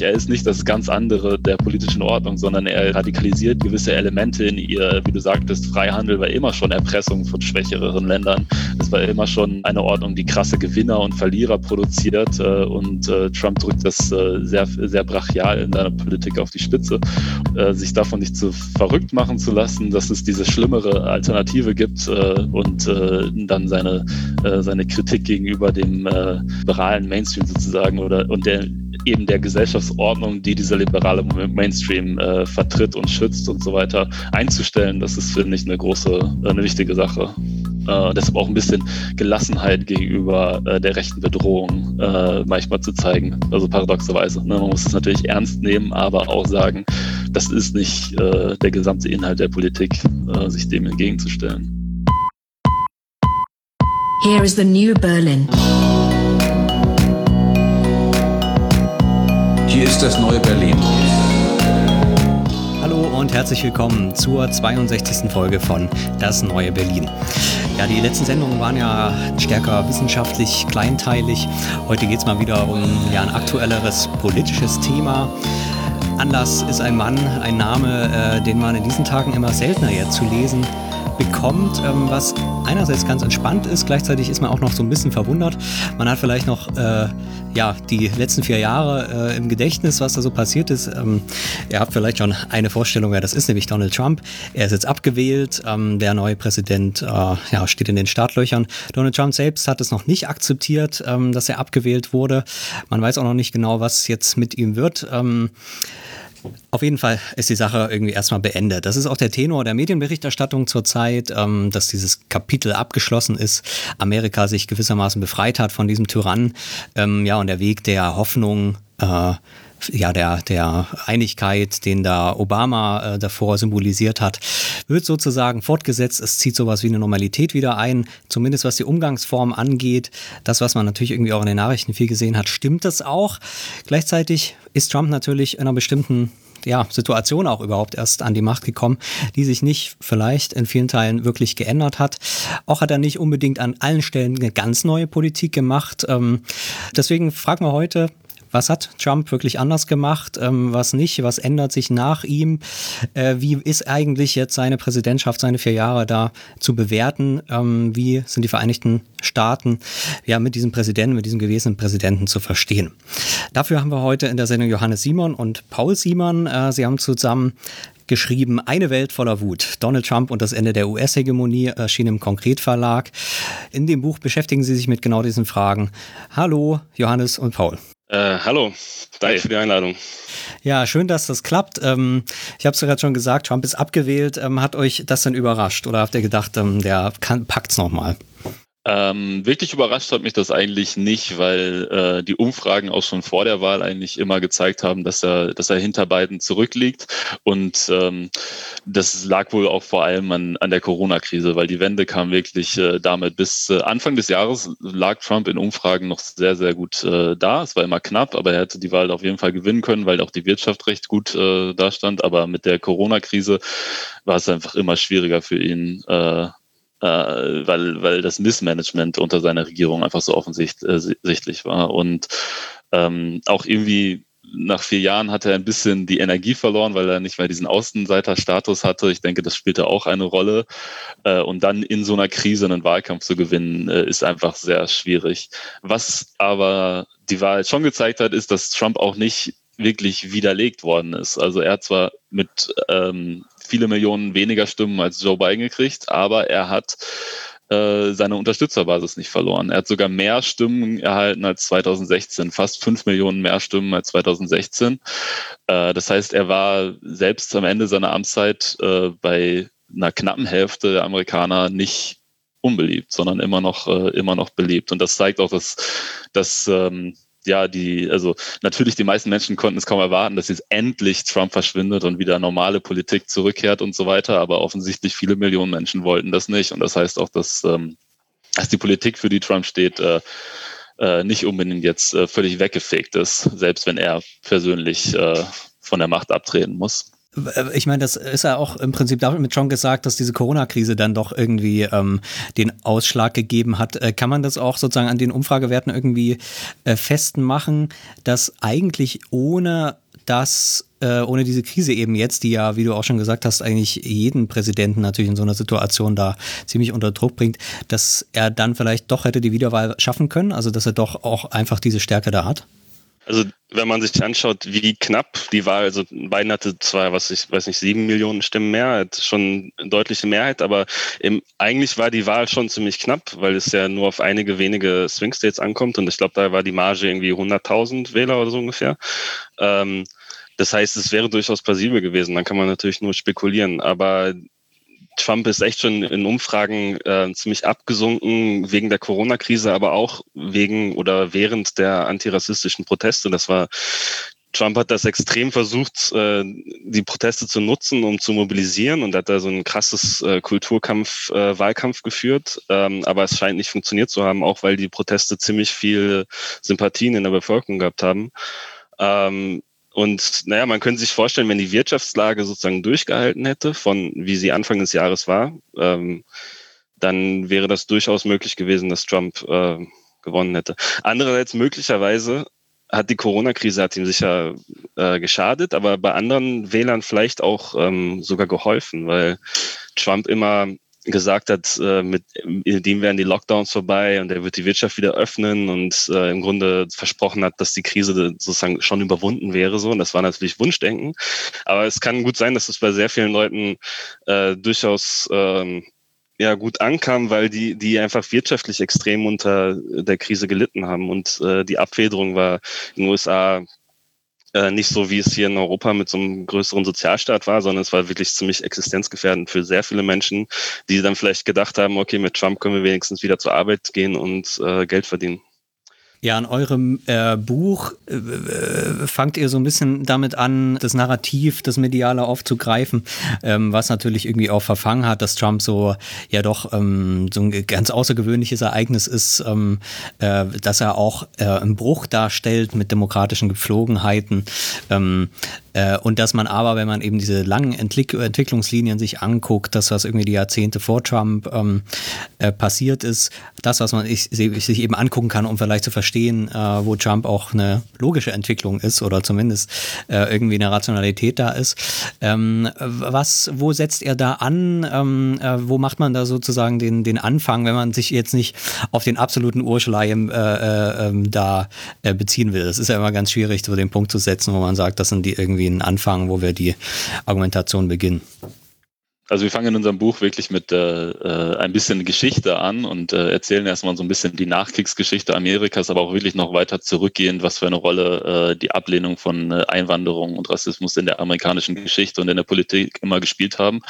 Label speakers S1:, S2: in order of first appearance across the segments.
S1: Er ist nicht das ganz andere der politischen Ordnung, sondern er radikalisiert gewisse Elemente in ihr. Wie du sagtest, Freihandel war immer schon Erpressung von schwächeren Ländern. Es war immer schon eine Ordnung, die krasse Gewinner und Verlierer produziert. Äh, und äh, Trump drückt das äh, sehr, sehr brachial in seiner Politik auf die Spitze. Sich davon nicht zu verrückt machen zu lassen, dass es diese schlimmere Alternative gibt und dann seine, seine Kritik gegenüber dem liberalen Mainstream sozusagen oder und der eben der Gesellschaftsordnung, die dieser liberale Mainstream äh, vertritt und schützt und so weiter, einzustellen, das ist, finde ich, eine große, eine wichtige Sache. Äh, deshalb auch ein bisschen Gelassenheit gegenüber äh, der rechten Bedrohung äh, manchmal zu zeigen. Also paradoxerweise. Ne? Man muss es natürlich ernst nehmen, aber auch sagen, das ist nicht äh, der gesamte Inhalt der Politik, äh, sich dem entgegenzustellen. Here is the new Berlin.
S2: Hier ist das neue Berlin.
S3: Hallo und herzlich willkommen zur 62. Folge von Das neue Berlin. Ja, die letzten Sendungen waren ja stärker wissenschaftlich kleinteilig. Heute geht es mal wieder um ja, ein aktuelleres politisches Thema. Anlass ist ein Mann, ein Name, äh, den man in diesen Tagen immer seltener jetzt zu lesen bekommt, ähm, was einerseits ganz entspannt ist, gleichzeitig ist man auch noch so ein bisschen verwundert. Man hat vielleicht noch äh, ja, die letzten vier Jahre äh, im Gedächtnis, was da so passiert ist. Ähm, ihr habt vielleicht schon eine Vorstellung, wer das ist, nämlich Donald Trump. Er ist jetzt abgewählt, ähm, der neue Präsident äh, ja, steht in den Startlöchern. Donald Trump selbst hat es noch nicht akzeptiert, ähm, dass er abgewählt wurde. Man weiß auch noch nicht genau, was jetzt mit ihm wird. Auf jeden Fall ist die Sache irgendwie erstmal beendet. Das ist auch der Tenor der Medienberichterstattung zurzeit, ähm, dass dieses Kapitel abgeschlossen ist, Amerika sich gewissermaßen befreit hat von diesem Tyrann. Ähm, ja, und der Weg der Hoffnung, äh, ja, der, der Einigkeit, den da Obama äh, davor symbolisiert hat, wird sozusagen fortgesetzt. Es zieht sowas wie eine Normalität wieder ein, zumindest was die Umgangsform angeht. Das, was man natürlich irgendwie auch in den Nachrichten viel gesehen hat, stimmt das auch. Gleichzeitig ist Trump natürlich in einer bestimmten ja, Situation auch überhaupt erst an die Macht gekommen, die sich nicht vielleicht in vielen Teilen wirklich geändert hat. Auch hat er nicht unbedingt an allen Stellen eine ganz neue Politik gemacht. Ähm, deswegen fragen wir heute, was hat Trump wirklich anders gemacht, ähm, was nicht, was ändert sich nach ihm, äh, wie ist eigentlich jetzt seine Präsidentschaft, seine vier Jahre da zu bewerten, ähm, wie sind die Vereinigten Staaten ja mit diesem Präsidenten, mit diesem gewesenen Präsidenten zu verstehen. Dafür haben wir heute in der Sendung Johannes Simon und Paul Simon. Äh, sie haben zusammen geschrieben Eine Welt voller Wut. Donald Trump und das Ende der US-Hegemonie erschien im Konkretverlag. In dem Buch beschäftigen sie sich mit genau diesen Fragen. Hallo, Johannes und Paul.
S1: Äh, hallo, danke für die Einladung.
S3: Ja, schön, dass das klappt. Ähm, ich habe es gerade schon gesagt, Trump ist abgewählt. Ähm, hat euch das denn überrascht oder habt ihr gedacht, ähm, der packt es nochmal?
S1: Ähm, wirklich überrascht hat mich das eigentlich nicht, weil äh, die Umfragen auch schon vor der Wahl eigentlich immer gezeigt haben, dass er, dass er hinter beiden zurückliegt. Und ähm, das lag wohl auch vor allem an, an der Corona-Krise, weil die Wende kam wirklich äh, damit. Bis äh, Anfang des Jahres lag Trump in Umfragen noch sehr, sehr gut äh, da. Es war immer knapp, aber er hätte die Wahl auf jeden Fall gewinnen können, weil auch die Wirtschaft recht gut äh, da stand. Aber mit der Corona-Krise war es einfach immer schwieriger für ihn. Äh, weil, weil das Missmanagement unter seiner Regierung einfach so offensichtlich äh, war. Und ähm, auch irgendwie nach vier Jahren hat er ein bisschen die Energie verloren, weil er nicht mehr diesen Außenseiterstatus hatte. Ich denke, das spielte auch eine Rolle. Äh, und dann in so einer Krise einen Wahlkampf zu gewinnen, äh, ist einfach sehr schwierig. Was aber die Wahl schon gezeigt hat, ist, dass Trump auch nicht wirklich widerlegt worden ist. Also er hat zwar mit ähm, viele Millionen weniger Stimmen als Joe Biden gekriegt, aber er hat äh, seine Unterstützerbasis nicht verloren. Er hat sogar mehr Stimmen erhalten als 2016, fast fünf Millionen mehr Stimmen als 2016. Äh, das heißt, er war selbst am Ende seiner Amtszeit äh, bei einer knappen Hälfte der Amerikaner nicht unbeliebt, sondern immer noch äh, immer noch beliebt. Und das zeigt auch, dass, dass ähm, ja, die, also natürlich die meisten Menschen konnten es kaum erwarten, dass jetzt endlich Trump verschwindet und wieder normale Politik zurückkehrt und so weiter. Aber offensichtlich viele Millionen Menschen wollten das nicht. Und das heißt auch, dass, ähm, dass die Politik, für die Trump steht, äh, äh, nicht unbedingt jetzt äh, völlig weggefegt ist, selbst wenn er persönlich äh, von der Macht abtreten muss.
S3: Ich meine, das ist ja auch im Prinzip damit schon gesagt, dass diese Corona-Krise dann doch irgendwie ähm, den Ausschlag gegeben hat. Äh, kann man das auch sozusagen an den Umfragewerten irgendwie äh, festmachen, dass eigentlich ohne das äh, ohne diese Krise eben jetzt, die ja, wie du auch schon gesagt hast, eigentlich jeden Präsidenten natürlich in so einer Situation da ziemlich unter Druck bringt, dass er dann vielleicht doch hätte die Wiederwahl schaffen können, also dass er doch auch einfach diese Stärke da hat?
S2: Also wenn man sich anschaut, wie knapp die Wahl, also Biden hatte zwar, was ich weiß nicht, sieben Millionen Stimmen mehr, hat schon eine deutliche Mehrheit, aber im, eigentlich war die Wahl schon ziemlich knapp, weil es ja nur auf einige wenige Swing States ankommt und ich glaube, da war die Marge irgendwie 100.000 Wähler oder so ungefähr. Ähm, das heißt, es wäre durchaus plausibel gewesen. Dann kann man natürlich nur spekulieren, aber Trump ist echt schon in Umfragen äh, ziemlich abgesunken wegen der Corona-Krise, aber auch wegen oder während der antirassistischen Proteste. Das war Trump hat das extrem versucht, äh, die Proteste zu nutzen, um zu mobilisieren und hat da so ein krasses äh, Kulturkampf, äh, Wahlkampf geführt. Ähm, aber es scheint nicht funktioniert zu haben, auch weil die Proteste ziemlich viel Sympathien in der Bevölkerung gehabt haben. Und naja, man könnte sich vorstellen, wenn die Wirtschaftslage sozusagen durchgehalten hätte, von wie sie Anfang des Jahres war, ähm, dann wäre das durchaus möglich gewesen, dass Trump äh, gewonnen hätte. Andererseits möglicherweise hat die Corona-Krise hat ihm sicher äh, geschadet, aber bei anderen Wählern vielleicht auch ähm, sogar geholfen, weil Trump immer gesagt hat, äh, mit dem werden die Lockdowns vorbei und er wird die Wirtschaft wieder öffnen und äh, im Grunde versprochen hat, dass die Krise sozusagen schon überwunden wäre. So und das war natürlich Wunschdenken. Aber es kann gut sein, dass es bei sehr vielen Leuten äh, durchaus ähm, ja gut ankam, weil die die einfach wirtschaftlich extrem unter der Krise gelitten haben und äh, die Abfederung war in den USA äh, nicht so, wie es hier in Europa mit so einem größeren Sozialstaat war, sondern es war wirklich ziemlich existenzgefährdend für sehr viele Menschen, die dann vielleicht gedacht haben, okay, mit Trump können wir wenigstens wieder zur Arbeit gehen und äh, Geld verdienen.
S3: Ja, in eurem äh, Buch äh, fangt ihr so ein bisschen damit an, das Narrativ, das Mediale aufzugreifen, ähm, was natürlich irgendwie auch verfangen hat, dass Trump so ja doch ähm, so ein ganz außergewöhnliches Ereignis ist, ähm, äh, dass er auch äh, einen Bruch darstellt mit demokratischen Gepflogenheiten. Ähm, äh, und dass man aber, wenn man eben diese langen Entwick Entwicklungslinien sich anguckt, das, was irgendwie die Jahrzehnte vor Trump ähm, äh, passiert ist, das, was man ich, sich eben angucken kann, um vielleicht zu verstehen, äh, wo Trump auch eine logische Entwicklung ist oder zumindest äh, irgendwie eine Rationalität da ist. Ähm, was, wo setzt er da an? Ähm, äh, wo macht man da sozusagen den, den Anfang, wenn man sich jetzt nicht auf den absoluten Urschleim äh, ähm, da beziehen will? Das ist ja immer ganz schwierig, so den Punkt zu setzen, wo man sagt, das sind die irgendwie ein Anfang, wo wir die Argumentation beginnen?
S1: Also wir fangen in unserem Buch wirklich mit äh, äh, ein bisschen Geschichte an und äh, erzählen erstmal so ein bisschen die Nachkriegsgeschichte Amerikas, aber auch wirklich noch weiter zurückgehend, was für eine Rolle äh, die Ablehnung von äh, Einwanderung und Rassismus in der amerikanischen Geschichte und in der Politik immer gespielt haben.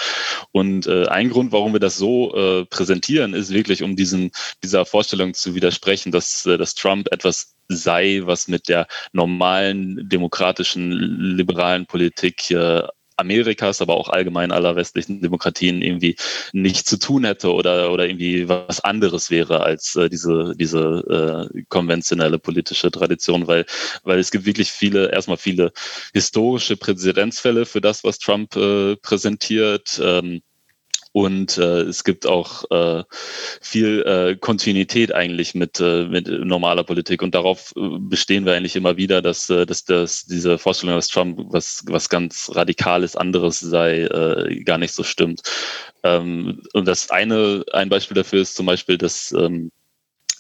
S1: Und äh, ein Grund, warum wir das so äh, präsentieren, ist wirklich, um diesen dieser Vorstellung zu widersprechen, dass, äh, dass Trump etwas sei, was mit der normalen demokratischen liberalen Politik äh, Amerikas, aber auch allgemein aller westlichen Demokratien irgendwie nicht zu tun hätte oder, oder irgendwie was anderes wäre als äh, diese, diese äh, konventionelle politische Tradition, weil, weil es gibt wirklich viele, erstmal viele historische Präzedenzfälle für das, was Trump äh, präsentiert. Ähm, und äh, es gibt auch äh, viel äh, Kontinuität eigentlich mit, äh, mit normaler Politik. Und darauf äh, bestehen wir eigentlich immer wieder, dass, äh, dass, dass diese Vorstellung, dass Trump was, was ganz Radikales anderes sei, äh, gar nicht so stimmt. Ähm, und das eine, ein Beispiel dafür ist zum Beispiel, dass ähm,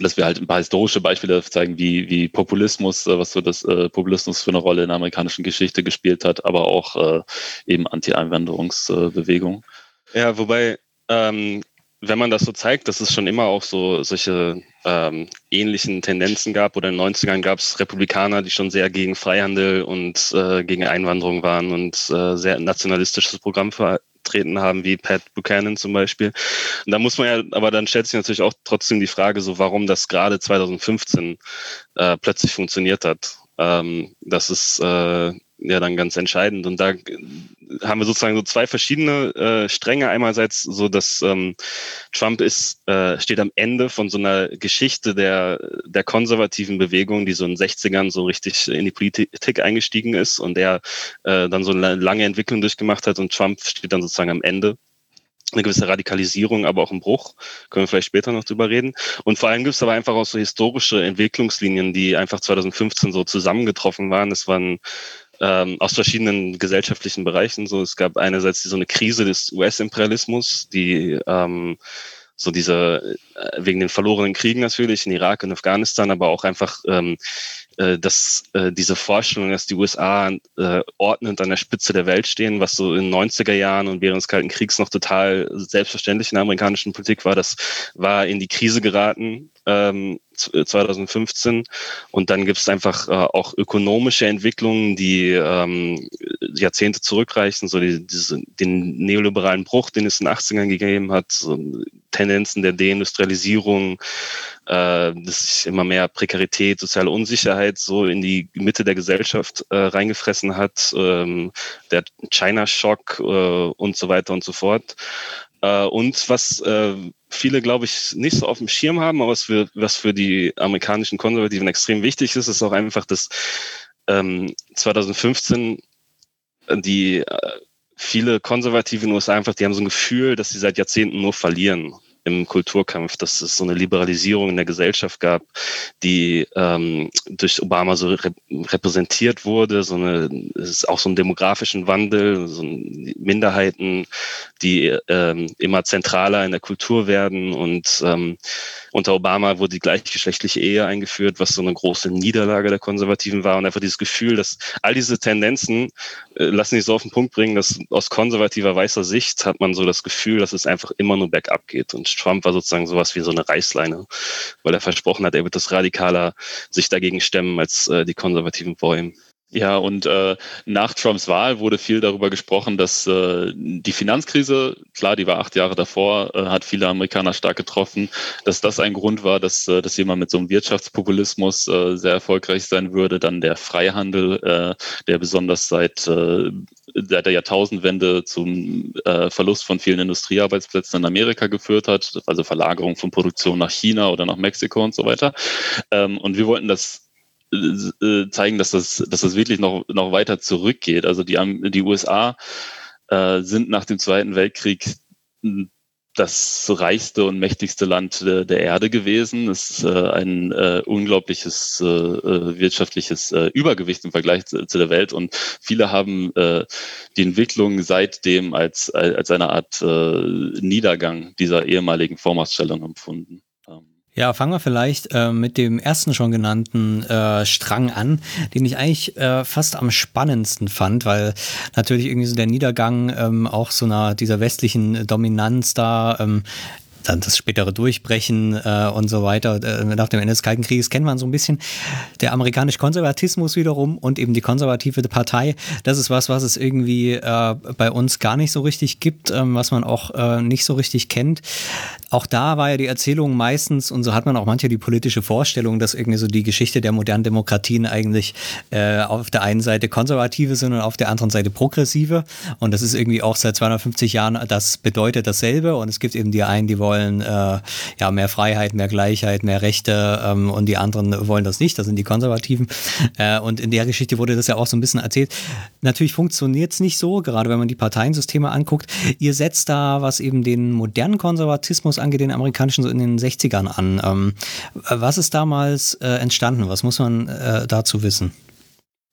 S1: dass wir halt ein paar historische Beispiele zeigen, wie, wie Populismus, äh, was so das äh, Populismus für eine Rolle in der amerikanischen Geschichte gespielt hat, aber auch äh, eben Anti-Einwanderungsbewegung. Äh,
S2: ja, wobei, ähm, wenn man das so zeigt, dass es schon immer auch so solche ähm, ähnlichen Tendenzen gab, oder in den 90ern gab es Republikaner, die schon sehr gegen Freihandel und äh, gegen Einwanderung waren und äh, sehr nationalistisches Programm vertreten haben, wie Pat Buchanan zum Beispiel. Und da muss man ja, aber dann stellt sich natürlich auch trotzdem die Frage, so warum das gerade 2015 äh, plötzlich funktioniert hat. Ähm, das ist äh, ja dann ganz entscheidend. Und da haben wir sozusagen so zwei verschiedene äh, Stränge. Einerseits so, dass ähm, Trump ist, äh, steht am Ende von so einer Geschichte der, der konservativen Bewegung, die so in den 60ern so richtig in die Politik eingestiegen ist und der äh, dann so eine lange Entwicklung durchgemacht hat und Trump steht dann sozusagen am Ende eine gewisse Radikalisierung, aber auch ein Bruch. Können wir vielleicht später noch drüber reden. Und vor allem gibt es aber einfach auch so historische Entwicklungslinien, die einfach 2015 so zusammengetroffen waren. Es waren ähm, aus verschiedenen gesellschaftlichen Bereichen. So, es gab einerseits so eine Krise des US-Imperialismus, die ähm, so diese äh, wegen den verlorenen Kriegen natürlich in Irak und Afghanistan, aber auch einfach ähm, äh, dass äh, diese Vorstellung, dass die USA äh, ordnend an der Spitze der Welt stehen, was so in den 90er Jahren und während des Kalten Kriegs noch total selbstverständlich in der amerikanischen Politik war, das war in die Krise geraten ähm, 2015. Äh, und dann gibt es einfach äh, auch ökonomische Entwicklungen, die ähm, Jahrzehnte zurückreichen, so die, diese, den neoliberalen Bruch, den es in den 80ern gegeben hat, so Tendenzen der Deindustrialisierung, äh, dass sich immer mehr Prekarität, soziale Unsicherheit so in die Mitte der Gesellschaft äh, reingefressen hat, ähm, der China-Schock äh, und so weiter und so fort. Äh, und was äh, viele, glaube ich, nicht so auf dem Schirm haben, aber was für, was für die amerikanischen Konservativen extrem wichtig ist, ist auch einfach, dass ähm, 2015 die äh, viele Konservative in den USA einfach, die haben so ein Gefühl, dass sie seit Jahrzehnten nur verlieren im Kulturkampf, dass es so eine Liberalisierung in der Gesellschaft gab, die ähm, durch Obama so rep repräsentiert wurde. So eine, es ist auch so ein demografischen Wandel, so Minderheiten, die ähm, immer zentraler in der Kultur werden. Und ähm, unter Obama wurde die gleichgeschlechtliche Ehe eingeführt, was so eine große Niederlage der Konservativen war. Und einfach dieses Gefühl, dass all diese Tendenzen äh, lassen sich so auf den Punkt bringen, dass aus konservativer weißer Sicht hat man so das Gefühl, dass es einfach immer nur bergab geht. Und Trump war sozusagen sowas wie so eine Reißleine, weil er versprochen hat, er wird das radikaler sich dagegen stemmen als äh, die Konservativen vor ihm.
S1: Ja, und äh, nach Trumps Wahl wurde viel darüber gesprochen, dass äh, die Finanzkrise, klar, die war acht Jahre davor, äh, hat viele Amerikaner stark getroffen, dass das ein Grund war, dass, äh, dass jemand mit so einem Wirtschaftspopulismus äh, sehr erfolgreich sein würde. Dann der Freihandel, äh, der besonders seit, äh, seit der Jahrtausendwende zum äh, Verlust von vielen Industriearbeitsplätzen in Amerika geführt hat, also Verlagerung von Produktion nach China oder nach Mexiko und so weiter. Ähm, und wir wollten das äh, zeigen, dass das, dass das wirklich noch, noch weiter zurückgeht. Also die, die USA äh, sind nach dem Zweiten Weltkrieg das reichste und mächtigste Land der, der Erde gewesen. Es ist äh, ein äh, unglaubliches äh, äh wirtschaftliches äh, Übergewicht im Vergleich zu, zu, der Welt und viele haben die Entwicklung seitdem als, als eine Art Niedergang dieser ehemaligen Vormachtstellung empfunden.
S3: Ja, fangen wir vielleicht äh, mit dem ersten schon genannten äh, Strang an, den ich eigentlich äh, fast am spannendsten fand, weil natürlich irgendwie so der Niedergang ähm, auch so einer dieser westlichen Dominanz da ähm, dann das spätere Durchbrechen äh, und so weiter äh, nach dem Ende des Kalten Krieges kennt man so ein bisschen. Der amerikanische Konservatismus wiederum und eben die konservative Partei, das ist was, was es irgendwie äh, bei uns gar nicht so richtig gibt, ähm, was man auch äh, nicht so richtig kennt. Auch da war ja die Erzählung meistens, und so hat man auch manchmal die politische Vorstellung, dass irgendwie so die Geschichte der modernen Demokratien eigentlich äh, auf der einen Seite konservative sind und auf der anderen Seite progressive. Und das ist irgendwie auch seit 250 Jahren, das bedeutet dasselbe. Und es gibt eben die einen, die wollen wollen äh, ja mehr Freiheit, mehr Gleichheit, mehr Rechte ähm, und die anderen wollen das nicht, das sind die Konservativen. Äh, und in der Geschichte wurde das ja auch so ein bisschen erzählt. Natürlich funktioniert es nicht so, gerade wenn man die Parteiensysteme anguckt. Ihr setzt da, was eben den modernen Konservatismus angeht, den amerikanischen so in den 60ern an. Ähm, was ist damals äh, entstanden? Was muss man äh, dazu wissen?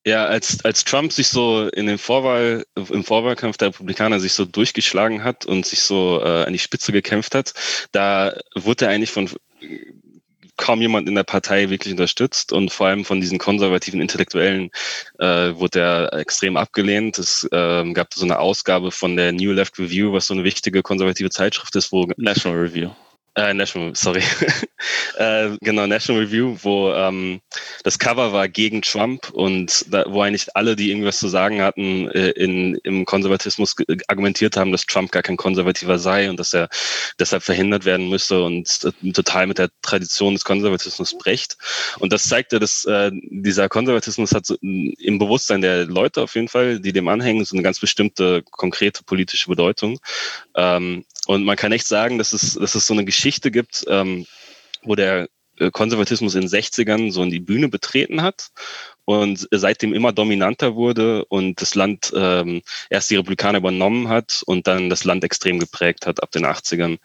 S2: Ja, als, als Trump sich so in den Vorwahl, im Vorwahlkampf der Republikaner sich so durchgeschlagen hat und sich so äh, an die Spitze gekämpft hat, da wurde er eigentlich von kaum jemand in der Partei wirklich unterstützt und vor allem von diesen konservativen Intellektuellen äh, wurde er extrem abgelehnt. Es äh, gab so eine Ausgabe von der New Left Review, was so eine wichtige konservative Zeitschrift ist, wo
S1: National Review.
S2: Äh, National, sorry. äh, genau, National Review, wo ähm, das Cover war gegen Trump und da, wo eigentlich alle, die irgendwas zu sagen hatten, äh, in, im Konservatismus argumentiert haben, dass Trump gar kein Konservativer sei und dass er deshalb verhindert werden müsse und äh, total mit der Tradition des Konservatismus brecht. Und das zeigte, dass äh, dieser Konservatismus hat so, im Bewusstsein der Leute auf jeden Fall, die dem anhängen, so eine ganz bestimmte konkrete politische Bedeutung. Ähm, und man kann echt sagen, dass es, dass es so eine Geschichte gibt, ähm, wo der äh, Konservatismus in den 60ern so in die Bühne betreten hat und seitdem immer dominanter wurde und das Land ähm, erst die Republikaner übernommen hat und dann das Land extrem geprägt hat ab den 80ern.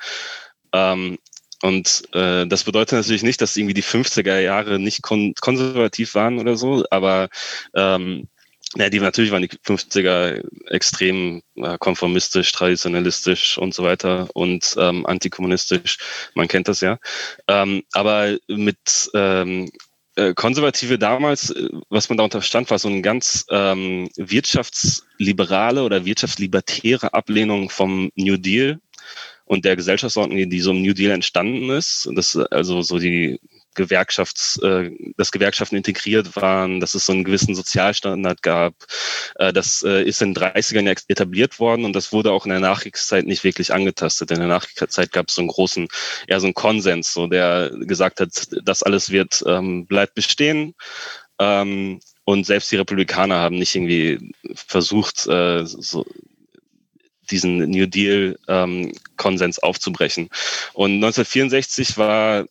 S2: Ähm, und äh, das bedeutet natürlich nicht, dass irgendwie die 50er Jahre nicht kon konservativ waren oder so, aber ähm, ja, die natürlich waren die 50er extrem äh, konformistisch, traditionalistisch und so weiter und ähm, antikommunistisch. Man kennt das ja. Ähm, aber mit ähm, äh, Konservative damals, äh, was man darunter verstand, war so eine ganz ähm, wirtschaftsliberale oder wirtschaftslibertäre Ablehnung vom New Deal und der Gesellschaftsordnung, die so im New Deal entstanden ist. Das also so die Gewerkschafts, äh, dass Gewerkschaften integriert waren, dass es so einen gewissen Sozialstandard gab. Äh, das äh, ist in den 30ern etabliert worden und das wurde auch in der Nachkriegszeit nicht wirklich angetastet. In der Nachkriegszeit gab es so einen großen, eher so einen Konsens, so der gesagt hat, das alles wird, ähm, bleibt bestehen. Ähm, und selbst die Republikaner haben nicht irgendwie versucht, äh, so, diesen New Deal ähm, aufzubrechen. Und 1964 war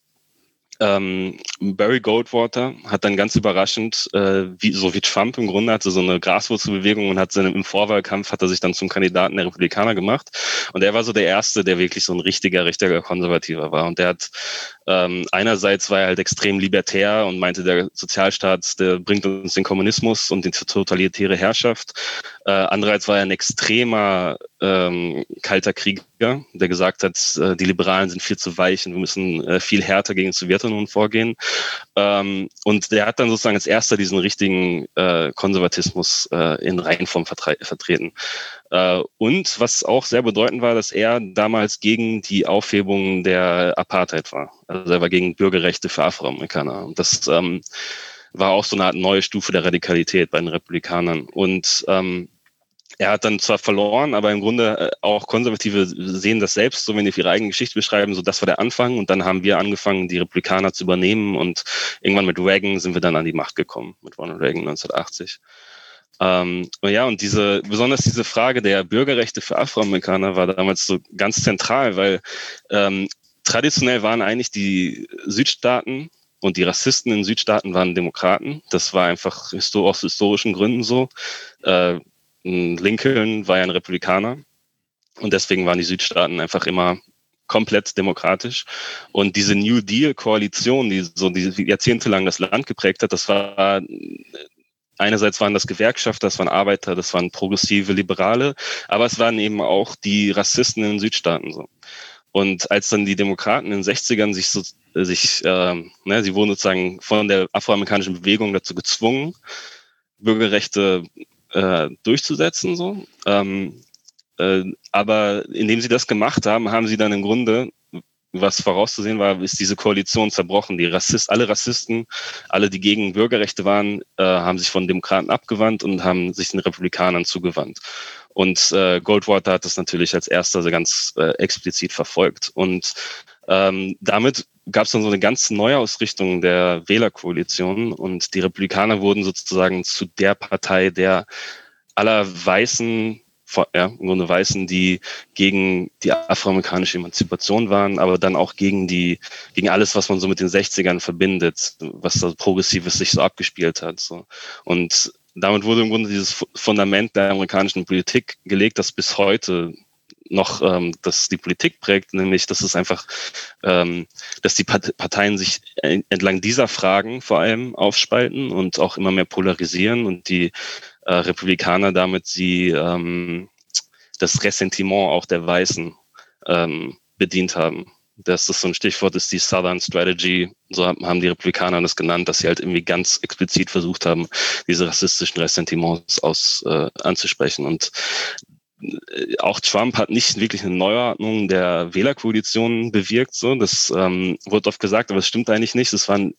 S2: ähm, Barry Goldwater hat dann ganz überraschend, äh, wie, so wie Trump im Grunde, hatte so eine Graswurzelbewegung und hat seine, im Vorwahlkampf hat er sich dann zum Kandidaten der Republikaner gemacht. Und er war so der Erste, der wirklich so ein richtiger, richtiger Konservativer war. Und der hat ähm, einerseits war er halt extrem libertär und meinte, der Sozialstaat, der bringt uns den Kommunismus und die totalitäre Herrschaft. Äh, andererseits war er ein extremer ähm, kalter Krieger, der gesagt hat, äh, die Liberalen sind viel zu weich und wir müssen äh, viel härter gegen die Sowjetunion vorgehen. Ähm, und der hat dann sozusagen als erster diesen richtigen äh, Konservatismus äh, in Reihenform vertreten. Äh, und was auch sehr bedeutend war, dass er damals gegen die Aufhebung der Apartheid war. Also er war gegen Bürgerrechte für Afroamerikaner. Und das ähm, war auch so eine Art neue Stufe der Radikalität bei den Republikanern. Und ähm, er hat dann zwar verloren, aber im Grunde äh, auch Konservative sehen das selbst, so wenn die ihre eigene Geschichte beschreiben, so das war der Anfang und dann haben wir angefangen, die Republikaner zu übernehmen und irgendwann mit Reagan sind wir dann an die Macht gekommen, mit Ronald Reagan 1980. Ähm, ja, und diese, besonders diese Frage der Bürgerrechte für Afroamerikaner war damals so ganz zentral, weil ähm, traditionell waren eigentlich die Südstaaten und die Rassisten in Südstaaten waren Demokraten. Das war einfach aus historischen Gründen so. Äh, Lincoln war ja ein Republikaner und deswegen waren die Südstaaten einfach immer komplett demokratisch. Und diese New Deal-Koalition, die so die jahrzehntelang das Land geprägt hat, das war einerseits waren das Gewerkschafter, das waren Arbeiter, das waren progressive Liberale, aber es waren eben auch die Rassisten in den Südstaaten so. Und als dann die Demokraten in den 60ern sich so, sich, äh, ne, sie wurden sozusagen von der afroamerikanischen Bewegung dazu gezwungen, Bürgerrechte äh, durchzusetzen, so. Ähm, äh, aber indem sie das gemacht haben, haben sie dann im Grunde was vorauszusehen war, ist diese Koalition zerbrochen. Die Rassist, alle Rassisten, alle, die gegen Bürgerrechte waren, äh, haben sich von Demokraten abgewandt und haben sich den Republikanern zugewandt. Und äh, Goldwater hat das natürlich als erster ganz äh, explizit verfolgt. Und ähm, damit gab es dann so eine ganz neue Ausrichtung der Wählerkoalition und die Republikaner wurden sozusagen zu der Partei der aller weißen ja, im Grunde Weißen, die gegen die afroamerikanische Emanzipation waren, aber dann auch gegen die, gegen alles, was man so mit den 60ern verbindet, was da Progressives sich so abgespielt hat. So. Und damit wurde im Grunde dieses Fundament der amerikanischen Politik gelegt, das bis heute noch ähm, das die Politik prägt, nämlich dass es einfach, ähm, dass die Parteien sich entlang dieser Fragen vor allem aufspalten und auch immer mehr polarisieren und die äh, Republikaner damit sie ähm, das Ressentiment auch der Weißen ähm, bedient haben. Das ist so ein Stichwort, ist die Southern Strategy. So haben die Republikaner das genannt, dass sie halt irgendwie ganz explizit versucht haben, diese rassistischen Ressentiments aus, äh, anzusprechen. Und äh, auch Trump hat nicht wirklich eine Neuordnung der Wählerkoalition bewirkt. So, das ähm, wurde oft gesagt, aber es stimmt eigentlich nicht. Das waren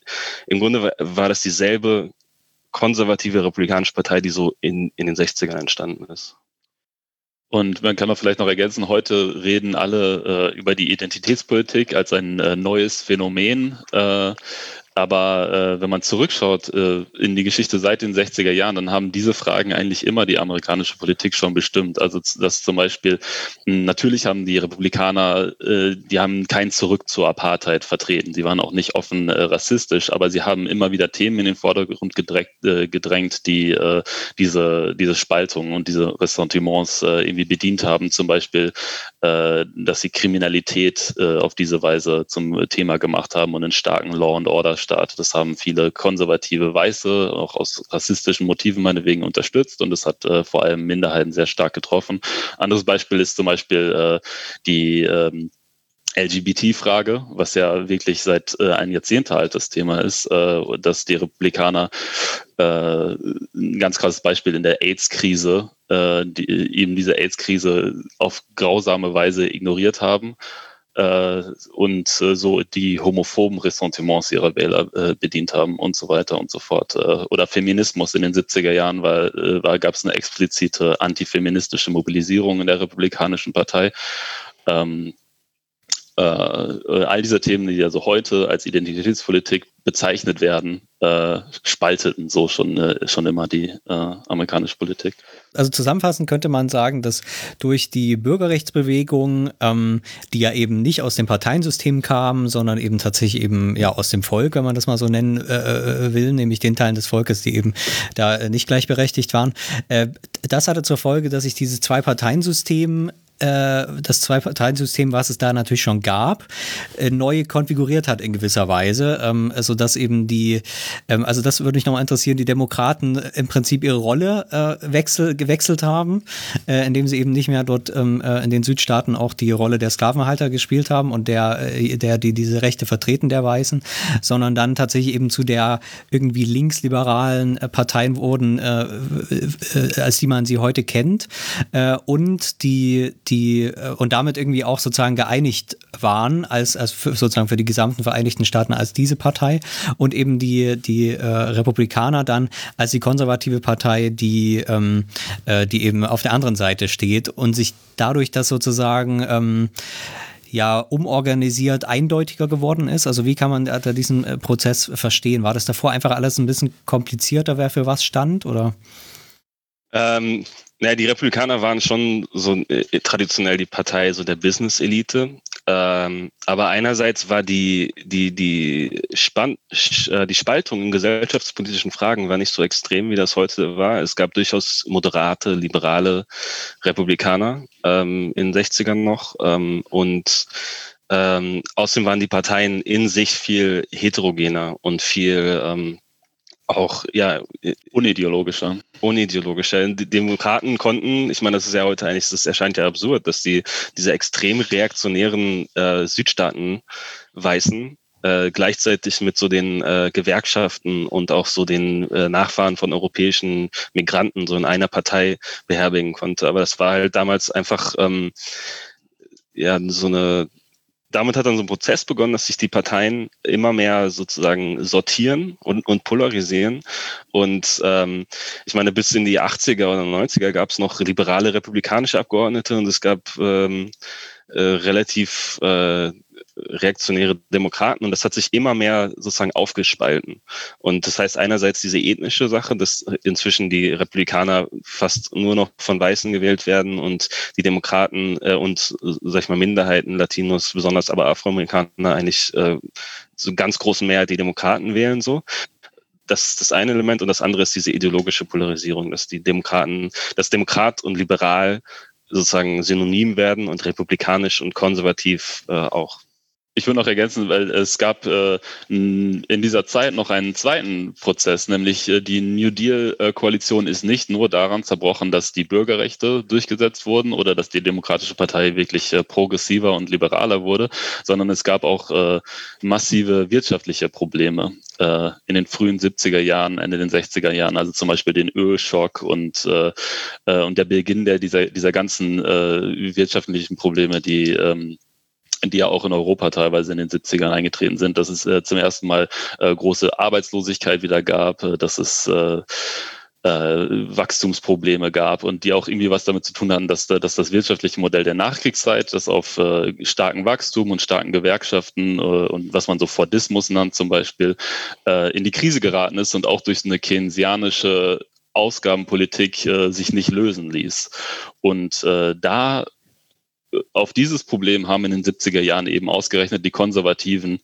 S2: im Grunde war, war das dieselbe konservative republikanische Partei, die so in, in den 60ern entstanden ist.
S1: Und man kann auch vielleicht noch ergänzen, heute reden alle äh, über die Identitätspolitik als ein äh, neues Phänomen. Äh, aber äh, wenn man zurückschaut äh, in die Geschichte seit den 60er Jahren, dann haben diese Fragen eigentlich immer die amerikanische Politik schon bestimmt. Also dass zum Beispiel, hm, natürlich haben die Republikaner, äh, die haben kein Zurück zur Apartheid vertreten. Sie waren auch nicht offen äh, rassistisch, aber sie haben immer wieder Themen in den Vordergrund gedrängt, äh, gedrängt die äh, diese, diese Spaltung und diese Ressentiments äh, irgendwie bedient haben. Zum Beispiel, äh, dass sie Kriminalität äh, auf diese Weise zum Thema gemacht haben und einen starken Law and Order Staat. Das haben viele konservative Weiße, auch aus rassistischen Motiven meinetwegen unterstützt und es hat äh, vor allem Minderheiten sehr stark getroffen. Anderes Beispiel ist zum Beispiel äh, die ähm, LGBT-Frage, was ja wirklich seit äh, ein Jahrzehnt alt das Thema ist, äh, dass die Republikaner äh, ein ganz krasses Beispiel in der AIDS-Krise, äh, die, eben diese AIDS-Krise auf grausame Weise ignoriert haben äh, und äh, so die homophoben Ressentiments ihrer Wähler äh, bedient haben und so weiter und so fort. Äh, oder Feminismus in den 70er Jahren war, äh, war gab es eine explizite antifeministische Mobilisierung in der Republikanischen Partei. Ähm, äh, all diese Themen, die also heute als Identitätspolitik bezeichnet werden, äh, spalteten so schon, äh, schon immer die äh, amerikanische Politik.
S3: Also zusammenfassend könnte man sagen, dass durch die Bürgerrechtsbewegung, ähm, die ja eben nicht aus dem Parteiensystem kam, sondern eben tatsächlich eben ja aus dem Volk, wenn man das mal so nennen äh, äh will, nämlich den Teilen des Volkes, die eben da nicht gleichberechtigt waren, das hatte zur Folge, dass sich dieses Zwei-Parteien-System das Zwei-Parteien-System, was es da natürlich schon gab, äh, neu konfiguriert hat in gewisser Weise, ähm, sodass eben die, ähm, also das würde mich nochmal interessieren, die Demokraten im Prinzip ihre Rolle äh, wechsel, gewechselt haben, äh, indem sie eben nicht mehr dort ähm, äh, in den Südstaaten auch die Rolle der Sklavenhalter gespielt haben und der, äh, der die diese Rechte vertreten der Weißen, sondern dann tatsächlich eben zu der irgendwie linksliberalen äh, Parteien wurden, äh, äh, als die man sie heute kennt. Äh, und die, die äh, und damit irgendwie auch sozusagen geeinigt waren als, als für, sozusagen für die gesamten Vereinigten Staaten als diese Partei und eben die, die äh, Republikaner dann als die konservative Partei, die, ähm, äh, die eben auf der anderen Seite steht und sich dadurch das sozusagen ähm, ja umorganisiert eindeutiger geworden ist? Also wie kann man da diesen äh, Prozess verstehen? War das davor einfach alles ein bisschen komplizierter, wer für was stand oder?
S2: Ähm, naja, die Republikaner waren schon so äh, traditionell die Partei so der Business-Elite. Ähm, aber einerseits war die, die, die, Spann äh, die Spaltung in gesellschaftspolitischen Fragen war nicht so extrem, wie das heute war. Es gab durchaus moderate, liberale Republikaner ähm, in den 60ern noch. Ähm, und ähm, außerdem waren die Parteien in sich viel heterogener und viel ähm, auch ja unideologischer. Unideologischer. Die Demokraten konnten, ich meine, das ist ja heute eigentlich, das erscheint ja absurd, dass die diese extrem reaktionären äh, Südstaaten Weißen äh, gleichzeitig mit so den äh, Gewerkschaften und auch so den äh, Nachfahren von europäischen Migranten so in einer Partei beherbergen konnte. Aber das war halt damals einfach ähm, ja so eine damit hat dann so ein Prozess begonnen, dass sich die Parteien immer mehr sozusagen sortieren und, und polarisieren. Und ähm, ich meine, bis in die 80er oder 90er gab es noch liberale republikanische Abgeordnete und es gab ähm, äh, relativ äh, reaktionäre Demokraten und das hat sich immer mehr sozusagen aufgespalten. Und das heißt einerseits diese ethnische Sache, dass inzwischen die Republikaner fast nur noch von Weißen gewählt werden und die Demokraten äh, und, sag ich mal, Minderheiten, Latinos, besonders aber Afroamerikaner eigentlich äh, so ganz großen Mehrheit die Demokraten wählen so das ist das eine Element und das andere ist diese ideologische Polarisierung, dass die Demokraten, dass Demokrat und liberal sozusagen synonym werden und republikanisch und konservativ äh, auch.
S1: Ich will noch ergänzen, weil es gab äh, in dieser Zeit noch einen zweiten Prozess, nämlich äh, die New Deal-Koalition ist nicht nur daran zerbrochen, dass die Bürgerrechte durchgesetzt wurden oder dass die Demokratische Partei wirklich äh, progressiver und liberaler wurde, sondern es gab auch äh, massive wirtschaftliche Probleme äh, in den frühen 70er Jahren, Ende den 60er Jahren, also zum Beispiel den Ölschock und, äh, und der Beginn der, dieser, dieser ganzen wirtschaftlichen Probleme, die ähm, die ja auch in Europa teilweise in den 70ern eingetreten sind, dass es äh, zum ersten Mal äh, große Arbeitslosigkeit wieder gab, äh, dass es äh, äh, Wachstumsprobleme gab und die auch irgendwie was damit zu tun hatten, dass, dass das wirtschaftliche Modell der Nachkriegszeit, das auf äh, starken Wachstum und starken Gewerkschaften äh, und was man so Fordismus nannt zum Beispiel, äh, in die Krise geraten ist und auch durch eine keynesianische Ausgabenpolitik äh, sich nicht lösen ließ. Und äh, da äh, auf dieses Problem haben in den 70er Jahren eben ausgerechnet die Konservativen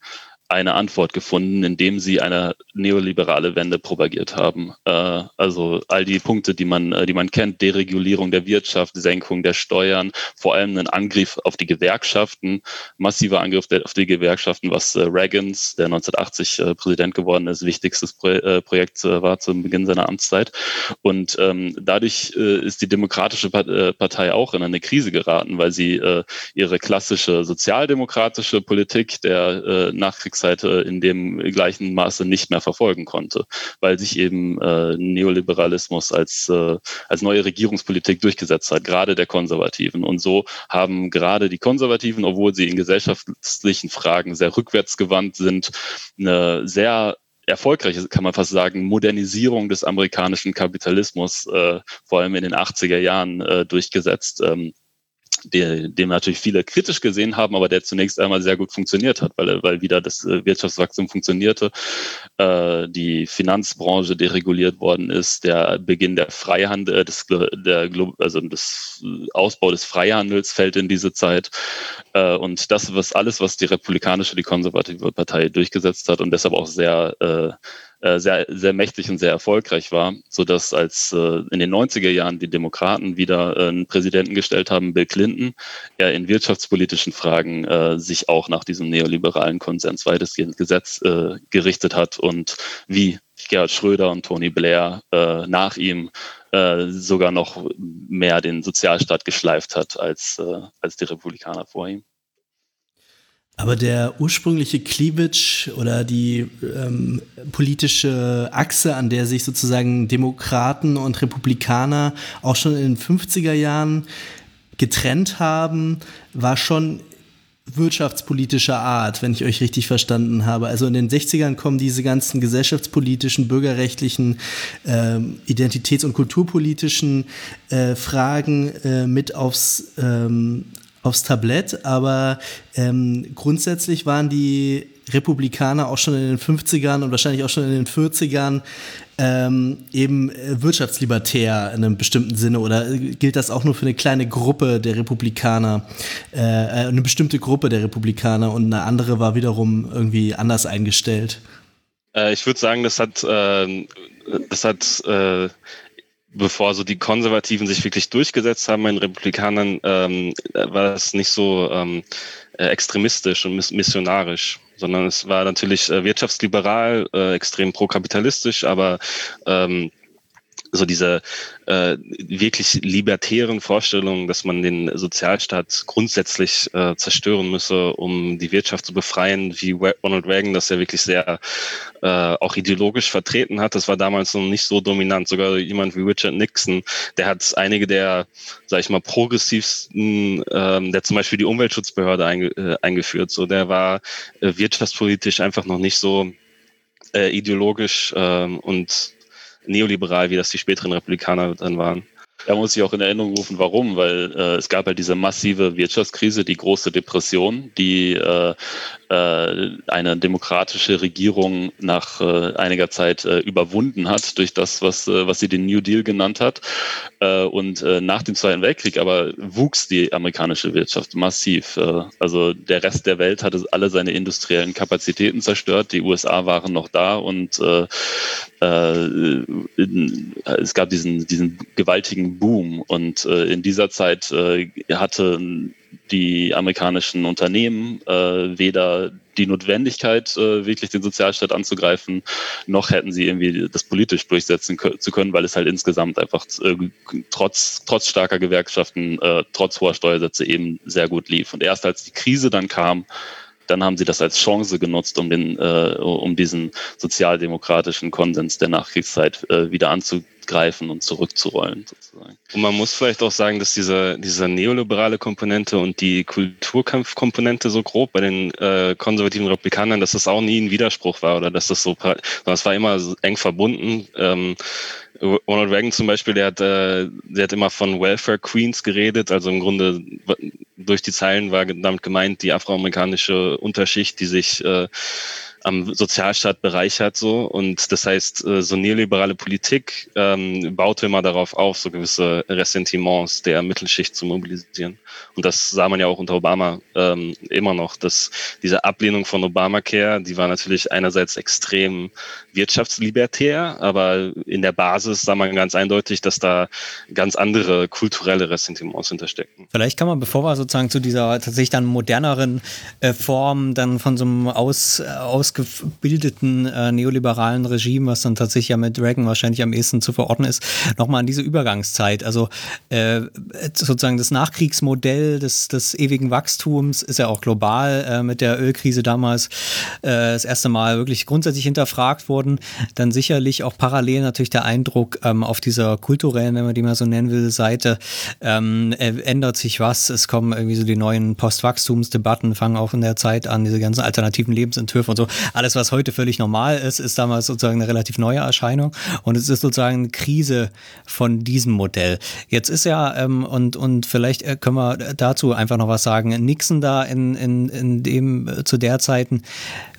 S1: eine Antwort gefunden, indem sie eine neoliberale Wende propagiert haben. Äh, also all die Punkte, die man, äh, die man kennt, Deregulierung der Wirtschaft, Senkung der Steuern, vor allem ein Angriff auf die Gewerkschaften, massiver Angriff auf die Gewerkschaften, was äh, Reagans, der 1980 äh, Präsident geworden ist, wichtigstes Pro äh, Projekt äh, war zum Beginn seiner Amtszeit. Und ähm, dadurch ist die Demokratische Partei auch in eine Krise geraten, weil sie ihre klassische sozialdemokratische Politik der Nachkriegs Nachkriegsseite in dem gleichen Maße nicht mehr verfolgen konnte, weil sich eben äh, Neoliberalismus als, äh, als neue Regierungspolitik durchgesetzt hat, gerade der Konservativen. Und so haben gerade die Konservativen, obwohl sie in gesellschaftlichen Fragen sehr rückwärtsgewandt sind, eine sehr erfolgreiche, kann man fast sagen, Modernisierung des amerikanischen Kapitalismus, äh, vor allem in den 80er Jahren, äh, durchgesetzt. Ähm, der, dem natürlich viele kritisch gesehen haben, aber der zunächst einmal sehr gut funktioniert hat, weil, weil wieder das äh, Wirtschaftswachstum funktionierte, äh, die Finanzbranche dereguliert worden ist, der Beginn der Freihandel, äh, des, der, also des Ausbau des Freihandels fällt in diese Zeit. Äh, und das was alles, was die republikanische, die konservative Partei durchgesetzt hat und deshalb auch sehr äh, äh, sehr, sehr mächtig und sehr erfolgreich war, so dass als äh, in den 90er Jahren die Demokraten wieder äh, einen Präsidenten gestellt haben, Bill Clinton, er in wirtschaftspolitischen Fragen äh, sich auch nach diesem neoliberalen Konsens weitestgehend Gesetz äh, gerichtet hat und wie Gerhard Schröder und Tony Blair äh, nach ihm äh, sogar noch mehr den Sozialstaat geschleift hat als, äh, als die Republikaner vor ihm.
S4: Aber der ursprüngliche Cleavage oder die ähm, politische Achse, an der sich sozusagen Demokraten und Republikaner auch schon in den 50er Jahren getrennt haben, war schon wirtschaftspolitischer Art, wenn ich euch richtig verstanden habe. Also in den 60ern kommen diese ganzen gesellschaftspolitischen, bürgerrechtlichen, äh, identitäts- und kulturpolitischen äh, Fragen äh, mit aufs, ähm, aufs Tablett, aber ähm, grundsätzlich waren die Republikaner auch schon in den 50ern und wahrscheinlich auch schon in den 40ern ähm, eben äh, wirtschaftslibertär in einem bestimmten Sinne oder gilt das auch nur für eine kleine Gruppe der Republikaner, äh, äh eine bestimmte Gruppe der Republikaner und eine andere war wiederum irgendwie anders eingestellt?
S2: Äh, ich würde sagen, das hat, äh, das hat äh, bevor so die Konservativen sich wirklich durchgesetzt haben, den Republikanern, ähm, war das nicht so ähm, äh, extremistisch und missionarisch, sondern es war natürlich äh, wirtschaftsliberal, äh, extrem prokapitalistisch, aber ähm, so diese äh, wirklich libertären Vorstellungen, dass man den Sozialstaat grundsätzlich äh, zerstören müsse, um die Wirtschaft zu befreien, wie Ronald Reagan das ja wirklich sehr äh, auch ideologisch vertreten hat. Das war damals noch nicht so dominant. Sogar jemand wie Richard Nixon, der hat einige der, sag ich mal, progressivsten, ähm, der zum Beispiel die Umweltschutzbehörde einge äh, eingeführt. So, der war äh, wirtschaftspolitisch einfach noch nicht so äh, ideologisch ähm, und neoliberal, wie das die späteren Republikaner dann waren.
S1: Da muss ich auch in Erinnerung rufen, warum, weil äh, es gab halt diese massive Wirtschaftskrise, die große Depression, die äh, äh, eine demokratische Regierung nach äh, einiger Zeit äh, überwunden hat durch das, was, äh, was sie den New Deal genannt hat. Und nach dem Zweiten Weltkrieg aber wuchs die amerikanische Wirtschaft massiv. Also der Rest der Welt hatte alle seine industriellen Kapazitäten zerstört. Die USA waren noch da und äh, äh, es gab diesen, diesen gewaltigen Boom. Und äh, in dieser Zeit äh, hatte die amerikanischen Unternehmen weder die Notwendigkeit, wirklich den Sozialstaat anzugreifen, noch hätten sie irgendwie das politisch durchsetzen zu können, weil es halt insgesamt einfach trotz, trotz starker Gewerkschaften, trotz hoher Steuersätze eben sehr gut lief. Und erst als die Krise dann kam, dann haben sie das als Chance genutzt, um den, äh, um diesen sozialdemokratischen Konsens der Nachkriegszeit äh, wieder anzugreifen greifen und zurückzurollen sozusagen.
S2: Und man muss vielleicht auch sagen, dass diese, diese neoliberale Komponente und die Kulturkampfkomponente so grob bei den äh, konservativen Republikanern, dass das auch nie ein Widerspruch war oder dass das so, das war immer eng verbunden. Ähm, Ronald Reagan zum Beispiel, der hat, äh, der hat immer von Welfare Queens geredet, also im Grunde durch die Zeilen war damit gemeint die afroamerikanische Unterschicht, die sich äh, am Sozialstaat bereichert so. Und das heißt äh, so neoliberale Politik ähm, baute immer darauf auf so gewisse Ressentiments der Mittelschicht zu mobilisieren. Und das sah man ja auch unter Obama ähm, immer noch dass diese Ablehnung von Obamacare die war natürlich einerseits extrem wirtschaftslibertär aber in der Basis sah man ganz eindeutig dass da ganz andere kulturelle Ressentiments hinterstecken
S3: vielleicht kann man bevor wir sozusagen zu dieser tatsächlich dann moderneren äh, Form dann von so einem aus, aus ausgebildeten äh, neoliberalen Regime, was dann tatsächlich ja mit Reagan wahrscheinlich am ehesten zu verorten ist, nochmal an diese Übergangszeit. Also äh, sozusagen das Nachkriegsmodell des, des ewigen Wachstums ist ja auch global äh, mit der Ölkrise damals äh, das erste Mal wirklich grundsätzlich hinterfragt worden. Dann sicherlich auch parallel natürlich der Eindruck ähm, auf dieser kulturellen, wenn man die mal so nennen will, Seite, ähm, ändert sich was. Es kommen irgendwie so die neuen Postwachstumsdebatten, fangen auch in der Zeit an, diese ganzen alternativen Lebensentwürfe und so. Alles, was heute völlig normal ist, ist damals sozusagen eine relativ neue Erscheinung. Und es ist sozusagen eine Krise von diesem Modell. Jetzt ist ja, ähm, und, und vielleicht äh, können wir dazu einfach noch was sagen, Nixon da in, in, in dem äh, zu der Zeiten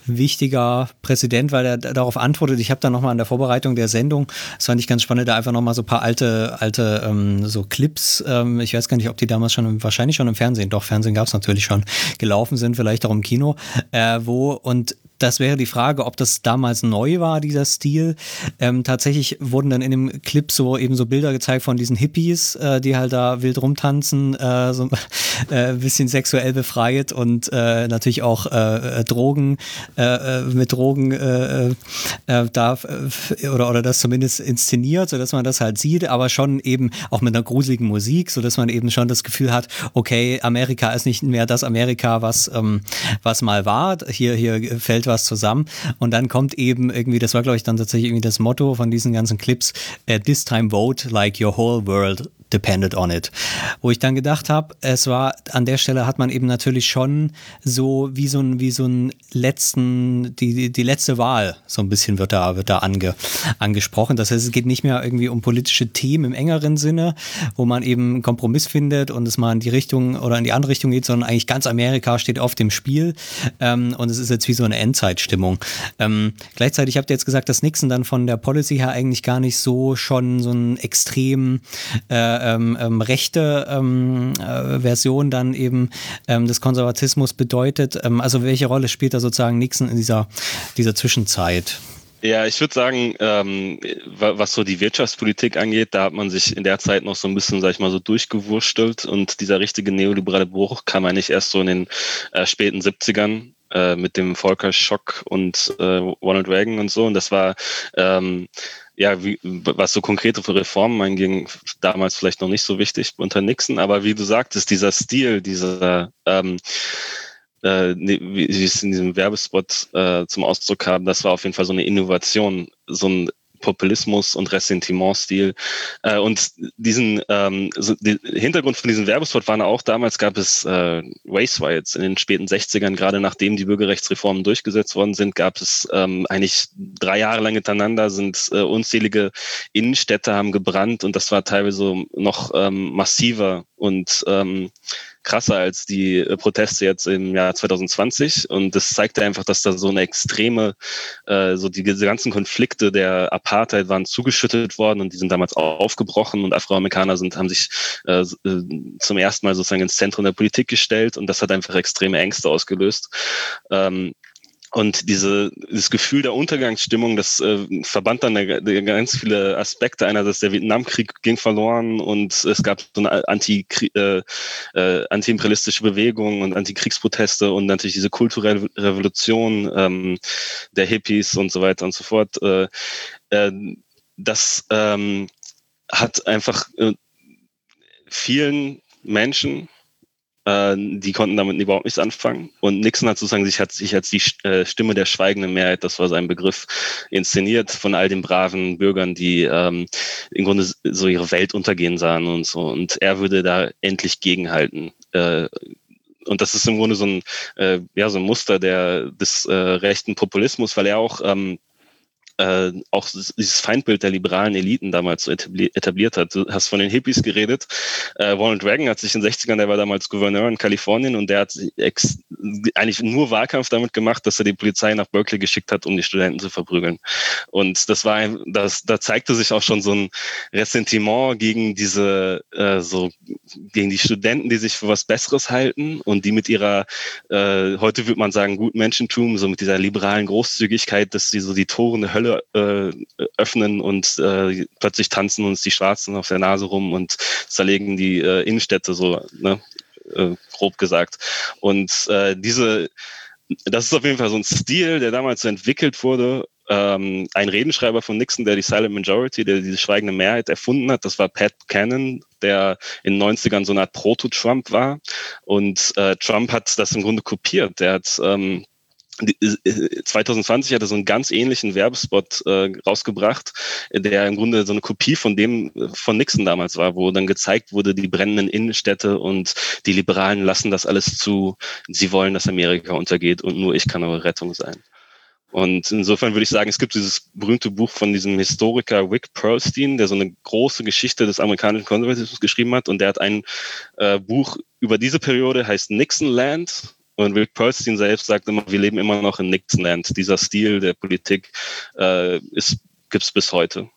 S3: wichtiger Präsident, weil er darauf antwortet. Ich habe da nochmal an der Vorbereitung der Sendung, das fand ich ganz spannend, da einfach nochmal so ein paar alte, alte ähm, so Clips, ähm, ich weiß gar nicht, ob die damals schon, wahrscheinlich schon im Fernsehen, doch, Fernsehen gab es natürlich schon, gelaufen sind, vielleicht auch im Kino, äh, wo, und das wäre die Frage, ob das damals neu war, dieser Stil. Ähm, tatsächlich wurden dann in dem Clip so eben so Bilder gezeigt von diesen Hippies, äh, die halt da wild rumtanzen, äh, so äh, ein bisschen sexuell befreit und äh, natürlich auch äh, äh Drogen, mit Drogen äh, oder, oder das zumindest inszeniert, sodass man das halt sieht, aber schon eben auch mit einer gruseligen Musik, sodass man eben schon das Gefühl hat, okay, Amerika ist nicht mehr das Amerika, was, ähm, was mal war. Hier, hier fällt was zusammen. Und dann kommt eben irgendwie, das war glaube ich dann tatsächlich irgendwie das Motto von diesen ganzen Clips, uh, this time vote like your whole world depended on it. Wo ich dann gedacht habe, es war an der Stelle hat man eben natürlich schon so wie so ein wie so ein letzten die die letzte Wahl so ein bisschen wird da wird da ange, angesprochen. Das heißt, es geht nicht mehr irgendwie um politische Themen im engeren Sinne, wo man eben einen Kompromiss findet und es mal in die Richtung oder in die andere Richtung geht, sondern eigentlich ganz Amerika steht auf dem Spiel ähm, und es ist jetzt wie so eine Endzeitstimmung. Ähm, gleichzeitig habt ihr jetzt gesagt, dass Nixon dann von der Policy her eigentlich gar nicht so schon so ein extrem äh, ähm, ähm, rechte ähm, äh, Version dann eben ähm, des Konservatismus bedeutet. Also welche Rolle spielt da sozusagen Nixon in dieser, dieser Zwischenzeit?
S2: Ja, ich würde sagen, ähm, was so die Wirtschaftspolitik angeht, da hat man sich in der Zeit noch so ein bisschen, sag ich mal, so durchgewurstelt und dieser richtige neoliberale Bruch kam eigentlich erst so in den äh, späten 70ern äh, mit dem Volker-Schock und äh, Ronald Reagan und so. Und das war ähm, ja, wie, was so konkrete Reformen anging, damals vielleicht noch nicht so wichtig unter Nixon, aber wie du sagtest, dieser Stil, dieser ähm, äh, wie, wie es in diesem Werbespot äh, zum Ausdruck kam, das war auf jeden Fall so eine Innovation, so ein Populismus und Ressentiment-Stil. Äh, und diesen ähm, so die Hintergrund von diesem Werbespot waren auch, damals gab es äh, Race Riots in den späten 60ern, gerade nachdem die Bürgerrechtsreformen durchgesetzt worden sind, gab es ähm, eigentlich drei Jahre lang hintereinander sind äh, unzählige Innenstädte haben gebrannt und das war teilweise noch ähm, massiver und ähm, krasser als die äh, Proteste jetzt im Jahr 2020. Und das zeigte einfach, dass da so eine extreme, äh, so die, diese ganzen Konflikte der Apartheid waren zugeschüttet worden und die sind damals aufgebrochen und Afroamerikaner sind, haben sich äh, äh, zum ersten Mal sozusagen ins Zentrum der Politik gestellt und das hat einfach extreme Ängste ausgelöst. Ähm, und diese, dieses Gefühl der Untergangsstimmung, das äh, verband dann eine, eine ganz viele Aspekte. Einerseits der Vietnamkrieg ging verloren und es gab so eine anti, äh, äh, anti-imperialistische Bewegung und Antikriegsproteste und natürlich diese kulturelle Revolution ähm, der Hippies und so weiter und so fort. Äh, äh, das ähm, hat einfach äh, vielen Menschen die konnten damit überhaupt nichts anfangen. Und Nixon hat sozusagen sich, hat sich als die äh, Stimme der schweigenden Mehrheit, das war sein Begriff, inszeniert von all den braven Bürgern, die ähm, im Grunde so ihre Welt untergehen sahen und so. Und er würde da endlich gegenhalten. Äh, und das ist im Grunde so ein, äh, ja, so ein Muster der, des äh, rechten Populismus, weil er auch ähm, äh, auch dieses Feindbild der liberalen Eliten damals so etabliert hat. Du hast von den Hippies geredet. Äh, Ronald Reagan hat sich in den 60ern, der war damals Gouverneur in Kalifornien und der hat eigentlich nur Wahlkampf damit gemacht, dass er die Polizei nach Berkeley geschickt hat, um die Studenten zu verprügeln. Und das war, das, da zeigte sich auch schon so ein Ressentiment gegen diese, äh, so, gegen die Studenten, die sich für was Besseres halten und die mit ihrer, äh, heute würde man sagen, Gutmenschentum, so mit dieser liberalen Großzügigkeit, dass sie so die Toren der Hölle Hölle äh, öffnen und äh, plötzlich tanzen uns die Schwarzen auf der Nase rum und zerlegen die äh, Innenstädte so, ne, äh, grob gesagt. Und äh, diese, das ist auf jeden Fall so ein Stil, der damals entwickelt wurde. Ähm, ein Redenschreiber von Nixon, der die Silent Majority, der diese schweigende Mehrheit erfunden hat, das war Pat Cannon, der in den 90ern so eine Art Proto-Trump war. Und äh, Trump hat das im Grunde kopiert. Der hat ähm, 2020 hat er so einen ganz ähnlichen Werbespot äh, rausgebracht, der im Grunde so eine Kopie von dem äh, von Nixon damals war, wo dann gezeigt wurde, die brennenden Innenstädte und die Liberalen lassen das alles zu. Sie wollen, dass Amerika untergeht und nur ich kann eure Rettung sein. Und insofern würde ich sagen, es gibt dieses berühmte Buch von diesem Historiker Wick Pearlstein, der so eine große Geschichte des amerikanischen Konservatismus geschrieben hat. Und der hat ein äh, Buch über diese Periode, heißt Nixon Land. Und Rick Pearlstein selbst sagt immer, wir leben immer noch in Nixonland. Dieser Stil der Politik äh, ist gibt's bis heute.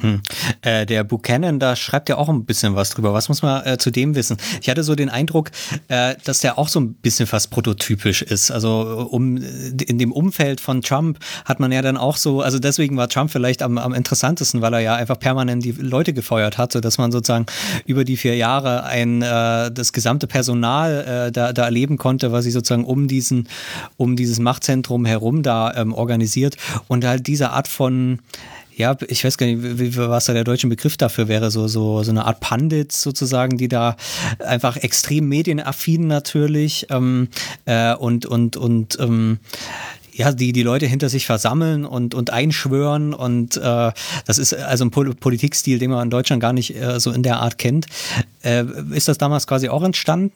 S3: Hm. Äh, der Buchanan, da schreibt ja auch ein bisschen was drüber. Was muss man äh, zu dem wissen? Ich hatte so den Eindruck, äh, dass der auch so ein bisschen fast prototypisch ist. Also um in dem Umfeld von Trump hat man ja dann auch so, also deswegen war Trump vielleicht am, am interessantesten, weil er ja einfach permanent die Leute gefeuert hat, sodass man sozusagen über die vier Jahre ein äh, das gesamte Personal äh, da, da erleben konnte, was sich sozusagen um diesen, um dieses Machtzentrum herum da ähm, organisiert. Und halt diese Art von ja, ich weiß gar nicht, was da der deutsche Begriff dafür wäre, so, so, so eine Art Pandits sozusagen, die da einfach extrem medienaffin natürlich ähm, äh, und, und, und ähm, ja, die die Leute hinter sich versammeln und, und einschwören und äh, das ist also ein Politikstil, den man in Deutschland gar nicht äh, so in der Art kennt. Äh, ist das damals quasi auch entstanden?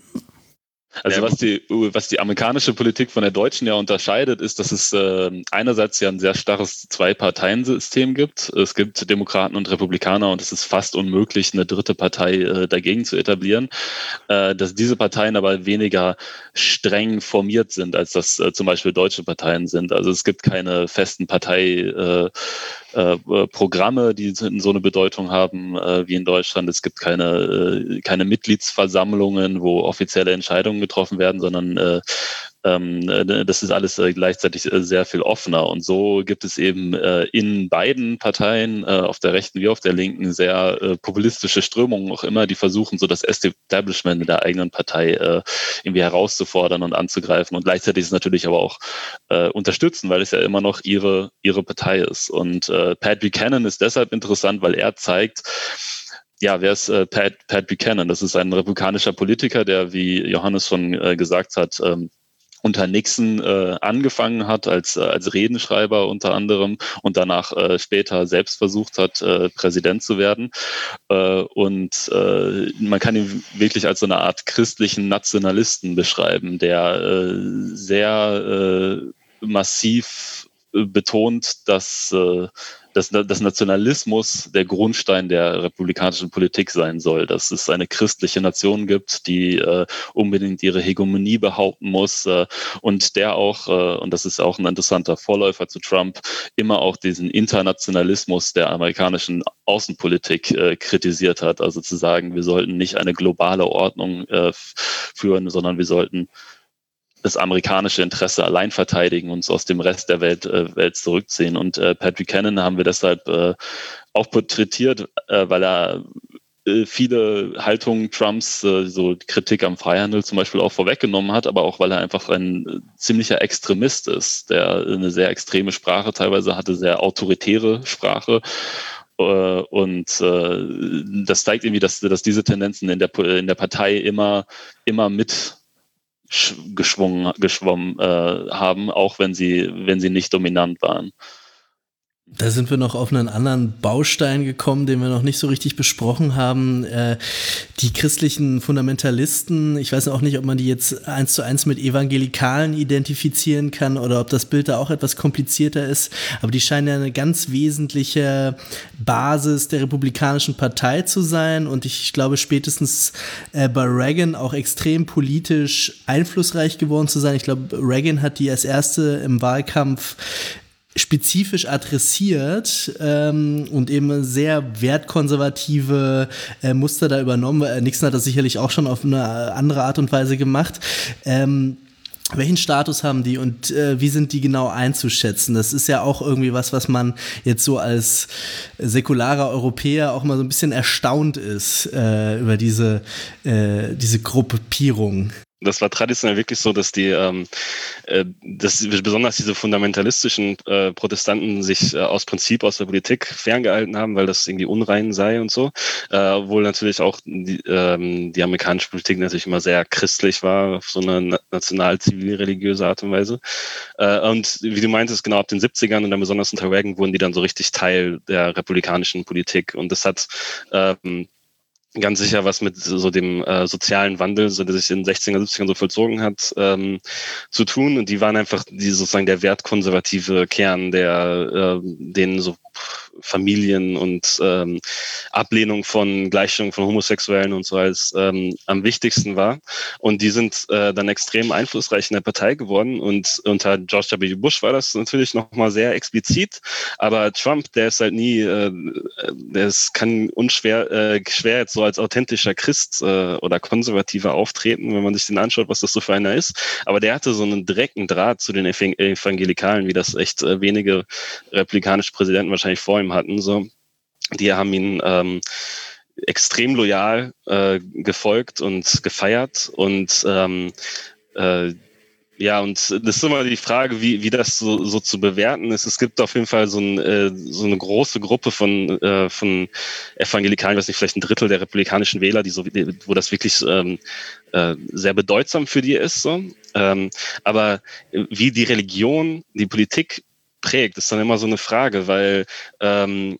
S1: Also was die, was die amerikanische Politik von der deutschen ja unterscheidet, ist, dass es äh, einerseits ja ein sehr starres Zwei-Parteien-System gibt. Es gibt Demokraten und Republikaner und es ist fast unmöglich, eine dritte Partei äh, dagegen zu etablieren. Äh, dass diese Parteien aber weniger streng formiert sind, als das äh, zum Beispiel deutsche Parteien sind. Also es gibt keine festen Partei äh, äh, die so eine Bedeutung haben wie in Deutschland. Es gibt keine, keine Mitgliedsversammlungen, wo offizielle Entscheidungen getroffen werden, sondern äh, ähm, äh, das ist alles äh, gleichzeitig äh, sehr viel offener. Und so gibt es eben in beiden Parteien, auf der rechten wie auf der linken, sehr populistische Strömungen auch immer, die versuchen, so das Establishment der eigenen Partei irgendwie herauszufordern und anzugreifen. Und gleichzeitig es natürlich aber auch unterstützen, weil es ja immer noch ihre, ihre Partei ist. Und Pat Buchanan ist deshalb interessant, weil er zeigt, ja, wer ist äh, Pat, Pat Buchanan? Das ist ein republikanischer Politiker, der, wie Johannes schon äh, gesagt hat, ähm, unter Nixon äh, angefangen hat als, äh, als Redenschreiber unter anderem und danach äh, später selbst versucht hat, äh, Präsident zu werden. Äh, und äh, man kann ihn wirklich als so eine Art christlichen Nationalisten beschreiben, der sehr massiv betont, dass dass, dass Nationalismus der Grundstein der republikanischen Politik sein soll, dass es eine christliche Nation gibt, die äh, unbedingt ihre Hegemonie behaupten muss äh, und der auch, äh, und das ist auch ein interessanter Vorläufer zu Trump, immer auch diesen Internationalismus der amerikanischen Außenpolitik äh, kritisiert hat. Also zu sagen, wir sollten nicht eine globale Ordnung äh, führen, sondern wir sollten das amerikanische Interesse allein verteidigen uns aus dem Rest der Welt, äh, Welt zurückziehen. Und äh, Patrick Cannon haben wir deshalb äh, auch porträtiert, äh, weil er äh, viele Haltungen Trumps, äh, so Kritik am Freihandel zum Beispiel auch vorweggenommen hat, aber auch weil er einfach ein äh, ziemlicher Extremist ist, der eine sehr extreme Sprache teilweise hatte, sehr autoritäre Sprache. Und das zeigt irgendwie, dass, dass diese Tendenzen in der, in der Partei immer, immer mit geschwungen, geschwommen äh, haben, auch wenn sie, wenn sie nicht dominant waren.
S4: Da sind wir noch auf einen anderen Baustein gekommen, den wir noch nicht so richtig besprochen haben. Äh, die christlichen Fundamentalisten, ich weiß auch nicht, ob man die jetzt eins zu eins mit Evangelikalen identifizieren kann oder ob das Bild da auch etwas komplizierter ist, aber die scheinen ja eine ganz wesentliche Basis der Republikanischen Partei zu sein und ich glaube spätestens äh, bei Reagan auch extrem politisch einflussreich geworden zu sein. Ich glaube, Reagan hat die als erste im Wahlkampf spezifisch adressiert ähm, und eben sehr wertkonservative äh, Muster da übernommen. Äh, Nixon hat das sicherlich auch schon auf eine andere Art und Weise gemacht. Ähm, welchen Status haben die und äh, wie sind die genau einzuschätzen? Das ist ja auch irgendwie was, was man jetzt so als säkularer Europäer auch mal so ein bisschen erstaunt ist äh, über diese, äh, diese Gruppierung
S2: das war traditionell wirklich so, dass die, ähm, äh, dass besonders diese fundamentalistischen äh, Protestanten sich äh, aus Prinzip aus der Politik ferngehalten haben, weil das irgendwie unrein sei und so. Äh, obwohl natürlich auch die, ähm, die amerikanische Politik natürlich immer sehr christlich war, auf so eine national-zivil-religiöse Art und Weise. Äh, und wie du meintest, genau ab den 70ern und dann besonders unter Reagan wurden die dann so richtig Teil der republikanischen Politik. Und das hat ähm, ganz sicher was mit so dem äh, sozialen Wandel, so der sich in den 60er, 70ern so vollzogen hat, ähm, zu tun. Und die waren einfach die sozusagen der wertkonservative Kern, der äh, denen so Familien und ähm, Ablehnung von Gleichstellung von Homosexuellen und so als ähm, am wichtigsten war. Und die sind äh, dann extrem einflussreich in der Partei geworden. Und unter George W. Bush war das natürlich nochmal sehr explizit. Aber Trump, der ist halt nie, äh, der ist, kann unschwer äh, schwer jetzt so als authentischer Christ äh, oder Konservativer auftreten, wenn man sich den anschaut, was das so für einer ist. Aber der hatte so einen direkten Draht zu den Evangelikalen, wie das echt äh, wenige republikanische Präsidenten wahrscheinlich vor ihm hatten. So. Die haben ihn ähm, extrem loyal äh, gefolgt und gefeiert und ähm, äh, ja, und das ist immer die Frage, wie, wie das so, so zu bewerten ist. Es gibt auf jeden Fall so, ein, äh, so eine große Gruppe von, äh, von Evangelikalen, ich weiß nicht, vielleicht ein Drittel der republikanischen Wähler, die so, wo das wirklich ähm, äh, sehr bedeutsam für die ist. So. Ähm, aber wie die Religion die Politik prägt, ist dann immer so eine Frage, weil ähm,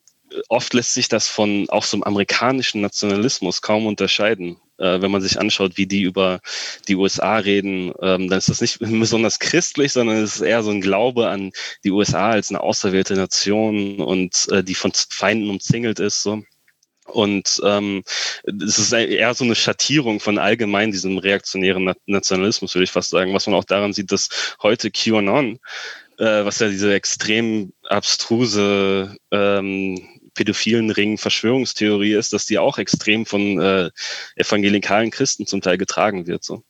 S2: oft lässt sich das von auch so einem amerikanischen Nationalismus kaum unterscheiden. Äh, wenn man sich anschaut, wie die über die USA reden, ähm, dann ist das nicht besonders christlich, sondern es ist eher so ein Glaube an die USA als eine auserwählte Nation und äh, die von Feinden umzingelt ist. So. Und ähm, es ist eher so eine Schattierung von allgemein diesem reaktionären Nationalismus, würde ich fast sagen, was man auch daran sieht, dass heute QAnon äh, was ja diese extrem abstruse ähm, pädophilen Ring Verschwörungstheorie ist, dass die auch extrem von äh, evangelikalen Christen zum Teil getragen wird. So.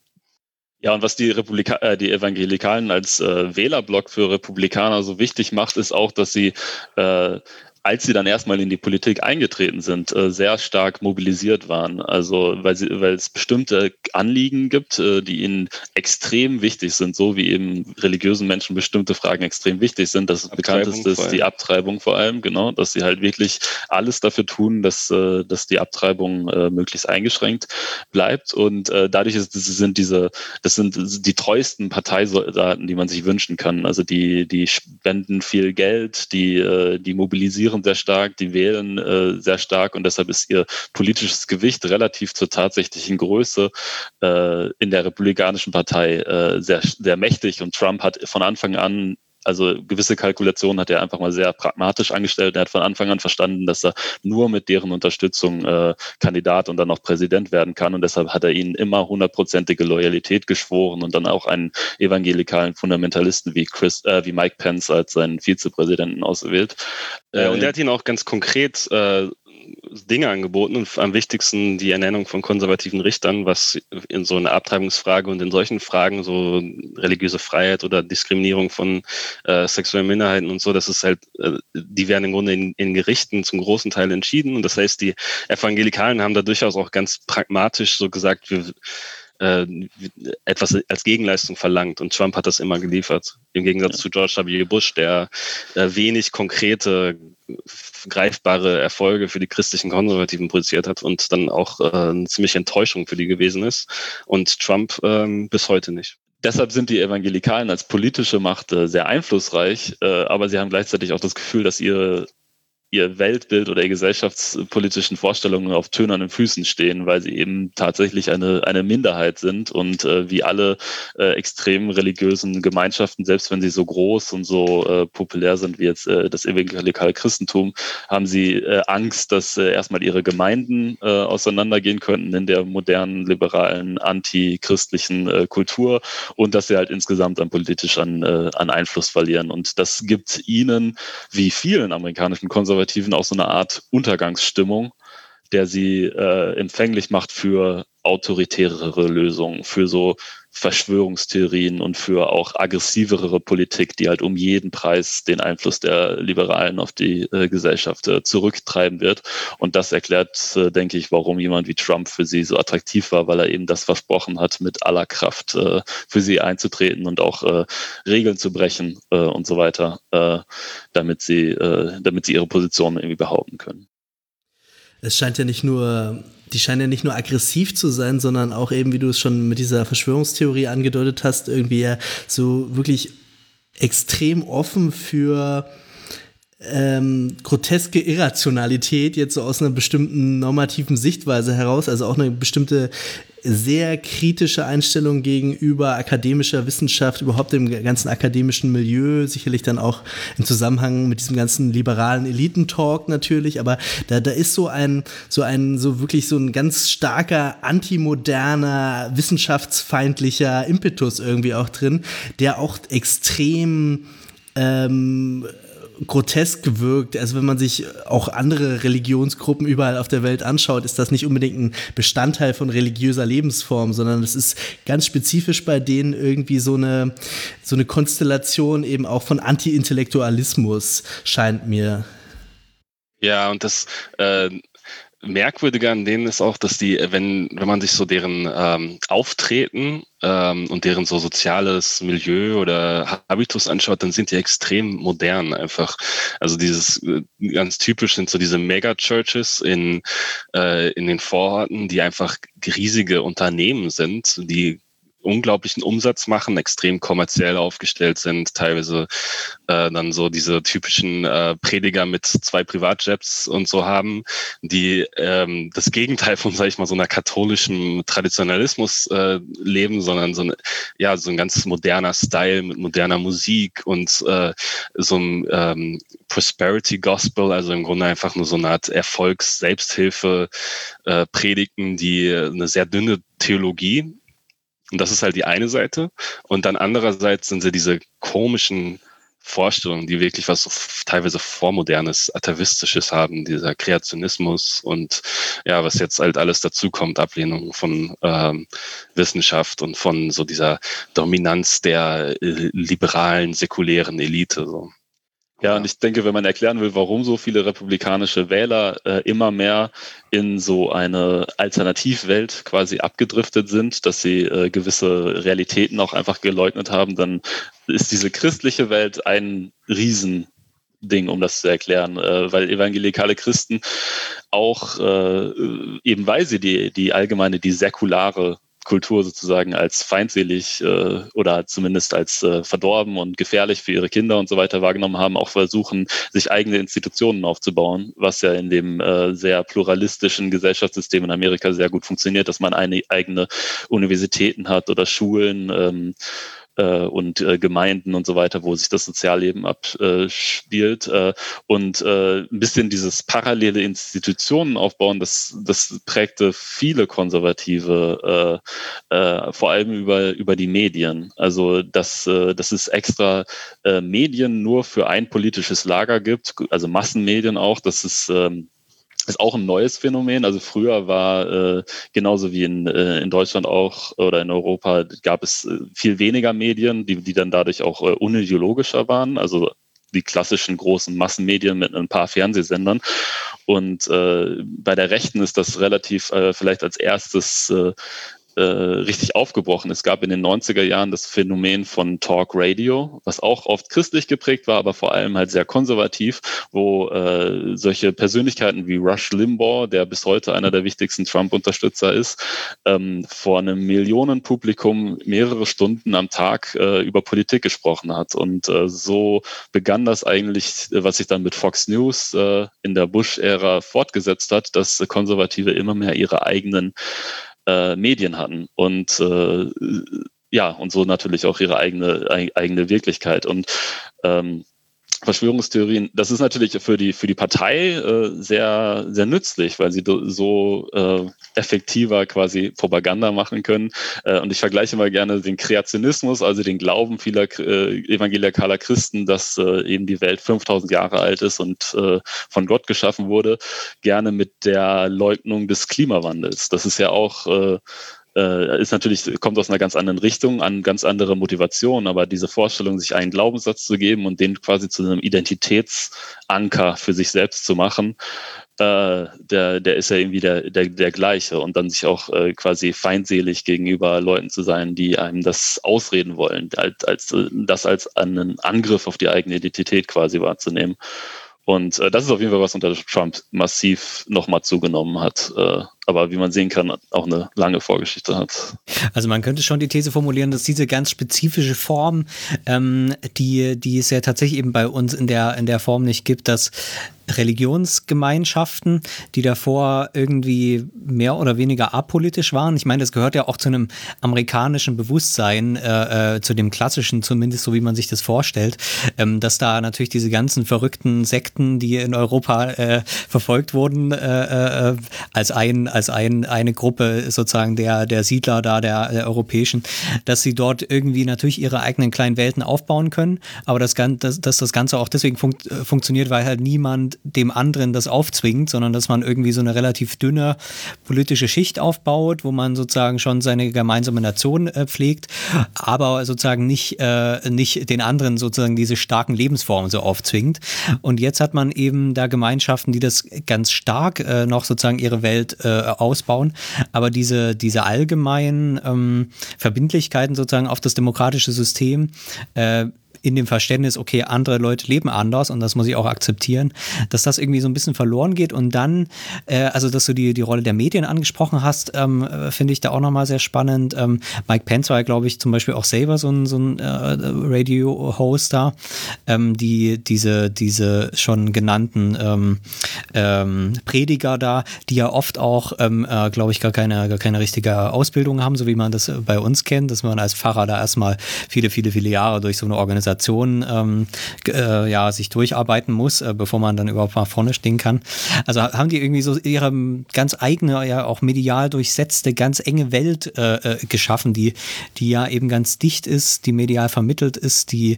S1: Ja, und was die, Republika äh, die Evangelikalen als äh, Wählerblock für Republikaner so wichtig macht, ist auch, dass sie äh, als sie dann erstmal in die Politik eingetreten sind, äh, sehr stark mobilisiert waren. Also weil, sie, weil es bestimmte Anliegen gibt, äh, die ihnen extrem wichtig sind, so wie eben religiösen Menschen bestimmte Fragen extrem wichtig sind. Das bekannteste ist die Abtreibung vor allem, genau, dass sie halt wirklich alles dafür tun, dass, äh, dass die Abtreibung möglichst eingeschränkt bleibt. Und dadurch ist, sind diese, das sind die treuesten Parteisoldaten, die man sich wünschen kann. Also die, die spenden viel Geld, die, die mobilisieren demonstrieren sehr stark, die wählen äh, sehr stark und deshalb ist ihr politisches Gewicht relativ zur tatsächlichen Größe äh, in der Republikanischen Partei äh, sehr, sehr mächtig und Trump hat von Anfang an also gewisse Kalkulationen hat er einfach mal sehr pragmatisch angestellt. Er hat von Anfang an verstanden, dass er nur mit deren Unterstützung äh, Kandidat und dann auch Präsident werden kann. Und deshalb hat er ihnen immer hundertprozentige Loyalität geschworen und dann auch einen evangelikalen Fundamentalisten wie Chris, äh, wie Mike Pence als seinen Vizepräsidenten ausgewählt.
S2: Ja, und er hat ihn auch ganz konkret äh, Dinge angeboten und am wichtigsten die Ernennung von konservativen Richtern, was in so einer Abtreibungsfrage und in solchen Fragen, so religiöse Freiheit oder Diskriminierung von äh, sexuellen Minderheiten und so, das ist halt, äh, die werden im Grunde in, in Gerichten zum großen Teil entschieden. Und das heißt, die Evangelikalen haben da durchaus auch ganz pragmatisch so gesagt, wir äh, etwas als Gegenleistung verlangt. Und Trump hat das immer geliefert. Im Gegensatz ja. zu George W. Bush, der äh, wenig konkrete, greifbare Erfolge für die christlichen Konservativen produziert hat und dann auch äh, eine ziemliche Enttäuschung für die gewesen ist. Und Trump ähm, bis heute nicht.
S1: Deshalb sind die Evangelikalen als politische Macht äh, sehr einflussreich, äh, aber sie haben gleichzeitig auch das Gefühl, dass ihre ihr Weltbild oder ihre gesellschaftspolitischen Vorstellungen auf tönernen Füßen stehen, weil sie eben tatsächlich eine, eine Minderheit sind und äh, wie alle äh, extrem religiösen Gemeinschaften, selbst wenn sie so groß und so äh, populär sind wie jetzt äh, das evangelikale Christentum, haben sie äh, Angst, dass äh, erstmal ihre Gemeinden auseinandergehen könnten in der modernen, liberalen, antichristlichen Kultur und dass sie halt insgesamt an politisch an, an Einfluss verlieren. Und das gibt ihnen, wie vielen amerikanischen Konservativen, Konservativen auch so eine Art Untergangsstimmung, der sie äh, empfänglich macht für autoritärere Lösungen, für so Verschwörungstheorien und für auch aggressivere Politik, die halt um jeden Preis den Einfluss der Liberalen auf die äh, Gesellschaft äh, zurücktreiben wird. Und das erklärt, äh, denke ich, warum jemand wie Trump für sie so attraktiv war, weil er eben das versprochen hat, mit aller Kraft äh, für sie einzutreten und auch äh, Regeln zu brechen äh, und so weiter, damit sie, damit sie ihre Position irgendwie behaupten können.
S4: Es scheint ja nicht nur die scheinen ja nicht nur aggressiv zu sein, sondern auch eben, wie du es schon mit dieser Verschwörungstheorie angedeutet hast, irgendwie ja so wirklich extrem offen für ähm, groteske Irrationalität jetzt so aus einer bestimmten normativen Sichtweise heraus, also auch eine bestimmte sehr kritische Einstellung gegenüber akademischer Wissenschaft, überhaupt dem ganzen akademischen Milieu, sicherlich dann auch im Zusammenhang mit diesem ganzen liberalen Elitentalk natürlich, aber da, da ist so ein, so ein, so wirklich so ein ganz starker antimoderner, wissenschaftsfeindlicher Impetus irgendwie auch drin, der auch extrem ähm, grotesk gewirkt. Also wenn man sich auch andere Religionsgruppen überall auf der Welt anschaut, ist das nicht unbedingt ein Bestandteil von religiöser Lebensform, sondern es ist ganz spezifisch bei denen irgendwie so eine, so eine Konstellation eben auch von Anti-Intellektualismus, scheint mir.
S2: Ja, und das äh, Merkwürdige an denen ist auch, dass die, wenn, wenn man sich so deren ähm, Auftreten ähm, und deren so soziales Milieu oder Habitus anschaut, dann sind die extrem modern einfach. Also dieses äh, ganz typisch sind so diese Mega-Churches in, äh, in den Vororten, die einfach riesige Unternehmen sind, die unglaublichen Umsatz machen, extrem kommerziell aufgestellt sind, teilweise äh, dann so diese typischen äh, Prediger mit zwei Privatjets und so haben, die ähm, das Gegenteil von, sag ich mal, so einer katholischen Traditionalismus äh, leben, sondern so, eine, ja, so ein ganz moderner Style mit moderner Musik und äh, so ein ähm, Prosperity Gospel, also im Grunde einfach nur so eine Art Erfolgs-Selbsthilfe äh, Predigten, die eine sehr dünne Theologie und das ist halt die eine Seite. Und dann andererseits sind sie diese komischen Vorstellungen, die wirklich was teilweise vormodernes, atavistisches haben, dieser Kreationismus und ja, was jetzt halt alles dazukommt, Ablehnung von ähm, Wissenschaft und von so dieser Dominanz der äh, liberalen, säkulären Elite. So.
S1: Ja, und ich denke, wenn man erklären will, warum so viele republikanische Wähler äh, immer mehr in so eine Alternativwelt quasi abgedriftet sind, dass sie äh, gewisse Realitäten auch einfach geleugnet haben, dann ist diese christliche Welt ein Riesending, um das zu erklären, äh, weil evangelikale Christen auch äh, eben weil sie die, die allgemeine, die säkulare Kultur sozusagen als feindselig äh, oder zumindest als äh, verdorben und gefährlich für ihre Kinder und so weiter wahrgenommen haben, auch versuchen, sich eigene Institutionen aufzubauen, was ja in dem äh, sehr pluralistischen Gesellschaftssystem in Amerika sehr gut funktioniert, dass man eine eigene Universitäten hat oder Schulen. Ähm, äh, und äh, Gemeinden und so weiter, wo sich das Sozialleben abspielt. Äh, und äh, ein bisschen dieses parallele Institutionen aufbauen, das, das prägte viele Konservative, äh, äh, vor allem über, über die Medien. Also, dass, äh, dass es extra äh, Medien nur für ein politisches Lager gibt, also Massenmedien auch, dass es ähm, ist auch ein neues Phänomen. Also früher war äh, genauso wie in, äh, in Deutschland auch oder in Europa gab es äh, viel weniger Medien, die, die dann dadurch auch äh, unideologischer waren. Also die klassischen großen Massenmedien mit ein paar Fernsehsendern. Und äh, bei der Rechten ist das relativ äh, vielleicht als erstes äh, äh, richtig aufgebrochen. Es gab in den 90er Jahren das Phänomen von Talk Radio, was auch oft christlich geprägt war, aber vor allem halt sehr konservativ, wo äh, solche Persönlichkeiten wie Rush Limbaugh, der bis heute einer der wichtigsten Trump-Unterstützer ist, ähm, vor einem Millionenpublikum mehrere Stunden am Tag äh, über Politik gesprochen hat. Und äh, so begann das eigentlich, was sich dann mit Fox News äh, in der Bush-Ära fortgesetzt hat, dass Konservative immer mehr ihre eigenen äh, Medien hatten und äh, ja, und so natürlich auch ihre eigene, eigene Wirklichkeit. Und ähm, Verschwörungstheorien, das ist natürlich für die, für die Partei äh, sehr, sehr nützlich, weil sie so äh, effektiver quasi Propaganda machen können. Äh, und ich vergleiche mal gerne den Kreationismus, also den Glauben vieler äh, evangelikaler Christen, dass äh, eben die Welt 5000 Jahre alt ist und äh, von Gott geschaffen wurde, gerne mit der Leugnung des Klimawandels. Das ist ja auch äh, äh, ist natürlich, kommt aus einer ganz anderen Richtung, an ganz andere Motivation, aber diese Vorstellung, sich einen Glaubenssatz zu geben und den quasi zu einem Identitätsanker für sich selbst zu machen, äh, der, der ist ja irgendwie der, der, der gleiche und dann sich auch äh, quasi feindselig gegenüber Leuten zu sein, die einem das ausreden wollen, als, als das als einen Angriff auf die eigene Identität quasi wahrzunehmen. Und äh, das ist auf jeden Fall was unter Trump massiv nochmal zugenommen hat. Äh, aber wie man sehen kann, auch eine lange Vorgeschichte hat.
S3: Also man könnte schon die These formulieren, dass diese ganz spezifische Form, ähm, die, die es ja tatsächlich eben bei uns in der, in der Form nicht gibt, dass Religionsgemeinschaften, die davor irgendwie mehr oder weniger apolitisch waren. Ich meine, das gehört ja auch zu einem amerikanischen Bewusstsein, äh, äh, zu dem klassischen zumindest, so wie man sich das vorstellt, ähm, dass da natürlich diese ganzen verrückten Sekten, die in Europa äh, verfolgt wurden, äh, äh als ein als ein, eine Gruppe sozusagen der der Siedler da der, der europäischen, dass sie dort irgendwie natürlich ihre eigenen kleinen Welten aufbauen können, aber das, dass, dass das Ganze auch deswegen fun äh, funktioniert, weil halt niemand dem anderen das aufzwingt, sondern dass man irgendwie so eine relativ dünne politische Schicht aufbaut, wo man sozusagen schon seine gemeinsame Nation äh, pflegt, aber sozusagen nicht, äh, nicht den anderen sozusagen diese starken Lebensformen so aufzwingt. Und jetzt hat man eben da Gemeinschaften, die das ganz stark äh, noch sozusagen ihre Welt äh, ausbauen, aber diese, diese allgemeinen ähm, Verbindlichkeiten sozusagen auf das demokratische System äh, in dem Verständnis, okay, andere Leute leben anders und das muss ich auch akzeptieren, dass das irgendwie so ein bisschen verloren geht und dann, äh, also dass du die, die Rolle der Medien angesprochen hast, ähm, äh, finde ich da auch nochmal sehr spannend. Ähm, Mike Pence war, glaube ich, zum Beispiel auch selber so ein, so ein äh, Radio-Host da, ähm, die diese, diese schon genannten ähm, ähm, Prediger da, die ja oft auch, ähm, äh, glaube ich, gar keine, gar keine richtige Ausbildung haben, so wie man das bei uns kennt, dass man als Pfarrer da erstmal viele, viele, viele Jahre durch so eine Organisation Organisation ähm, äh, ja, sich durcharbeiten muss, äh, bevor man dann überhaupt mal vorne stehen kann. Also haben die irgendwie so ihre ganz eigene, ja auch medial durchsetzte, ganz enge Welt äh, äh, geschaffen, die, die ja eben ganz dicht ist, die medial vermittelt ist, die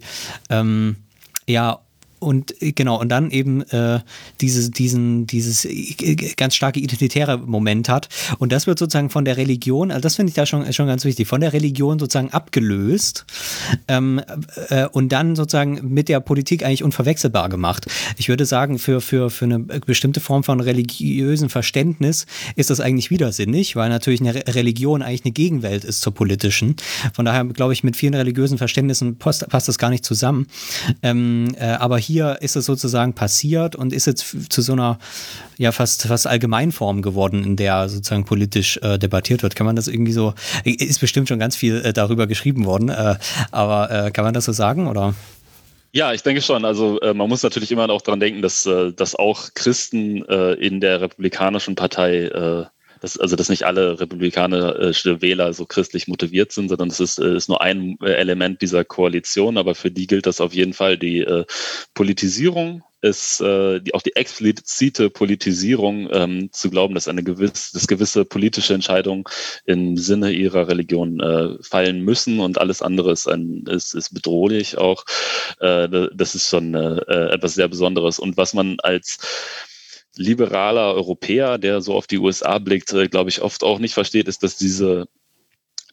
S3: ähm, ja und äh, genau, und dann eben äh, diese, diesen, dieses äh, ganz starke identitäre Moment hat. Und das wird sozusagen von der Religion, also das finde ich da schon, schon ganz wichtig, von der Religion sozusagen abgelöst ähm, äh, und dann sozusagen mit der Politik eigentlich unverwechselbar gemacht. Ich würde sagen, für, für, für eine bestimmte Form von religiösen Verständnis ist das eigentlich widersinnig, weil natürlich eine Religion eigentlich eine Gegenwelt ist zur politischen. Von daher glaube ich, mit vielen religiösen Verständnissen passt, passt das gar nicht zusammen. Ähm, äh, aber hier ist es sozusagen passiert und ist jetzt zu so einer ja fast fast Allgemeinform geworden, in der sozusagen politisch äh, debattiert wird. Kann man das irgendwie so? Ist bestimmt schon ganz viel äh, darüber geschrieben worden, äh, aber äh, kann man das so sagen oder?
S1: Ja, ich denke schon. Also äh, man muss natürlich immer auch daran denken, dass, äh, dass auch Christen äh, in der Republikanischen Partei äh, dass, also dass nicht alle republikanische Wähler so christlich motiviert sind, sondern es ist, äh, ist nur ein äh, Element dieser Koalition, aber für die gilt das auf jeden Fall. Die äh, Politisierung ist äh, die, auch die explizite Politisierung ähm, zu glauben, dass eine gewisse, dass gewisse politische Entscheidungen im Sinne ihrer Religion äh, fallen müssen und alles andere ist, ein, ist, ist bedrohlich auch. Äh, das ist schon äh, etwas sehr Besonderes. Und was man als liberaler Europäer, der so auf die USA blickt, äh, glaube ich, oft auch nicht versteht, ist, dass diese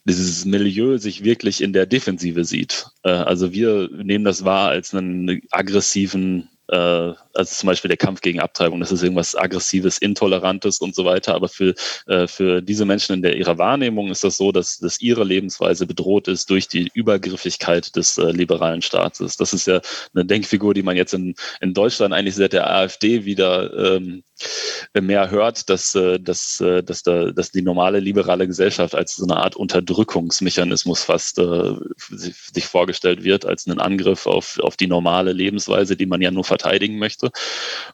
S1: dieses Milieu sich wirklich in der Defensive sieht. Äh, also wir nehmen das wahr als einen aggressiven also zum Beispiel der Kampf gegen Abtreibung, das ist irgendwas Aggressives, Intolerantes und so weiter. Aber für, äh, für diese Menschen in der, ihrer Wahrnehmung ist das so, dass, dass ihre Lebensweise bedroht ist durch die Übergriffigkeit des äh, liberalen Staates. Das ist ja eine Denkfigur, die man jetzt in, in Deutschland eigentlich seit der AfD wieder ähm, mehr hört, dass, äh, dass, äh, dass, da, dass die normale liberale Gesellschaft als so eine Art Unterdrückungsmechanismus fast äh, sich, vorgestellt wird, als einen Angriff auf, auf die normale Lebensweise, die man ja nur verteidigen möchte.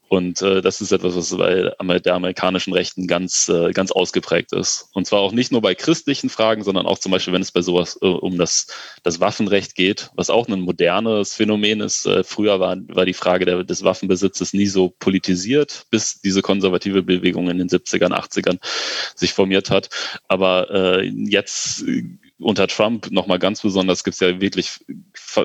S1: Und äh, das ist etwas, was bei der amerikanischen Rechten ganz, äh, ganz ausgeprägt ist. Und zwar auch nicht nur bei christlichen Fragen, sondern auch zum Beispiel, wenn es bei sowas äh, um das, das Waffenrecht geht, was auch ein modernes Phänomen ist. Äh, früher war, war die Frage der, des Waffenbesitzes nie so politisiert, bis diese konservative Bewegung in den 70ern, 80ern sich formiert hat. Aber äh, jetzt unter Trump nochmal ganz besonders gibt es ja wirklich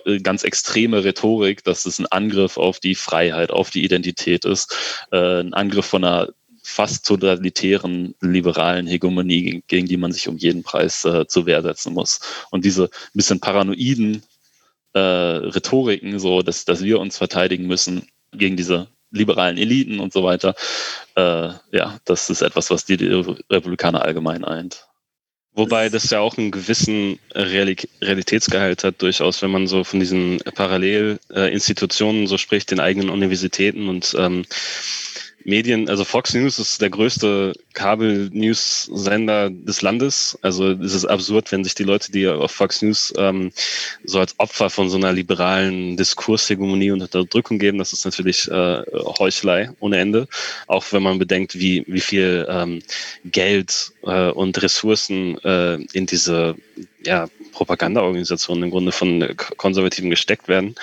S1: äh, ganz extreme Rhetorik, dass es ein Angriff auf die Freiheit, auf die Identität ist, äh, ein Angriff von einer fast totalitären liberalen Hegemonie, gegen die man sich um jeden Preis äh, zur Wehr setzen muss. Und diese bisschen paranoiden äh, Rhetoriken, so dass, dass wir uns verteidigen müssen gegen diese liberalen Eliten und so weiter, äh, ja, das ist etwas, was die Republikaner allgemein eint.
S2: Wobei das ja auch einen gewissen Realitätsgehalt hat, durchaus, wenn man so von diesen Parallelinstitutionen so spricht, den eigenen Universitäten und ähm, Medien, also Fox News ist der größte Kabel-News-Sender des Landes. Also es ist absurd, wenn sich die Leute, die auf Fox News ähm, so als Opfer von so einer liberalen Diskurshegemonie und Unterdrückung geben, das ist natürlich äh, Heuchelei ohne Ende. Auch wenn man bedenkt, wie, wie viel ähm, Geld äh, und Ressourcen äh, in diese ja, Propagandaorganisationen im Grunde von Konservativen gesteckt werden.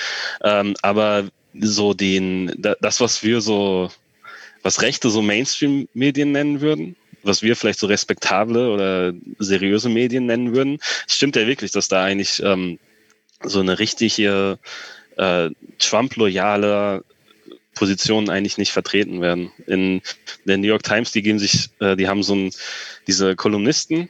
S2: Ähm, aber so den, das, was wir so was Rechte so Mainstream-Medien nennen würden, was wir vielleicht so respektable oder seriöse Medien nennen würden. Es stimmt ja wirklich, dass da eigentlich ähm, so eine richtige äh, Trump-loyale Positionen eigentlich nicht vertreten werden. In der New York Times, die geben sich, äh, die haben so ein, diese Kolumnisten,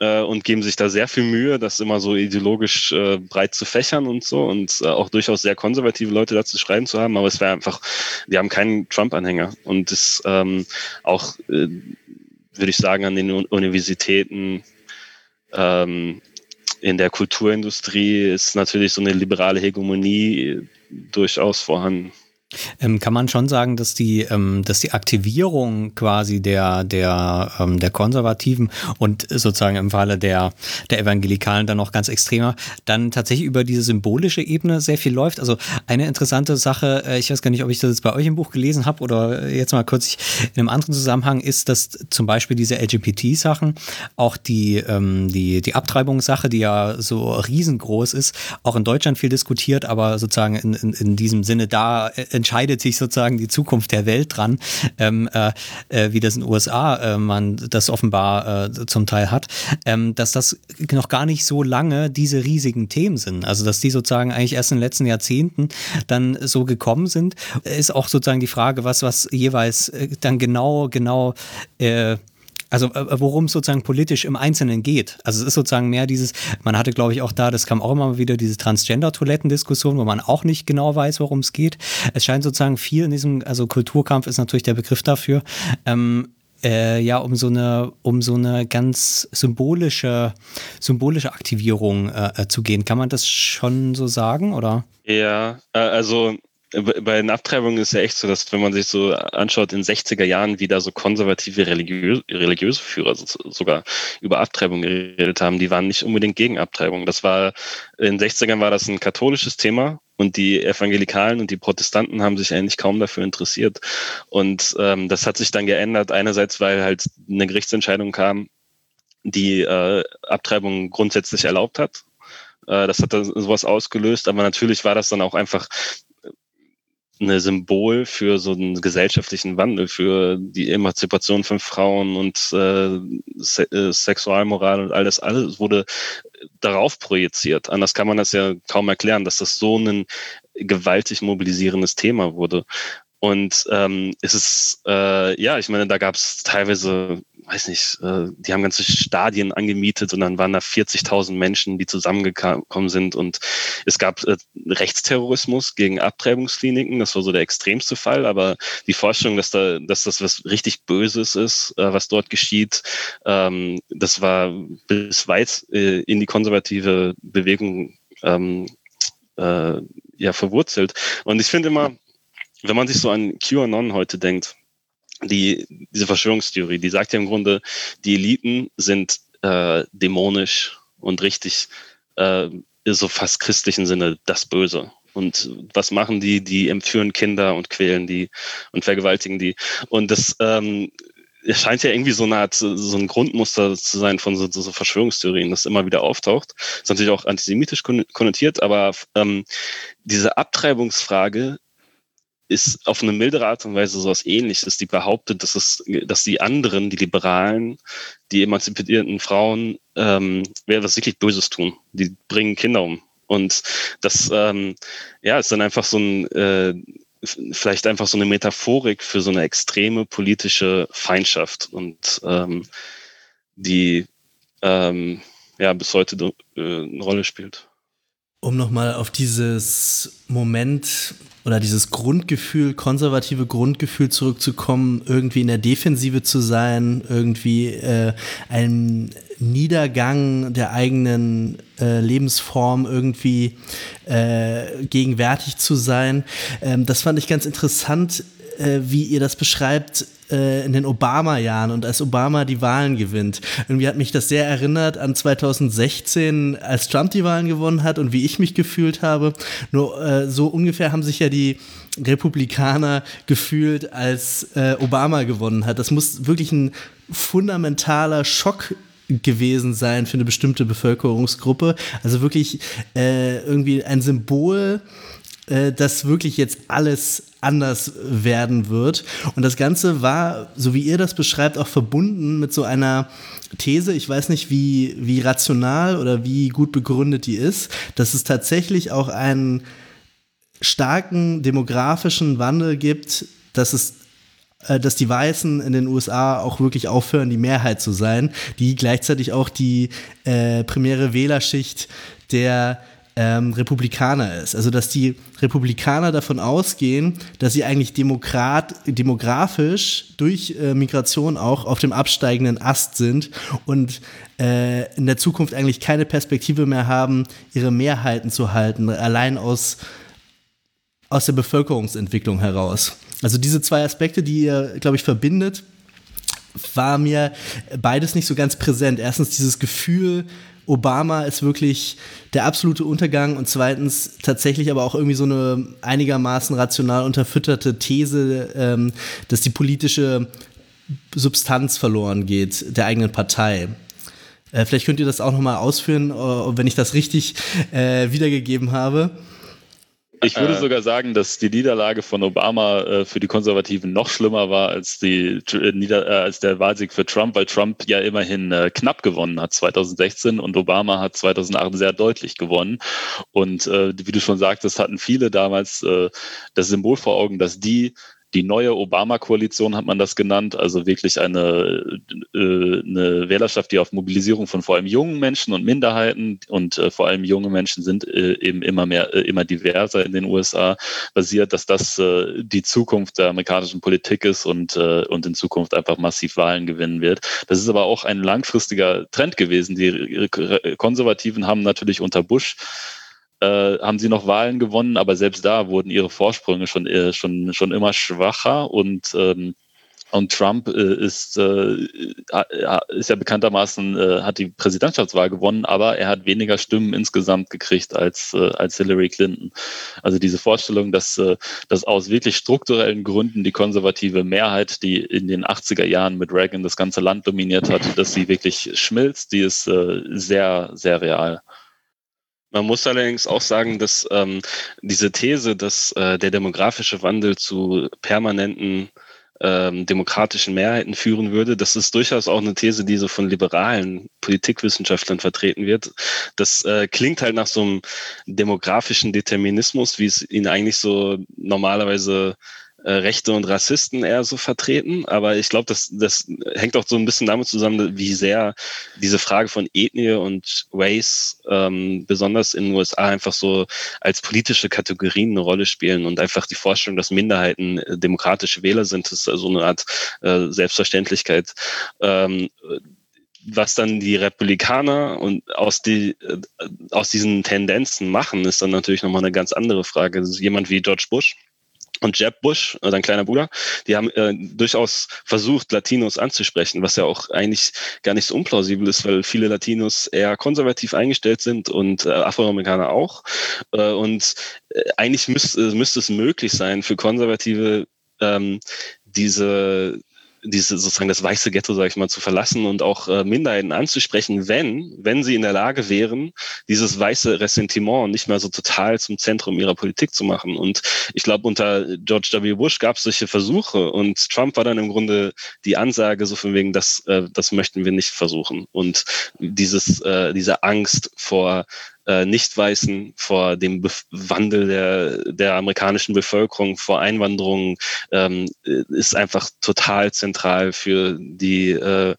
S2: äh, und geben sich da sehr viel Mühe, das immer so ideologisch äh, breit zu fächern und so und äh, auch durchaus sehr konservative Leute dazu schreiben zu haben, aber es wäre einfach, die haben keinen Trump-Anhänger und das ähm, auch, äh, würde ich sagen, an den Universitäten ähm, in der Kulturindustrie ist natürlich so eine liberale Hegemonie durchaus vorhanden.
S3: Ähm, kann man schon sagen, dass die, ähm, dass die Aktivierung quasi der, der, ähm, der Konservativen und sozusagen im Falle der, der Evangelikalen dann noch ganz extremer, dann tatsächlich über diese symbolische Ebene sehr viel läuft. Also eine interessante Sache, äh, ich weiß gar nicht, ob ich das jetzt bei euch im Buch gelesen habe oder jetzt mal kurz in einem anderen Zusammenhang, ist, dass zum Beispiel diese LGBT-Sachen, auch die, ähm, die, die Abtreibungssache, die ja so riesengroß ist, auch in Deutschland viel diskutiert, aber sozusagen in, in, in diesem Sinne da äh, entscheidet sich sozusagen die Zukunft der Welt dran, ähm, äh, äh, wie das in den USA äh, man das offenbar äh, zum Teil hat, ähm, dass das noch gar nicht so lange diese riesigen Themen sind. Also dass die sozusagen eigentlich erst in den letzten Jahrzehnten dann so gekommen sind, ist auch sozusagen die Frage, was was jeweils äh, dann genau genau äh, also äh, worum es sozusagen politisch im Einzelnen geht. Also es ist sozusagen mehr dieses, man hatte glaube ich auch da, das kam auch immer wieder, diese Transgender-Toilettendiskussion, wo man auch nicht genau weiß, worum es geht. Es scheint sozusagen viel in diesem, also Kulturkampf ist natürlich der Begriff dafür, ähm, äh, ja, um so eine, um so eine ganz symbolische, symbolische Aktivierung äh, äh zu gehen. Kann man das schon so sagen, oder?
S2: Ja, äh, also bei den Abtreibungen ist ja echt so, dass wenn man sich so anschaut, in 60er Jahren, wie da so konservative religiöse, religiöse Führer sogar über Abtreibung geredet haben, die waren nicht unbedingt gegen Abtreibung. Das war, in den 60ern war das ein katholisches Thema und die Evangelikalen und die Protestanten haben sich eigentlich kaum dafür interessiert. Und ähm, das hat sich dann geändert, einerseits, weil halt eine Gerichtsentscheidung kam, die äh, Abtreibung grundsätzlich erlaubt hat. Äh, das hat dann sowas ausgelöst, aber natürlich war das dann auch einfach eine Symbol für so einen gesellschaftlichen Wandel, für die Emanzipation von Frauen und äh, Se äh, Sexualmoral und alles, alles wurde darauf projiziert. Anders kann man das ja kaum erklären, dass das so ein gewaltig mobilisierendes Thema wurde. Und ähm, es ist, äh, ja, ich meine, da gab es teilweise, weiß nicht, äh, die haben ganze Stadien angemietet und dann waren da 40.000 Menschen, die zusammengekommen sind. Und es gab äh, Rechtsterrorismus gegen Abtreibungskliniken, das war so der extremste Fall. Aber die Vorstellung, dass da, dass das was richtig Böses ist, äh, was dort geschieht, ähm, das war bis weit äh, in die konservative Bewegung ähm, äh, ja verwurzelt. Und ich finde immer, wenn man sich so an QAnon heute denkt, die, diese Verschwörungstheorie, die sagt ja im Grunde, die Eliten sind äh, dämonisch und richtig, äh, so fast christlichen Sinne, das Böse. Und was machen die? Die entführen Kinder und quälen die und vergewaltigen die. Und das ähm, scheint ja irgendwie so eine Art, so ein Grundmuster zu sein von so, so Verschwörungstheorien, das immer wieder auftaucht. Ist natürlich auch antisemitisch konnotiert, aber ähm, diese Abtreibungsfrage ist auf eine mildere Art und Weise sowas ähnliches, die behauptet, dass es, dass die anderen, die Liberalen, die emanzipierten Frauen, ähm, was wirklich Böses tun. Die bringen Kinder um. Und das, ähm, ja, ist dann einfach so ein, äh, vielleicht einfach so eine Metaphorik für so eine extreme politische Feindschaft und ähm, die ähm, ja bis heute äh, eine Rolle spielt.
S4: Um nochmal auf dieses Moment oder dieses Grundgefühl, konservative Grundgefühl zurückzukommen, irgendwie in der Defensive zu sein, irgendwie äh, ein Niedergang der eigenen äh, Lebensform irgendwie äh, gegenwärtig zu sein. Ähm, das fand ich ganz interessant, äh, wie ihr das beschreibt äh, in den Obama-Jahren und als Obama die Wahlen gewinnt. Irgendwie hat mich das sehr erinnert an 2016, als Trump die Wahlen gewonnen hat und wie ich mich gefühlt habe. Nur äh, so ungefähr haben sich ja die Republikaner gefühlt, als äh, Obama gewonnen hat. Das muss wirklich ein fundamentaler Schock gewesen sein für eine bestimmte Bevölkerungsgruppe. Also wirklich äh, irgendwie ein Symbol, äh, dass wirklich jetzt alles anders werden wird. Und das Ganze war, so wie ihr das beschreibt, auch verbunden mit so einer These, ich weiß nicht, wie, wie rational oder wie gut begründet die ist, dass es tatsächlich auch einen starken demografischen Wandel gibt, dass es äh, dass die Weißen in den USA auch wirklich aufhören, die Mehrheit zu sein, die gleichzeitig auch die äh, primäre Wählerschicht der ähm, Republikaner ist. Also dass die Republikaner davon ausgehen, dass sie eigentlich Demokrat, demografisch durch äh, Migration auch auf dem absteigenden Ast sind und äh, in der Zukunft eigentlich keine Perspektive mehr haben, ihre Mehrheiten zu halten, allein aus, aus der Bevölkerungsentwicklung heraus. Also diese zwei Aspekte, die ihr, glaube ich, verbindet, war mir beides nicht so ganz präsent. Erstens dieses Gefühl, Obama ist wirklich der absolute Untergang und zweitens tatsächlich aber auch irgendwie so eine einigermaßen rational unterfütterte These, ähm, dass die politische Substanz verloren geht der eigenen Partei. Äh, vielleicht könnt ihr das auch nochmal ausführen, äh, wenn ich das richtig äh, wiedergegeben habe.
S1: Ich würde äh, sogar sagen, dass die Niederlage von Obama äh, für die Konservativen noch schlimmer war als, die, äh, Nieder äh, als der Wahlsieg für Trump, weil Trump ja immerhin äh, knapp gewonnen hat 2016 und Obama hat 2008 sehr deutlich gewonnen. Und äh, wie du schon sagtest, hatten viele damals das Symbol vor Augen, dass die die neue Obama-Koalition hat man das genannt, also wirklich eine, äh, eine Wählerschaft, die auf Mobilisierung von vor allem jungen Menschen und Minderheiten und äh, vor allem junge Menschen sind äh, eben immer mehr, äh, immer diverser in den USA basiert, dass das die Zukunft der amerikanischen Politik ist und, und in Zukunft einfach massiv Wahlen gewinnen wird. Das ist aber auch ein langfristiger Trend gewesen. Die Konservativen haben natürlich unter Bush äh, haben sie noch Wahlen gewonnen, aber selbst da wurden ihre Vorsprünge schon, äh, schon, schon immer schwacher und ähm, und Trump äh, ist, äh, ist ja bekanntermaßen, äh, hat die Präsidentschaftswahl gewonnen, aber er hat weniger Stimmen insgesamt gekriegt als, äh, als Hillary Clinton. Also diese Vorstellung, dass, äh, dass aus wirklich strukturellen Gründen die konservative Mehrheit, die in den 80er Jahren mit Reagan das ganze Land dominiert hat, dass sie wirklich schmilzt, die ist äh, sehr, sehr real.
S2: Man muss allerdings auch sagen, dass ähm, diese These, dass äh, der demografische Wandel zu permanenten ähm, demokratischen Mehrheiten führen würde, das ist durchaus auch eine These, die so von liberalen Politikwissenschaftlern vertreten wird. Das äh, klingt halt nach so einem demografischen Determinismus, wie es ihn eigentlich so normalerweise äh, Rechte und Rassisten eher so vertreten. Aber ich glaube, das, das hängt auch so ein bisschen damit zusammen, wie sehr diese Frage von Ethnie und Race ähm, besonders in den USA einfach so als politische Kategorien eine Rolle spielen und einfach die Vorstellung, dass Minderheiten äh, demokratische Wähler sind, ist so also eine Art äh, Selbstverständlichkeit. Ähm, was dann die Republikaner und aus, die, äh, aus diesen Tendenzen machen, ist dann natürlich nochmal eine ganz andere Frage. Jemand wie George Bush und Jeb Bush, äh, sein kleiner Bruder, die haben äh, durchaus versucht, Latinos anzusprechen, was ja auch eigentlich gar nicht so unplausibel ist, weil viele Latinos eher konservativ eingestellt sind und äh, Afroamerikaner auch. Äh, und äh, eigentlich müsste, müsste es möglich sein für Konservative, ähm, diese diese sozusagen das weiße Ghetto, sage ich mal, zu verlassen und auch äh, Minderheiten anzusprechen, wenn, wenn sie in der Lage wären, dieses weiße Ressentiment nicht mehr so total zum Zentrum ihrer Politik zu machen. Und ich glaube, unter George W. Bush gab es solche Versuche und Trump war dann im Grunde die Ansage so von wegen, das, äh, das möchten wir nicht versuchen. Und dieses, äh, diese Angst vor äh, Nicht-Weißen, vor dem Be Wandel der, der amerikanischen Bevölkerung, vor Einwanderung, ähm, ist einfach total zentral für die äh,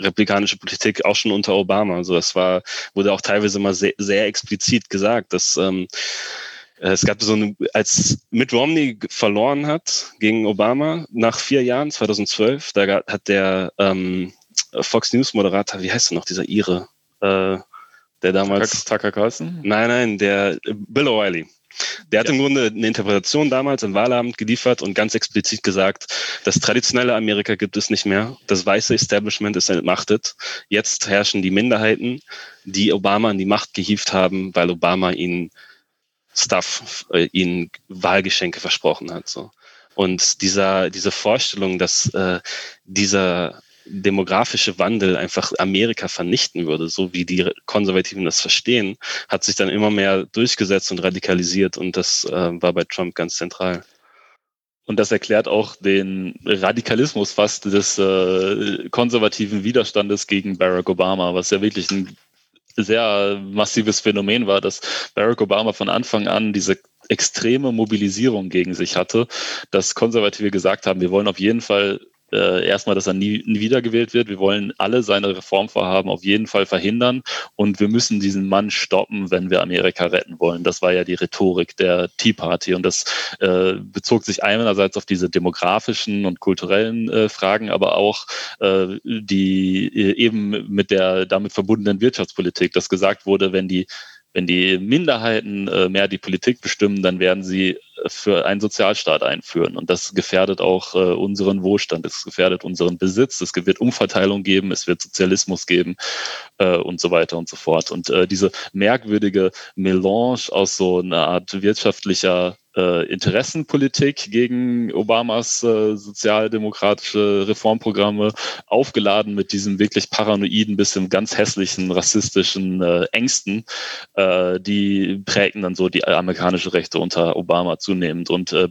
S2: republikanische Politik, auch schon unter Obama. Also das war, wurde auch teilweise mal sehr, sehr explizit gesagt, dass ähm, es gab so eine, als Mitt Romney verloren hat gegen Obama nach vier Jahren, 2012, da hat der ähm, Fox News Moderator, wie heißt er noch, dieser Ire, äh, der damals.
S1: Tucker Carlson?
S2: Nein, nein, der Bill O'Reilly. Der hat ja. im Grunde eine Interpretation damals im Wahlabend geliefert und ganz explizit gesagt, das traditionelle Amerika gibt es nicht mehr. Das weiße Establishment ist entmachtet. Jetzt herrschen die Minderheiten, die Obama in die Macht gehievt haben, weil Obama ihnen Stuff, äh, ihnen Wahlgeschenke versprochen hat. So. Und dieser, diese Vorstellung, dass äh, dieser demografische Wandel einfach Amerika vernichten würde, so wie die Konservativen das verstehen, hat sich dann immer mehr durchgesetzt und radikalisiert und das äh, war bei Trump ganz zentral.
S1: Und das erklärt auch den Radikalismus fast des äh, konservativen Widerstandes gegen Barack Obama, was ja wirklich ein sehr massives Phänomen war, dass Barack Obama von Anfang an diese extreme Mobilisierung gegen sich hatte, dass Konservative gesagt haben, wir wollen auf jeden Fall äh, erstmal, dass er nie, nie wiedergewählt wird. Wir wollen alle seine Reformvorhaben auf jeden Fall verhindern und wir müssen diesen Mann stoppen, wenn wir Amerika retten wollen. Das war ja die Rhetorik der Tea Party und das äh, bezog sich einerseits auf diese demografischen und kulturellen äh, Fragen, aber auch äh, die äh, eben mit der damit verbundenen Wirtschaftspolitik, dass gesagt wurde, wenn die wenn die Minderheiten äh, mehr die Politik bestimmen, dann werden sie äh, für einen Sozialstaat einführen. Und das gefährdet auch äh, unseren Wohlstand, es gefährdet unseren Besitz, es wird Umverteilung geben, es wird Sozialismus geben äh, und so weiter und so fort. Und äh, diese merkwürdige Melange aus so einer Art wirtschaftlicher äh, Interessenpolitik gegen Obamas äh, sozialdemokratische Reformprogramme, aufgeladen mit diesem wirklich paranoiden, bis im ganz hässlichen, rassistischen äh, Ängsten, äh, die prägten dann so die amerikanische Rechte unter Obama zunehmend. Und äh,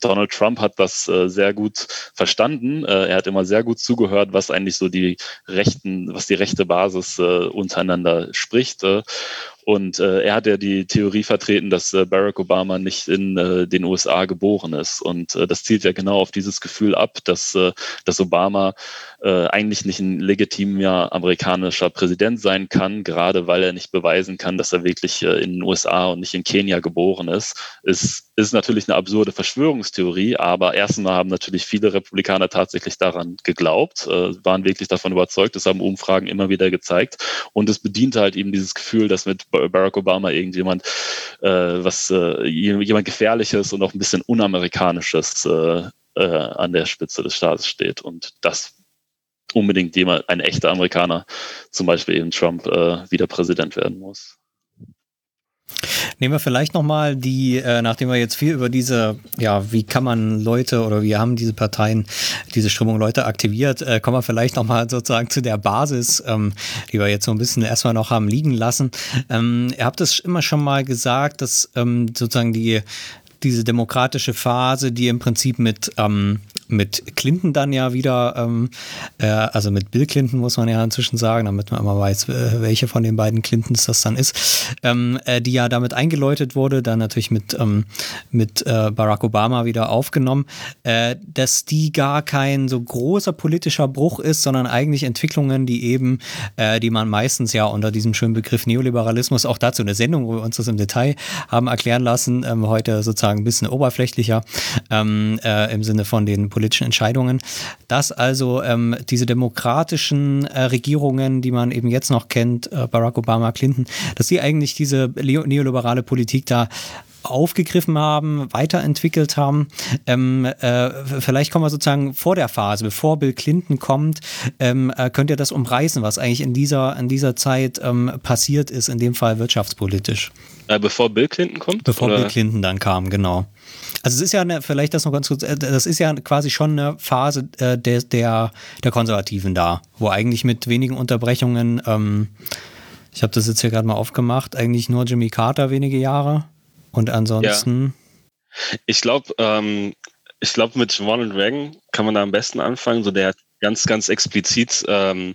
S1: Donald Trump hat das äh, sehr gut verstanden. Er hat immer sehr gut zugehört, was eigentlich so die rechten, was die rechte Basis untereinander spricht. Und äh, er hat ja die Theorie vertreten, dass äh, Barack Obama nicht in äh, den USA geboren ist. Und äh, das zielt ja genau auf dieses Gefühl ab, dass, äh, dass Obama äh, eigentlich nicht ein legitimer amerikanischer Präsident sein kann, gerade weil er nicht beweisen kann, dass er wirklich äh, in den USA und nicht in Kenia geboren ist. Ist, ist natürlich eine absurde Verschwörungstheorie, aber erstens haben natürlich viele Republikaner tatsächlich daran geglaubt, äh, waren wirklich davon überzeugt, das haben Umfragen immer wieder gezeigt. Und es bediente halt eben dieses Gefühl, dass mit Barack Obama irgendjemand äh, was äh, jemand Gefährliches und auch ein bisschen Unamerikanisches an der Spitze des Staates steht. Und das unbedingt jemand, ein echter Amerikaner, zum Beispiel eben Trump, äh, wieder Präsident werden muss.
S3: Nehmen wir vielleicht nochmal die, äh, nachdem wir jetzt viel über diese, ja, wie kann man Leute oder wie haben diese Parteien diese Strömung Leute aktiviert, äh, kommen wir vielleicht nochmal sozusagen zu der Basis, ähm, die wir jetzt so ein bisschen erstmal noch haben liegen lassen. Ähm, ihr habt es immer schon mal gesagt, dass ähm, sozusagen die diese demokratische Phase, die im Prinzip mit, ähm, mit Clinton dann ja wieder, ähm, äh, also mit Bill Clinton muss man ja inzwischen sagen, damit man immer weiß, welche von den beiden Clintons das dann ist, ähm, äh, die ja damit eingeläutet wurde, dann natürlich mit, ähm, mit äh, Barack Obama wieder aufgenommen, äh, dass die gar kein so großer politischer Bruch ist, sondern eigentlich Entwicklungen, die eben, äh, die man meistens ja unter diesem schönen Begriff Neoliberalismus, auch dazu eine Sendung, wo wir uns das im Detail haben erklären lassen, ähm, heute sozusagen ein bisschen oberflächlicher ähm, äh, im Sinne von den politischen Entscheidungen, dass also ähm, diese demokratischen äh, Regierungen, die man eben jetzt noch kennt, äh, Barack Obama, Clinton, dass sie eigentlich diese neoliberale Politik da aufgegriffen haben, weiterentwickelt haben. Ähm, äh, vielleicht kommen wir sozusagen vor der Phase, bevor Bill Clinton kommt, ähm, äh, könnt ihr das umreißen, was eigentlich in dieser, in dieser Zeit ähm, passiert ist, in dem Fall wirtschaftspolitisch.
S2: Äh, bevor Bill Clinton kommt?
S3: Bevor oder? Bill Clinton dann kam, genau. Also es ist ja eine, vielleicht das noch ganz kurz, äh, das ist ja quasi schon eine Phase äh, der, der, der Konservativen da, wo eigentlich mit wenigen Unterbrechungen, ähm, ich habe das jetzt hier gerade mal aufgemacht, eigentlich nur Jimmy Carter wenige Jahre und ansonsten.
S2: Ja. Ich glaube, ähm, ich glaube, mit Ronald Reagan kann man da am besten anfangen. So, der hat ganz, ganz explizit ähm,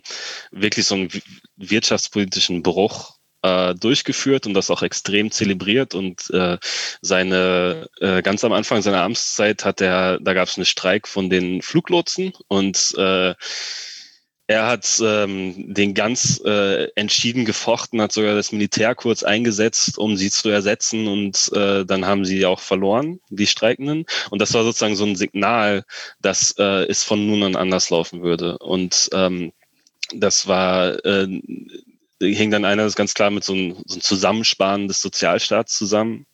S2: wirklich so einen wirtschaftspolitischen Bruch äh, durchgeführt und das auch extrem zelebriert. Und äh, seine äh, ganz am Anfang seiner Amtszeit hat er, da gab es einen Streik von den Fluglotsen und äh, er hat ähm, den ganz äh, entschieden gefochten, hat sogar das Militär kurz eingesetzt, um sie zu ersetzen und äh, dann haben sie auch verloren, die Streikenden. Und das war sozusagen so ein Signal, dass äh, es von nun an anders laufen würde. Und ähm, das war äh, hing dann einer ganz klar mit so einem, so einem Zusammensparen des Sozialstaats zusammen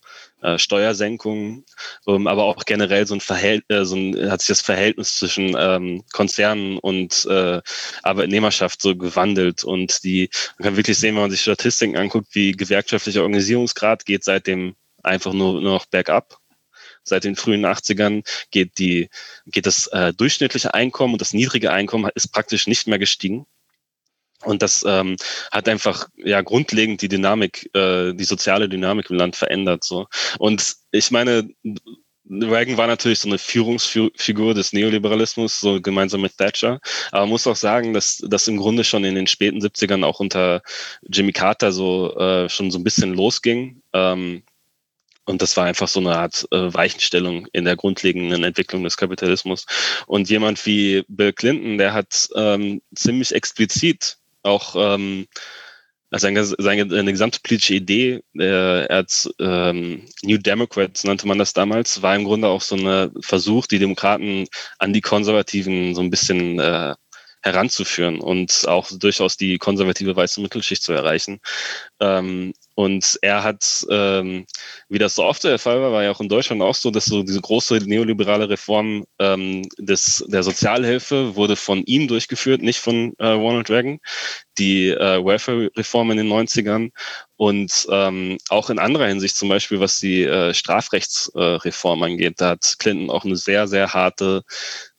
S2: äh, Steuersenkungen, ähm, aber auch generell so ein Verhältnis, äh, so ein, hat sich das Verhältnis zwischen ähm, Konzernen und äh, Arbeitnehmerschaft so gewandelt und die, man kann wirklich sehen, wenn man sich Statistiken anguckt, wie gewerkschaftlicher Organisierungsgrad geht seitdem einfach nur, nur noch bergab seit den frühen 80ern geht die geht das äh, durchschnittliche Einkommen und das niedrige Einkommen ist praktisch nicht mehr gestiegen. Und das ähm, hat einfach ja grundlegend die Dynamik, äh, die soziale Dynamik im Land verändert. So. Und ich meine, Reagan war natürlich so eine Führungsfigur des Neoliberalismus, so gemeinsam mit Thatcher. Aber man muss auch sagen, dass das im Grunde schon in den späten 70ern auch unter Jimmy Carter so äh, schon so ein bisschen losging. Ähm, und das war einfach so eine Art äh, Weichenstellung in der grundlegenden Entwicklung des Kapitalismus. Und jemand wie Bill Clinton, der hat ähm, ziemlich explizit auch ähm, seine, seine, seine gesamte politische Idee, äh, hat ähm, New Democrats nannte man das damals, war im Grunde auch so ein Versuch, die Demokraten an die Konservativen so ein bisschen äh, heranzuführen und auch durchaus die konservative weiße Mittelschicht zu erreichen. Ähm, und er hat, ähm, wie das so oft der Fall war, war ja auch in Deutschland auch so, dass so diese große neoliberale Reform ähm, des, der Sozialhilfe wurde von ihm durchgeführt, nicht von äh, Ronald Reagan. Die äh, Welfare-Reform in den 90ern und ähm, auch in anderer Hinsicht, zum Beispiel was die äh, Strafrechtsreform äh, angeht, da hat Clinton auch eine sehr, sehr harte,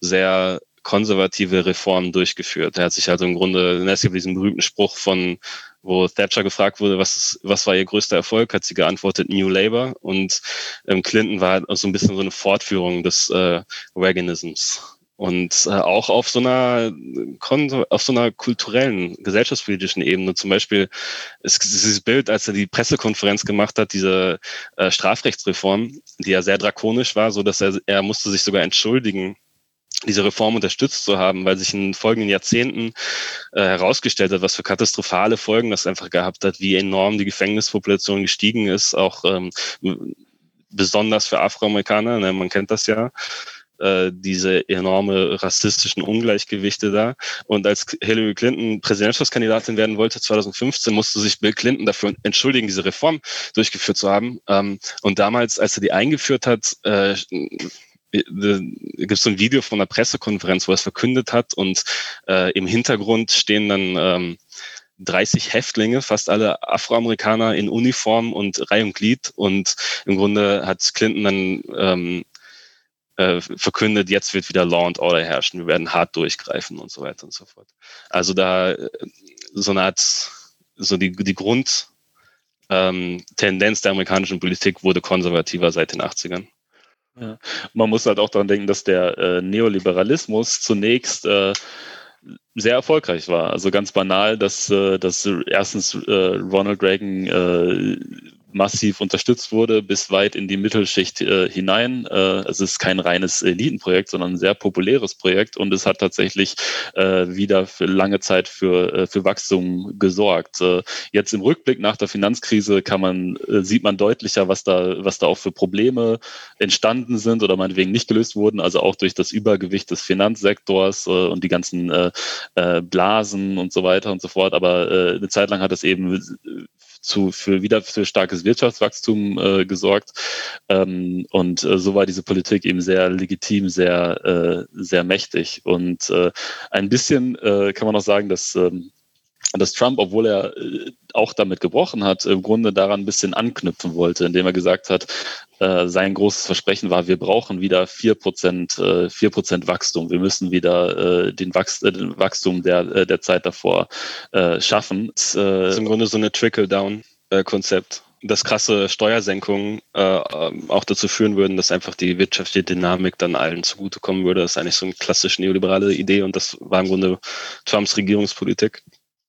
S2: sehr konservative Reformen durchgeführt. Er hat sich also im Grunde, es gibt diesen berühmten Spruch von, wo Thatcher gefragt wurde, was, was war ihr größter Erfolg, hat sie geantwortet New Labour und ähm, Clinton war halt so ein bisschen so eine Fortführung des äh, Reaganisms. Und äh, auch auf so einer auf so einer kulturellen, gesellschaftspolitischen Ebene. Zum Beispiel ist dieses Bild, als er die Pressekonferenz gemacht hat, diese äh, Strafrechtsreform, die ja sehr drakonisch war, so dass er, er musste sich sogar entschuldigen diese Reform unterstützt zu haben, weil sich in folgenden Jahrzehnten äh, herausgestellt hat, was für katastrophale Folgen das einfach gehabt hat, wie enorm die Gefängnispopulation gestiegen ist, auch ähm, besonders für Afroamerikaner, ne, man kennt das ja äh, diese enorme rassistischen Ungleichgewichte da. Und als Hillary Clinton Präsidentschaftskandidatin werden wollte 2015, musste sich Bill Clinton dafür entschuldigen, diese Reform durchgeführt zu haben. Ähm, und damals, als er die eingeführt hat, äh, gibt es so ein Video von einer Pressekonferenz, wo er es verkündet hat und äh, im Hintergrund stehen dann ähm, 30 Häftlinge, fast alle Afroamerikaner in Uniform und Reihe und Glied und im Grunde hat Clinton dann ähm, äh, verkündet, jetzt wird wieder Law and Order herrschen, wir werden hart durchgreifen und so weiter und so fort. Also da äh, so eine Art, so die, die Grund ähm, Tendenz der amerikanischen Politik wurde konservativer seit den 80ern.
S1: Man muss halt auch daran denken, dass der äh, Neoliberalismus zunächst äh, sehr erfolgreich war. Also ganz banal, dass, äh, dass erstens äh, Ronald Reagan äh, massiv unterstützt wurde, bis weit in die Mittelschicht äh, hinein. Äh, es ist kein reines Elitenprojekt, sondern ein sehr populäres Projekt und es hat tatsächlich äh, wieder für lange Zeit für, äh, für Wachstum gesorgt. Äh, jetzt im Rückblick nach der Finanzkrise kann man, äh, sieht man deutlicher, was da, was da auch für Probleme entstanden sind oder meinetwegen nicht gelöst wurden, also auch durch das Übergewicht des Finanzsektors und die ganzen Blasen und so weiter und so fort. Aber eine Zeit lang hat es eben zu, für wieder für starkes Wirtschaftswachstum äh, gesorgt. Ähm, und äh, so war diese Politik eben sehr legitim, sehr, äh, sehr mächtig. Und äh, ein bisschen äh, kann man auch sagen, dass ähm, dass Trump, obwohl er äh, auch damit gebrochen hat, im Grunde daran ein bisschen anknüpfen wollte, indem er gesagt hat, äh, sein großes Versprechen war, wir brauchen wieder vier Prozent, äh, vier Prozent Wachstum. Wir müssen wieder den, Wachst den Wachstum der, der Zeit davor schaffen.
S2: Das ist im Grunde so eine Trickle-Down-Konzept dass krasse Steuersenkungen auch dazu führen würden, dass einfach die wirtschaftliche Dynamik dann allen zugutekommen würde. Das ist eigentlich so eine klassisch neoliberale Idee und das war im Grunde Trumps Regierungspolitik.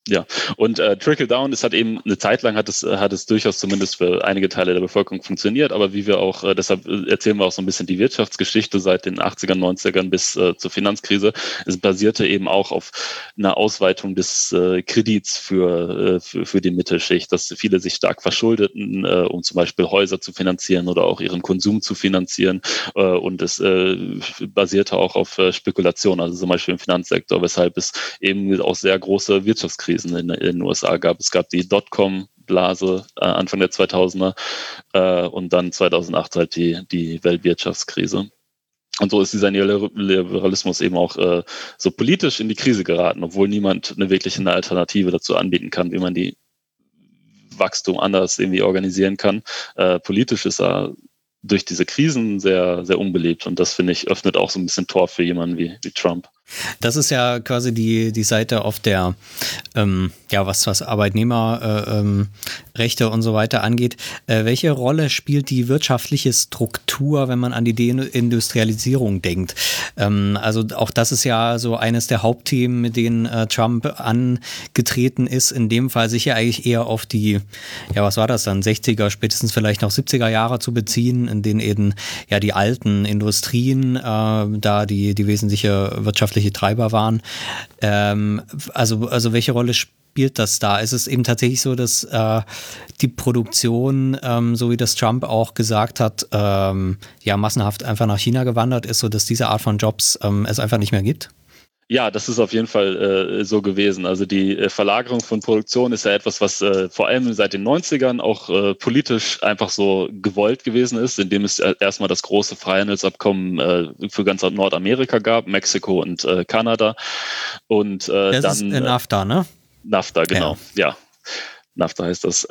S1: Ja, und äh, Trickle Down, es hat eben eine Zeit lang hat es, hat es durchaus zumindest für einige Teile der Bevölkerung funktioniert, aber wie wir auch, äh, deshalb erzählen wir auch so ein bisschen die Wirtschaftsgeschichte seit den 80ern, 90ern bis äh, zur Finanzkrise. Es basierte eben auch auf einer Ausweitung des äh, Kredits für, äh, für, für die Mittelschicht, dass viele sich stark verschuldeten, äh, um zum Beispiel Häuser zu finanzieren oder auch ihren Konsum zu finanzieren. Äh, und es äh, basierte auch auf äh, Spekulation, also zum Beispiel im Finanzsektor, weshalb es eben auch sehr große Wirtschaftskrisen Krisen in, in den USA gab. Es gab die Dotcom-Blase äh, Anfang der 2000er äh, und dann 2008 halt die, die Weltwirtschaftskrise. Und so ist dieser Neoliberalismus eben auch äh, so politisch in die Krise geraten, obwohl niemand eine wirkliche Alternative dazu anbieten kann, wie man die Wachstum anders irgendwie organisieren kann. Äh, politisch ist er durch diese Krisen sehr, sehr unbeliebt. Und das, finde ich, öffnet auch so ein bisschen Tor für jemanden wie, wie Trump.
S3: Das ist ja quasi die, die Seite auf der, ähm, ja, was, was Arbeitnehmerrechte äh, ähm, und so weiter angeht. Äh, welche Rolle spielt die wirtschaftliche Struktur, wenn man an die Deindustrialisierung denkt? Ähm, also auch das ist ja so eines der Hauptthemen, mit denen äh, Trump angetreten ist. In dem Fall sicher eigentlich eher auf die, ja, was war das dann, 60er, spätestens vielleicht noch 70er Jahre zu beziehen, in denen eben ja die alten Industrien äh, da die, die wesentliche wirtschaftliche wirtschaftliche Treiber waren. Ähm, also, also welche Rolle spielt das da? Ist es eben tatsächlich so, dass äh, die Produktion, ähm, so wie das Trump auch gesagt hat, ähm, ja massenhaft einfach nach China gewandert ist, sodass diese Art von Jobs ähm, es einfach nicht mehr gibt?
S1: Ja, das ist auf jeden Fall äh, so gewesen. Also die äh, Verlagerung von Produktion ist ja etwas, was äh, vor allem seit den 90ern auch äh, politisch einfach so gewollt gewesen ist, indem es äh, erstmal das große Freihandelsabkommen äh, für ganz Nordamerika gab, Mexiko und Kanada. Und das dann.
S3: Ist NAFTA, ne?
S1: NAFTA, genau. Ja. ja. NAFTA heißt das.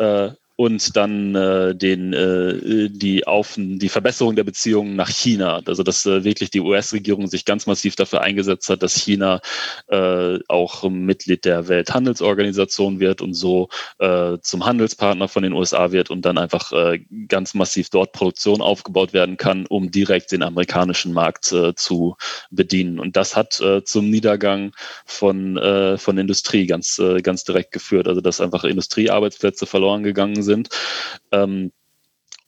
S1: Und dann äh, den, äh, die, auf, die Verbesserung der Beziehungen nach China. Also dass äh, wirklich die US-Regierung sich ganz massiv dafür eingesetzt hat, dass China äh, auch Mitglied der Welthandelsorganisation wird und so äh, zum Handelspartner von den USA wird und dann einfach äh, ganz massiv dort Produktion aufgebaut werden kann, um direkt den amerikanischen Markt äh, zu bedienen. Und das hat äh, zum Niedergang von, äh, von Industrie ganz, äh, ganz direkt geführt. Also dass einfach Industriearbeitsplätze verloren gegangen sind sind. Ähm,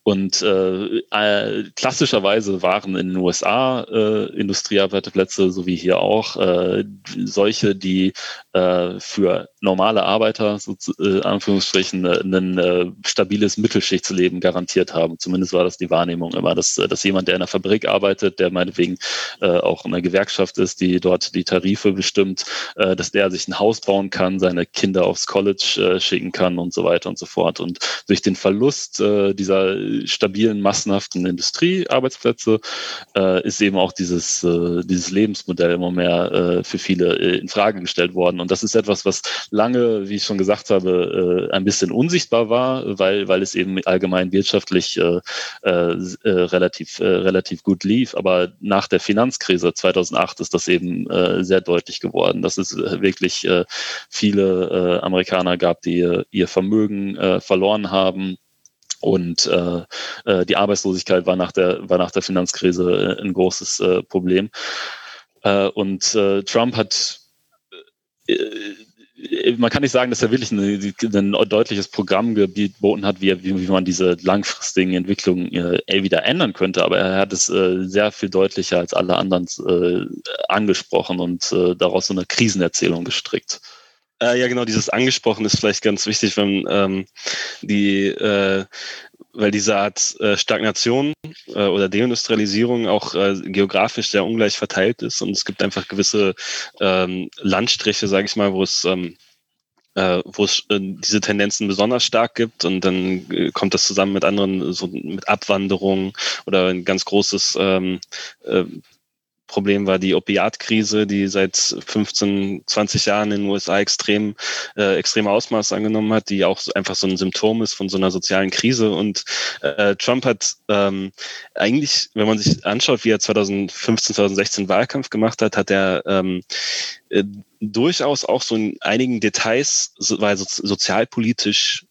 S1: und äh, äh, klassischerweise waren in den USA äh, Industriearbeiterplätze, so wie hier auch, äh, solche, die äh, für normale Arbeiter, so äh, Anführungsstrichen, äh, ein äh, stabiles Mittelschichtsleben garantiert haben. Zumindest war das die Wahrnehmung immer, dass, äh, dass jemand, der in einer Fabrik arbeitet, der meinetwegen äh, auch in einer Gewerkschaft ist, die dort die Tarife bestimmt, äh, dass der sich ein Haus bauen kann, seine Kinder aufs College äh, schicken kann und so weiter und so fort. Und durch den Verlust äh, dieser stabilen, massenhaften Industriearbeitsplätze äh, ist eben auch dieses, äh, dieses Lebensmodell immer mehr äh, für viele äh, in Frage gestellt worden. Und das ist etwas, was lange, wie ich schon gesagt habe, äh, ein bisschen unsichtbar war, weil, weil es eben allgemein wirtschaftlich äh, äh, äh relativ, äh, relativ gut lief. Aber nach der Finanzkrise 2008 ist das eben äh, sehr deutlich geworden, dass es wirklich äh, viele äh, Amerikaner gab, die ihr Vermögen äh, verloren haben Und äh, äh, die Arbeitslosigkeit war nach der, war nach der Finanzkrise ein großes äh, Problem. Äh, und äh, Trump hat äh, man kann nicht sagen, dass er wirklich ein, ein deutliches Programm geboten hat, wie, wie, man diese langfristigen Entwicklungen äh, wieder ändern könnte, aber er hat es äh, sehr viel deutlicher als alle anderen äh, angesprochen und äh, daraus so eine Krisenerzählung gestrickt.
S2: Äh, ja, genau, dieses angesprochen ist vielleicht ganz wichtig, wenn ähm, die äh, weil diese Art äh, Stagnation äh, oder Deindustrialisierung auch äh, geografisch sehr ungleich verteilt ist. Und es gibt einfach gewisse ähm, Landstriche, sage ich mal, wo es ähm, äh, wo es äh, diese Tendenzen besonders stark gibt. Und dann äh, kommt das zusammen mit anderen, so mit Abwanderung oder ein ganz großes ähm, äh, Problem war die Opiatkrise, die seit 15, 20 Jahren in den USA extrem, äh, extreme Ausmaß angenommen hat, die auch einfach so ein Symptom ist von so einer sozialen Krise. Und äh, Trump hat ähm, eigentlich, wenn man sich anschaut, wie er 2015, 2016 Wahlkampf gemacht hat, hat er ähm, äh, durchaus auch so in einigen Details, weil so, sozialpolitisch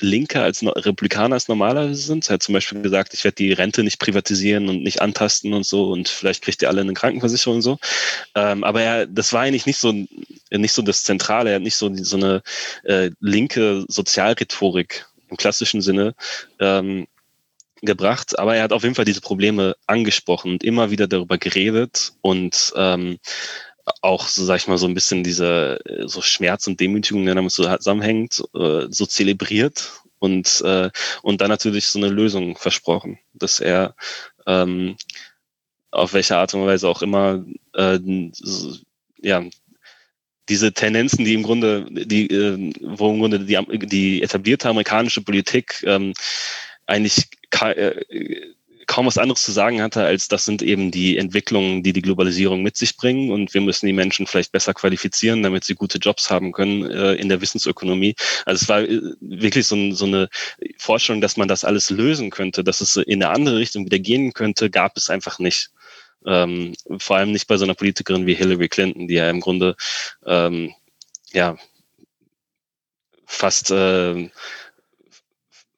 S2: linker als Republikaner als normaler sind. Er hat zum Beispiel gesagt, ich werde die Rente nicht privatisieren und nicht antasten und so und vielleicht kriegt ihr alle eine Krankenversicherung und so. Ähm, aber er, das war eigentlich nicht so, nicht so das Zentrale. Er hat nicht so, so eine äh, linke Sozialrhetorik im klassischen Sinne ähm, gebracht, aber er hat auf jeden Fall diese Probleme angesprochen und immer wieder darüber geredet und ähm, auch, so sag ich mal, so ein bisschen diese so Schmerz und Demütigung, der damit zusammenhängt, äh, so zelebriert und, äh, und dann natürlich so eine Lösung versprochen, dass er ähm, auf welche Art und Weise auch immer äh, ja, diese Tendenzen, die im Grunde, die, äh, wo im Grunde die, die etablierte amerikanische Politik ähm, eigentlich äh, kaum was anderes zu sagen hatte, als das sind eben die Entwicklungen, die die Globalisierung mit sich bringen und wir müssen die Menschen vielleicht besser qualifizieren, damit sie gute Jobs haben können äh, in der Wissensökonomie. Also es war äh, wirklich so, so, eine Vorstellung, dass man das alles lösen könnte, dass es in eine andere Richtung wieder gehen könnte, gab es einfach nicht. Ähm, vor allem nicht bei so einer Politikerin wie Hillary Clinton, die ja im Grunde ähm, ja fast äh,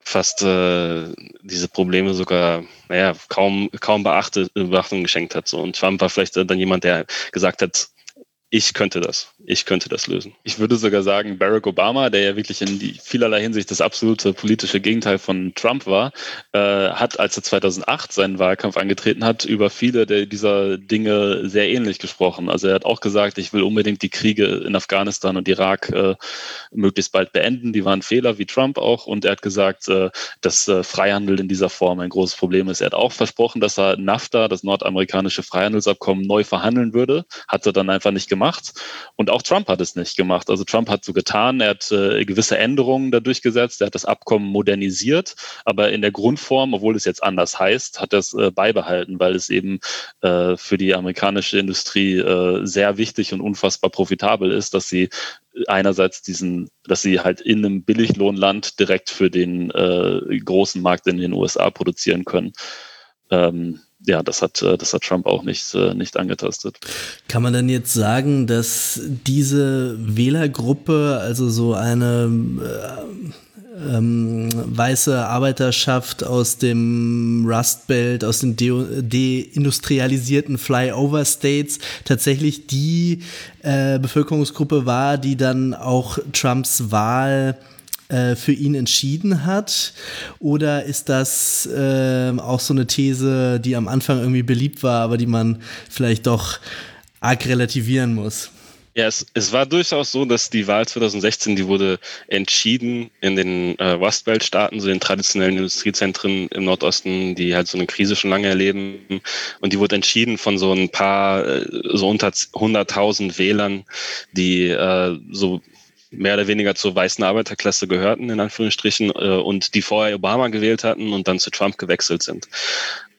S2: fast äh, diese Probleme sogar, naja, kaum, kaum beachtet, Beachtung geschenkt hat. So. Und Trump war vielleicht dann jemand, der gesagt hat, ich könnte das. Ich könnte das lösen.
S1: Ich würde sogar sagen, Barack Obama, der ja wirklich in vielerlei Hinsicht das absolute politische Gegenteil von Trump war, äh, hat, als er 2008 seinen Wahlkampf angetreten hat, über viele dieser Dinge sehr ähnlich gesprochen. Also er hat auch gesagt, ich will unbedingt die Kriege in Afghanistan und Irak äh, möglichst bald beenden. Die waren Fehler, wie Trump auch. Und er hat gesagt, äh, dass äh, Freihandel in dieser Form ein großes Problem ist. Er hat auch versprochen, dass er NAFTA, das nordamerikanische Freihandelsabkommen, neu verhandeln würde. Hat er dann einfach nicht gemacht gemacht. Und auch Trump hat es nicht gemacht. Also Trump hat so getan, er hat äh, gewisse Änderungen da durchgesetzt, er hat das Abkommen modernisiert, aber in der Grundform, obwohl es jetzt anders heißt, hat er es äh, beibehalten, weil es eben äh, für die amerikanische Industrie äh, sehr wichtig und unfassbar profitabel ist, dass sie einerseits diesen, dass sie halt in einem Billiglohnland direkt für den äh, großen Markt in den USA produzieren können. Ähm, ja, das hat, äh, das hat Trump auch nicht, äh, nicht angetastet.
S4: Kann man denn jetzt sagen, dass diese Wählergruppe, also so eine äh, ähm, weiße Arbeiterschaft aus dem Rust Belt, aus den deindustrialisierten Flyover States tatsächlich die äh, Bevölkerungsgruppe war, die dann auch Trumps Wahl äh, für ihn entschieden hat? Oder ist das äh, auch so eine These, die am Anfang irgendwie beliebt war, aber die man vielleicht doch arg relativieren muss?
S2: Ja, es, es war durchaus so, dass die Wahl 2016, die wurde entschieden in den äh, Westbelt-Staaten, so den traditionellen Industriezentren im Nordosten, die halt so eine Krise schon lange erleben. Und die wurde entschieden von so ein paar, äh, so unter 100.000 Wählern, die äh, so mehr oder weniger zur weißen Arbeiterklasse gehörten, in Anführungsstrichen, äh, und die vorher Obama gewählt hatten und dann zu Trump gewechselt sind.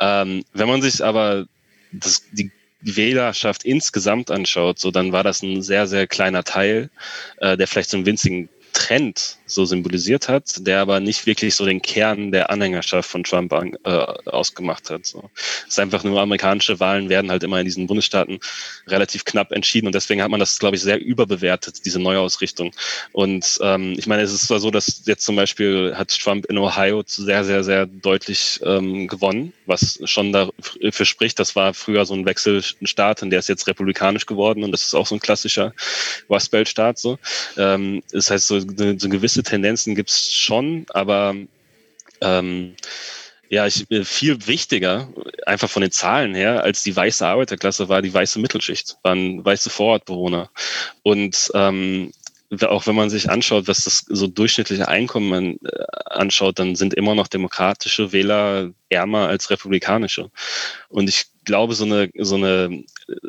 S2: Ähm, wenn man sich aber das, die Wählerschaft insgesamt anschaut, so dann war das ein sehr, sehr kleiner Teil, äh, der vielleicht so einen winzigen Trend so symbolisiert hat, der aber nicht wirklich so den Kern der Anhängerschaft von Trump an, äh, ausgemacht hat. So. Es ist einfach nur amerikanische Wahlen werden halt immer in diesen Bundesstaaten relativ knapp entschieden und deswegen hat man das, glaube ich, sehr überbewertet, diese Neuausrichtung. Und ähm, ich meine, es ist zwar so, dass jetzt zum Beispiel hat Trump in Ohio sehr, sehr, sehr deutlich ähm, gewonnen, was schon dafür spricht, das war früher so ein Wechselstaat und der ist jetzt republikanisch geworden und das ist auch so ein klassischer Rust Belt Staat so. Ähm, das heißt, so, so gewisse Tendenzen gibt es schon, aber ähm, ja, ich, äh, viel wichtiger, einfach von den Zahlen her, als die weiße Arbeiterklasse war die weiße Mittelschicht, waren weiße Vorortbewohner. Und ähm, auch wenn man sich anschaut, was das so durchschnittliche Einkommen äh, anschaut, dann sind immer noch demokratische Wähler ärmer als republikanische. Und ich glaube, so eine, so eine,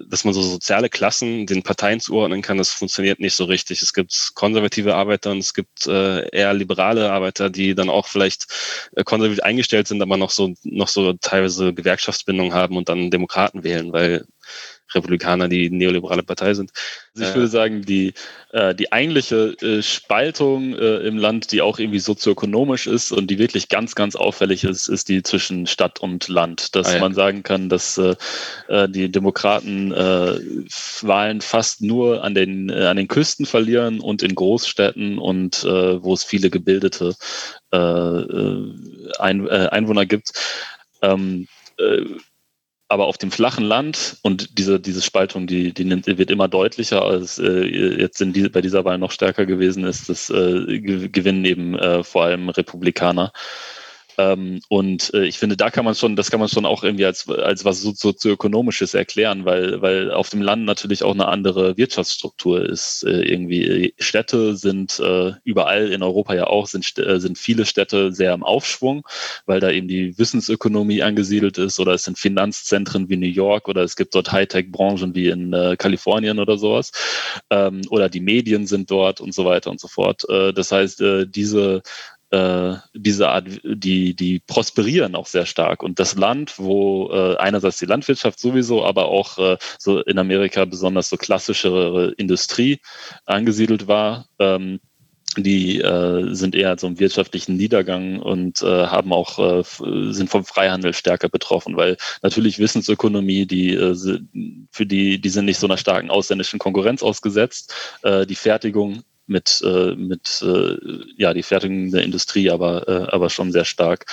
S2: dass man so soziale Klassen den Parteien zuordnen kann, das funktioniert nicht so richtig. Es gibt konservative Arbeiter und es gibt äh, eher liberale Arbeiter, die dann auch vielleicht äh, konservativ eingestellt sind, aber noch so, noch so teilweise Gewerkschaftsbindung haben und dann Demokraten wählen, weil Republikaner die neoliberale Partei sind.
S1: Also ich würde sagen, die, äh, die eigentliche äh, Spaltung äh, im Land, die auch irgendwie sozioökonomisch ist und die wirklich ganz, ganz auffällig ist, ist die zwischen Stadt und Land. Dass ah, ja. man sagen kann, dass äh, äh, die Demokraten äh, Wahlen fast nur an den, äh, an den Küsten verlieren und in Großstädten und äh, wo es viele gebildete äh, äh Ein, äh, Einwohner gibt. Ähm, äh, aber auf dem flachen Land und diese, diese Spaltung, die, die nimmt, wird immer deutlicher, als äh, jetzt in die, bei dieser Wahl noch stärker gewesen ist, das äh, gewinnen eben äh, vor allem Republikaner. Ähm, und äh, ich finde, da kann man schon, das kann man schon auch irgendwie als, als was sozioökonomisches erklären, weil, weil auf dem Land natürlich auch eine andere Wirtschaftsstruktur ist. Äh, irgendwie Städte sind äh, überall in Europa ja auch, sind, äh, sind viele Städte sehr im Aufschwung, weil da eben die Wissensökonomie angesiedelt ist oder es sind Finanzzentren wie New York oder es gibt dort Hightech-Branchen wie in äh, Kalifornien oder sowas. Ähm, oder die Medien sind dort und so weiter und so fort. Äh, das heißt, diese äh, diese Art, die, die prosperieren auch sehr stark. Und das Land, wo äh, einerseits die Landwirtschaft sowieso, aber auch äh, so in Amerika besonders so klassischere Industrie angesiedelt war, ähm, die äh, sind eher so im wirtschaftlichen Niedergang und äh, haben auch äh, sind vom Freihandel stärker betroffen, weil natürlich Wissensökonomie, die äh, für die die sind nicht so einer starken ausländischen Konkurrenz ausgesetzt. Äh, die Fertigung mit, äh, mit äh, ja, die Fertigung der Industrie, aber, äh, aber schon sehr stark.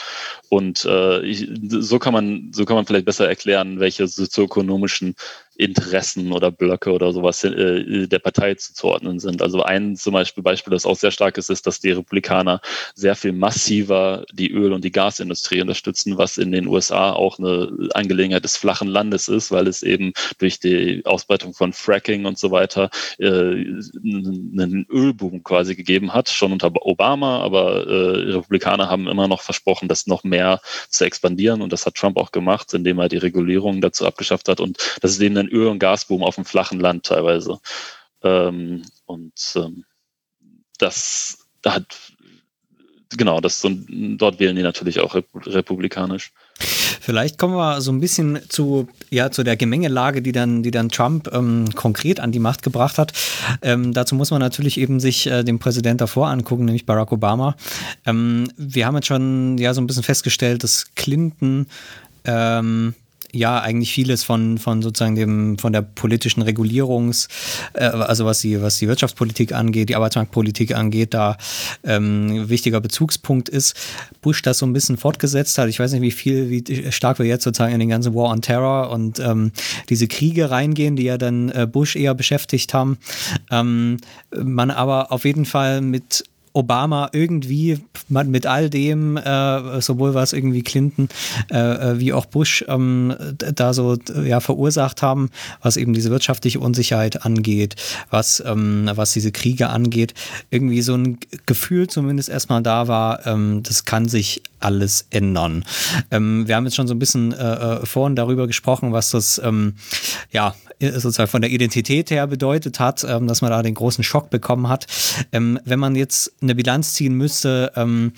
S1: Und äh, ich, so kann man, so kann man vielleicht besser erklären, welche sozioökonomischen Interessen oder Blöcke oder sowas äh, der Partei zuzuordnen sind. Also ein zum Beispiel Beispiel, das auch sehr stark ist, ist, dass die Republikaner sehr viel massiver die Öl- und die Gasindustrie unterstützen, was in den USA auch eine Angelegenheit des flachen Landes ist, weil es eben durch die Ausbreitung von Fracking und so weiter äh, einen Ölboom quasi gegeben hat, schon unter Obama, aber äh, Republikaner haben immer noch versprochen, das noch mehr zu expandieren. Und das hat Trump auch gemacht, indem er die Regulierung dazu abgeschafft hat. Und das ist eben ein Öl- und Gasboom auf dem flachen Land teilweise. Ähm, und ähm, das hat, genau, das, und dort wählen die natürlich auch republikanisch.
S3: Vielleicht kommen wir so ein bisschen zu, ja, zu der Gemengelage, die dann, die dann Trump ähm, konkret an die Macht gebracht hat. Ähm, dazu muss man natürlich eben sich äh, den Präsident davor angucken, nämlich Barack Obama. Ähm, wir haben jetzt schon ja so ein bisschen festgestellt, dass Clinton ähm, ja eigentlich vieles von, von sozusagen dem, von der politischen Regulierungs, äh, also was die, was die Wirtschaftspolitik angeht, die Arbeitsmarktpolitik angeht, da ähm, wichtiger Bezugspunkt ist. Bush das so ein bisschen fortgesetzt hat. Ich weiß nicht, wie viel, wie stark wir jetzt sozusagen in den ganzen War on Terror und ähm, diese Kriege reingehen, die ja dann äh, Bush eher beschäftigt haben. Ähm, man aber auf jeden Fall mit Obama irgendwie mit all dem, äh, sowohl was irgendwie Clinton äh, äh, wie auch Bush ähm, da so ja, verursacht haben, was eben diese wirtschaftliche Unsicherheit angeht, was, ähm, was diese Kriege angeht, irgendwie so ein Gefühl zumindest erstmal da war, ähm, das kann sich alles ändern. Ähm, wir haben jetzt schon so ein bisschen äh, äh vorhin darüber gesprochen, was das ähm, ja sozusagen von der Identität her bedeutet hat, ähm, dass man da den großen Schock bekommen hat. Ähm, wenn man jetzt eine Bilanz ziehen müsste, ähm,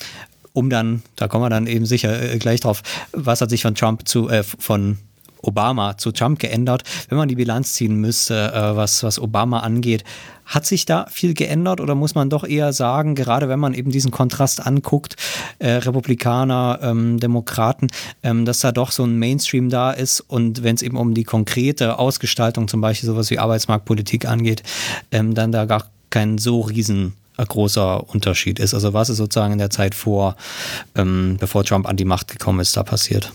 S3: um dann, da kommen wir dann eben sicher äh, gleich drauf, was hat sich von Trump zu, äh, von Obama zu Trump geändert. Wenn man die Bilanz ziehen müsste, äh, was, was Obama angeht, hat sich da viel geändert oder muss man doch eher sagen, gerade wenn man eben diesen Kontrast anguckt, äh, Republikaner, ähm, Demokraten, ähm, dass da doch so ein Mainstream da ist und wenn es eben um die konkrete Ausgestaltung, zum Beispiel sowas wie Arbeitsmarktpolitik angeht, ähm, dann da gar kein so riesengroßer Unterschied ist. Also was ist sozusagen in der Zeit vor, ähm, bevor Trump an die Macht gekommen ist, da passiert?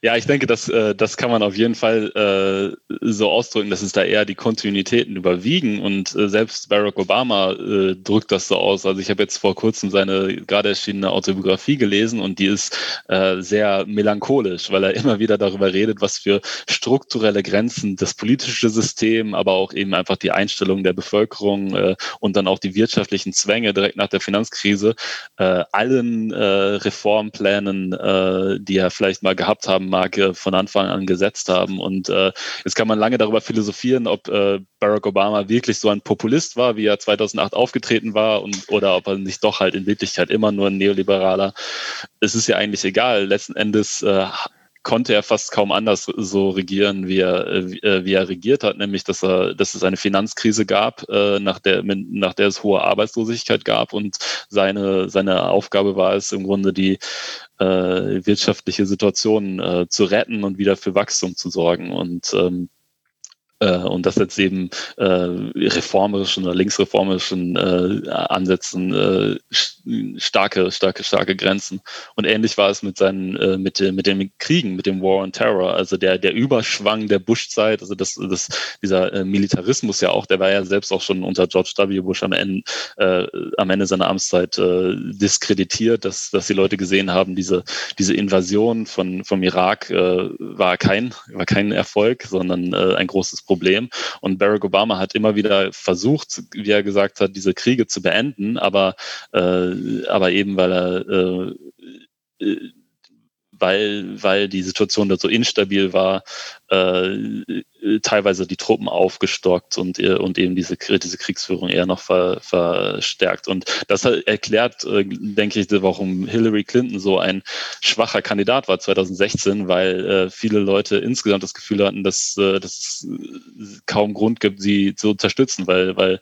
S1: Ja, ich denke, das, äh, das kann man auf jeden Fall äh, so ausdrücken, dass es da eher die Kontinuitäten überwiegen und äh, selbst Barack Obama drückt das so aus. Also ich habe jetzt vor kurzem seine gerade erschienene Autobiografie gelesen und die ist sehr melancholisch, weil er immer wieder darüber redet, was für strukturelle Grenzen das politische System, aber auch eben einfach die Einstellung der Bevölkerung und dann auch die wirtschaftlichen Zwänge direkt nach der Finanzkrise allen Reformplänen, die er vielleicht mal gehabt haben Marke von Anfang an gesetzt haben. Und äh, jetzt kann man lange darüber philosophieren, ob äh, Barack Obama wirklich so ein Populist war, wie er 2008 aufgetreten war, und, oder ob er nicht doch halt in Wirklichkeit immer nur ein Neoliberaler. Es ist ja eigentlich egal. Letzten Endes äh, konnte er fast kaum anders so regieren, wie er, äh, wie er regiert hat, nämlich dass er, dass es eine Finanzkrise gab, äh, nach der, nach der es hohe Arbeitslosigkeit gab und seine, seine Aufgabe war es im Grunde die äh, wirtschaftliche Situation zu retten und wieder für Wachstum zu sorgen. Und ähm, äh, und das jetzt eben äh, reformerischen oder linksreformerischen äh, Ansätzen äh, starke, starke, starke Grenzen. Und ähnlich war es mit seinen, äh, mit, mit den Kriegen, mit dem War on Terror, also der, der Überschwang der Bush-Zeit, also das, das, dieser äh, Militarismus ja auch, der war ja selbst auch schon unter George W. Bush am Ende, äh, am Ende seiner Amtszeit äh, diskreditiert, dass, dass die Leute gesehen haben, diese, diese Invasion von, vom Irak äh, war kein, war kein Erfolg, sondern äh, ein großes Problem. Und Barack Obama hat immer wieder versucht, wie er gesagt hat, diese Kriege zu beenden, aber, äh, aber eben weil er äh, äh weil, weil die Situation da so instabil war, äh, teilweise die Truppen aufgestockt und, und eben diese, diese Kriegsführung eher noch ver, verstärkt. Und das erklärt, äh, denke ich, warum Hillary Clinton so ein schwacher Kandidat war 2016, weil äh, viele Leute insgesamt das Gefühl hatten, dass, äh, dass es kaum Grund gibt, sie zu unterstützen, weil, weil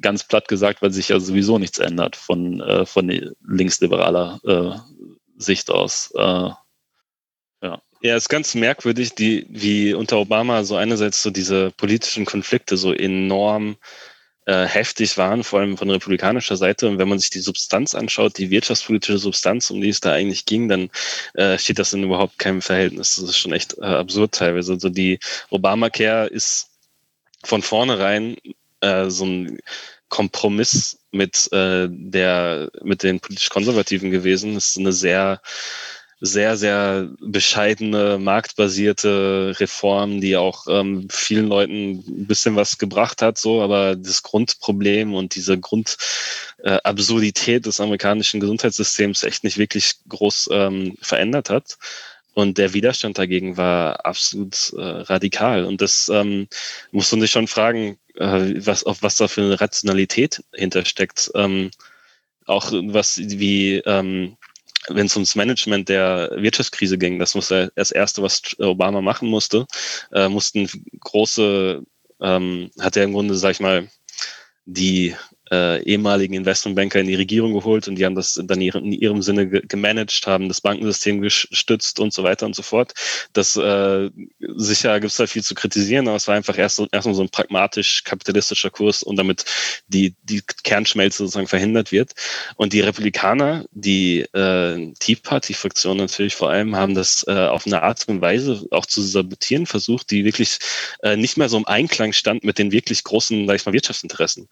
S1: ganz platt gesagt, weil sich ja sowieso nichts ändert von, äh, von linksliberaler äh, Sicht aus. Äh,
S2: ja. Ja, ist ganz merkwürdig, die, wie unter Obama so einerseits so diese politischen Konflikte so enorm äh, heftig waren, vor allem von republikanischer Seite. Und wenn man sich die Substanz anschaut, die wirtschaftspolitische Substanz, um die es da eigentlich ging, dann äh, steht das in überhaupt keinem Verhältnis. Das ist schon echt äh, absurd teilweise. Also die Obamacare ist von vornherein äh, so ein Kompromiss mit äh, der mit den politisch Konservativen gewesen. Das ist eine sehr sehr, sehr bescheidene, marktbasierte Reform, die auch ähm, vielen Leuten ein bisschen was gebracht hat, so, aber das Grundproblem und diese Grundabsurdität äh, des amerikanischen Gesundheitssystems echt nicht wirklich groß ähm, verändert hat. Und der Widerstand dagegen war absolut äh, radikal. Und das ähm, muss man sich schon fragen, äh, was, auf was da für eine Rationalität hintersteckt. Ähm, auch was wie ähm, wenn es ums Management der Wirtschaftskrise ging, das muss das Erste, was Obama machen musste, äh, mussten große, ähm, hat er im Grunde, sag ich mal, die äh, ehemaligen Investmentbanker in die Regierung geholt und die haben das dann in ihrem Sinne gemanagt, haben das Bankensystem gestützt und so weiter und so fort. Das äh, sicher gibt es da viel zu kritisieren, aber es war einfach erst so, erstmal so ein pragmatisch kapitalistischer Kurs und damit die, die Kernschmelze sozusagen verhindert wird. Und die Republikaner, die äh, Tea Party-Fraktion natürlich vor allem, haben das äh, auf eine Art und Weise auch zu sabotieren versucht, die wirklich äh, nicht mehr so im Einklang stand mit den wirklich großen, sag ich mal, Wirtschaftsinteressen.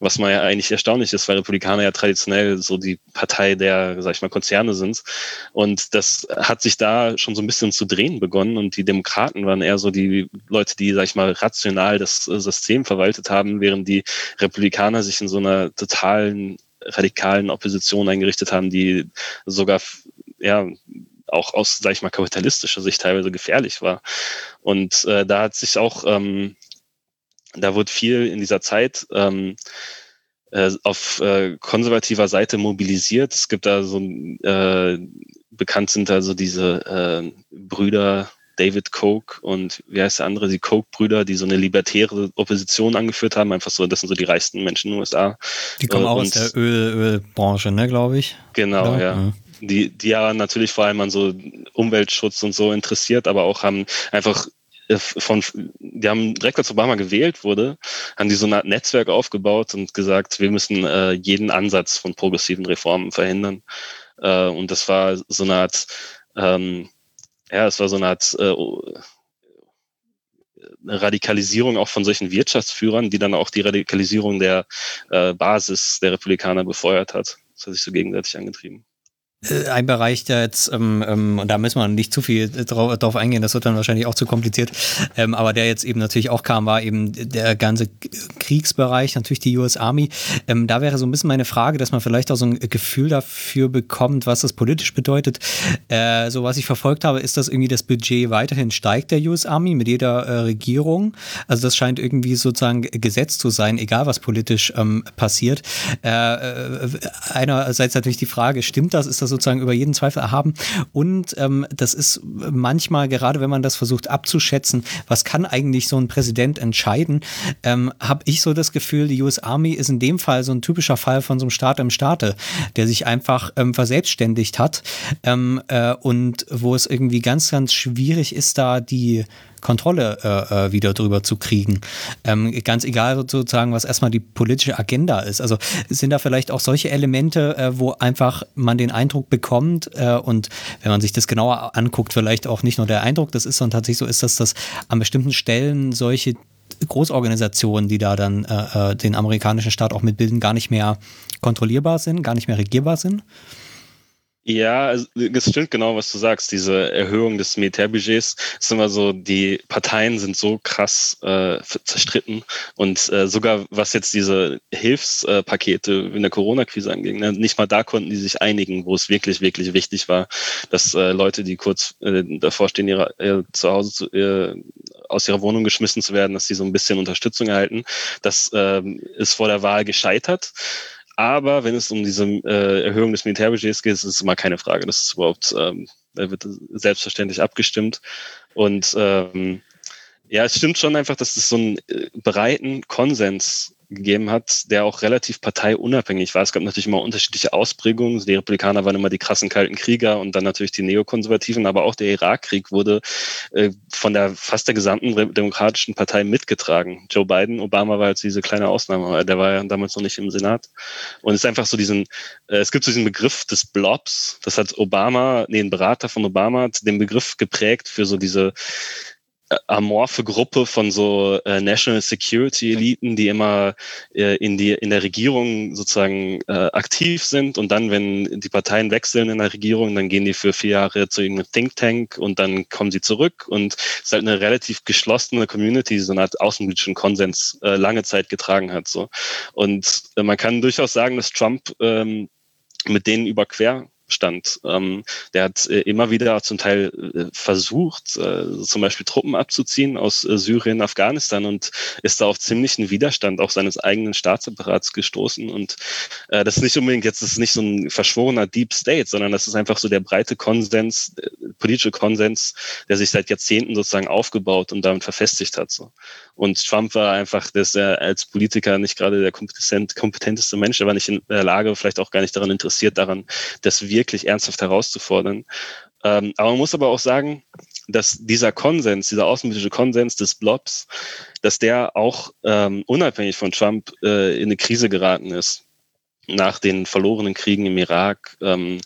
S2: Was man ja eigentlich erstaunlich ist, weil Republikaner ja traditionell so die Partei der, sag ich mal, Konzerne sind. Und das hat sich da schon so ein bisschen zu drehen begonnen. Und die Demokraten waren eher so die Leute, die, sag ich mal, rational das äh, System verwaltet haben, während die Republikaner sich in so einer totalen radikalen Opposition eingerichtet haben, die sogar ja auch aus, sag ich mal, kapitalistischer Sicht teilweise gefährlich war. Und äh, da hat sich auch, ähm, da wurde viel in dieser Zeit ähm, äh, auf äh, konservativer Seite mobilisiert. Es gibt da so äh, bekannt sind also diese äh, Brüder David Koch und wie heißt der andere, die Koch-Brüder, die so eine libertäre Opposition angeführt haben. Einfach so, das sind so die reichsten Menschen in den USA.
S3: Die kommen auch aus der Öl, Ölbranche, ne, glaube ich.
S2: Genau, ja. ja. Die, die ja natürlich vor allem an so Umweltschutz und so interessiert, aber auch haben einfach von, die haben direkt als Obama gewählt wurde, haben die so eine Art Netzwerk aufgebaut und gesagt, wir müssen äh, jeden Ansatz von progressiven Reformen verhindern. Äh, und das war so eine Art, ähm, ja, es war so eine Art äh, Radikalisierung auch von solchen Wirtschaftsführern, die dann auch die Radikalisierung der äh, Basis der Republikaner befeuert hat. Das hat sich so gegenseitig angetrieben.
S3: Äh, ein Bereich, der jetzt, ähm, ähm, und da müssen wir nicht zu viel drauf, drauf eingehen, das wird dann wahrscheinlich auch zu kompliziert, ähm, aber der jetzt eben natürlich auch kam, war eben der ganze Kriegsbereich, natürlich die US Army. Ähm, da wäre so ein bisschen meine Frage, dass man vielleicht auch so ein Gefühl dafür bekommt, was das politisch bedeutet. Äh, so was ich verfolgt habe, ist, dass irgendwie das Budget weiterhin steigt der US Army mit jeder äh, Regierung. Also das scheint irgendwie sozusagen gesetzt zu sein, egal was politisch ähm, passiert. Äh, äh einerseits natürlich die Frage, stimmt das? Ist das sozusagen über jeden Zweifel erhaben. Und ähm, das ist manchmal, gerade wenn man das versucht abzuschätzen, was kann eigentlich so ein Präsident entscheiden, ähm, habe ich so das Gefühl, die US Army ist in dem Fall so ein typischer Fall von so einem Staat im Staate, der sich einfach ähm, verselbstständigt hat ähm, äh, und wo es irgendwie ganz, ganz schwierig ist, da die Kontrolle äh, äh, wieder drüber zu kriegen. Ähm, ganz egal sozusagen, was erstmal die politische Agenda ist. Also sind da vielleicht auch solche Elemente, äh, wo einfach man den Eindruck bekommt äh, und wenn man sich das genauer anguckt, vielleicht auch nicht nur der Eindruck, das ist, sondern tatsächlich so ist, dass das an bestimmten Stellen solche Großorganisationen, die da dann äh, äh, den amerikanischen Staat auch mitbilden, gar nicht mehr kontrollierbar sind, gar nicht mehr regierbar sind?
S2: Ja, also, es stimmt genau, was du sagst. Diese Erhöhung des Militärbudgets ist immer so, die Parteien sind so krass äh, zerstritten und äh, sogar was jetzt diese Hilfspakete in der Corona-Krise anging, ne, nicht mal da konnten die sich einigen, wo es wirklich, wirklich wichtig war, dass äh, Leute, die kurz äh, davor stehen, ihre, äh, zu Hause zu, äh, aus ihrer Wohnung geschmissen zu werden, dass sie so ein bisschen Unterstützung erhalten. Das äh, ist vor der Wahl gescheitert. Aber wenn es um diese äh, Erhöhung des Militärbudgets geht, ist es immer keine Frage. Das ist überhaupt, ähm, wird selbstverständlich abgestimmt. Und ähm, ja, es stimmt schon einfach, dass es so einen äh, breiten Konsens gegeben hat, der auch relativ parteiunabhängig war. Es gab natürlich immer unterschiedliche Ausprägungen. Die Republikaner waren immer die krassen kalten Krieger und dann natürlich die Neokonservativen, aber auch der Irakkrieg wurde äh, von der fast der gesamten demokratischen Partei mitgetragen. Joe Biden, Obama war jetzt diese kleine Ausnahme, der war ja damals noch nicht im Senat. Und es ist einfach so diesen, äh, es gibt so diesen Begriff des Blobs, das hat Obama, nee, ein Berater von Obama den Begriff geprägt für so diese amorphe Gruppe von so äh, National Security Eliten, die immer äh, in die in der Regierung sozusagen äh, aktiv sind. Und dann, wenn die Parteien wechseln in der Regierung, dann gehen die für vier Jahre zu irgendeinem Think Tank und dann kommen sie zurück. Und es ist halt eine relativ geschlossene Community, die so eine Art außenpolitischen Konsens äh, lange Zeit getragen hat so. Und äh, man kann durchaus sagen, dass Trump ähm, mit denen überquer stand. Ähm, der hat äh, immer wieder zum Teil äh, versucht, äh, zum Beispiel Truppen abzuziehen aus äh, Syrien, Afghanistan und ist da auf ziemlichen Widerstand auch seines eigenen Staatsapparats gestoßen. Und äh, das ist nicht unbedingt jetzt das ist nicht so ein verschworener Deep State, sondern das ist einfach so der breite Konsens, äh, politische Konsens, der sich seit Jahrzehnten sozusagen aufgebaut und damit verfestigt hat. So. Und Trump war einfach, dass er als Politiker nicht gerade der kompetent, kompetenteste Mensch, er war nicht in der Lage, vielleicht auch gar nicht daran interessiert, daran, dass wirklich ernsthaft herauszufordern. Ähm, aber man muss aber auch sagen, dass dieser Konsens, dieser außenpolitische Konsens des Blobs, dass der auch ähm, unabhängig von Trump äh, in eine Krise geraten ist. Nach den verlorenen Kriegen im Irak ähm,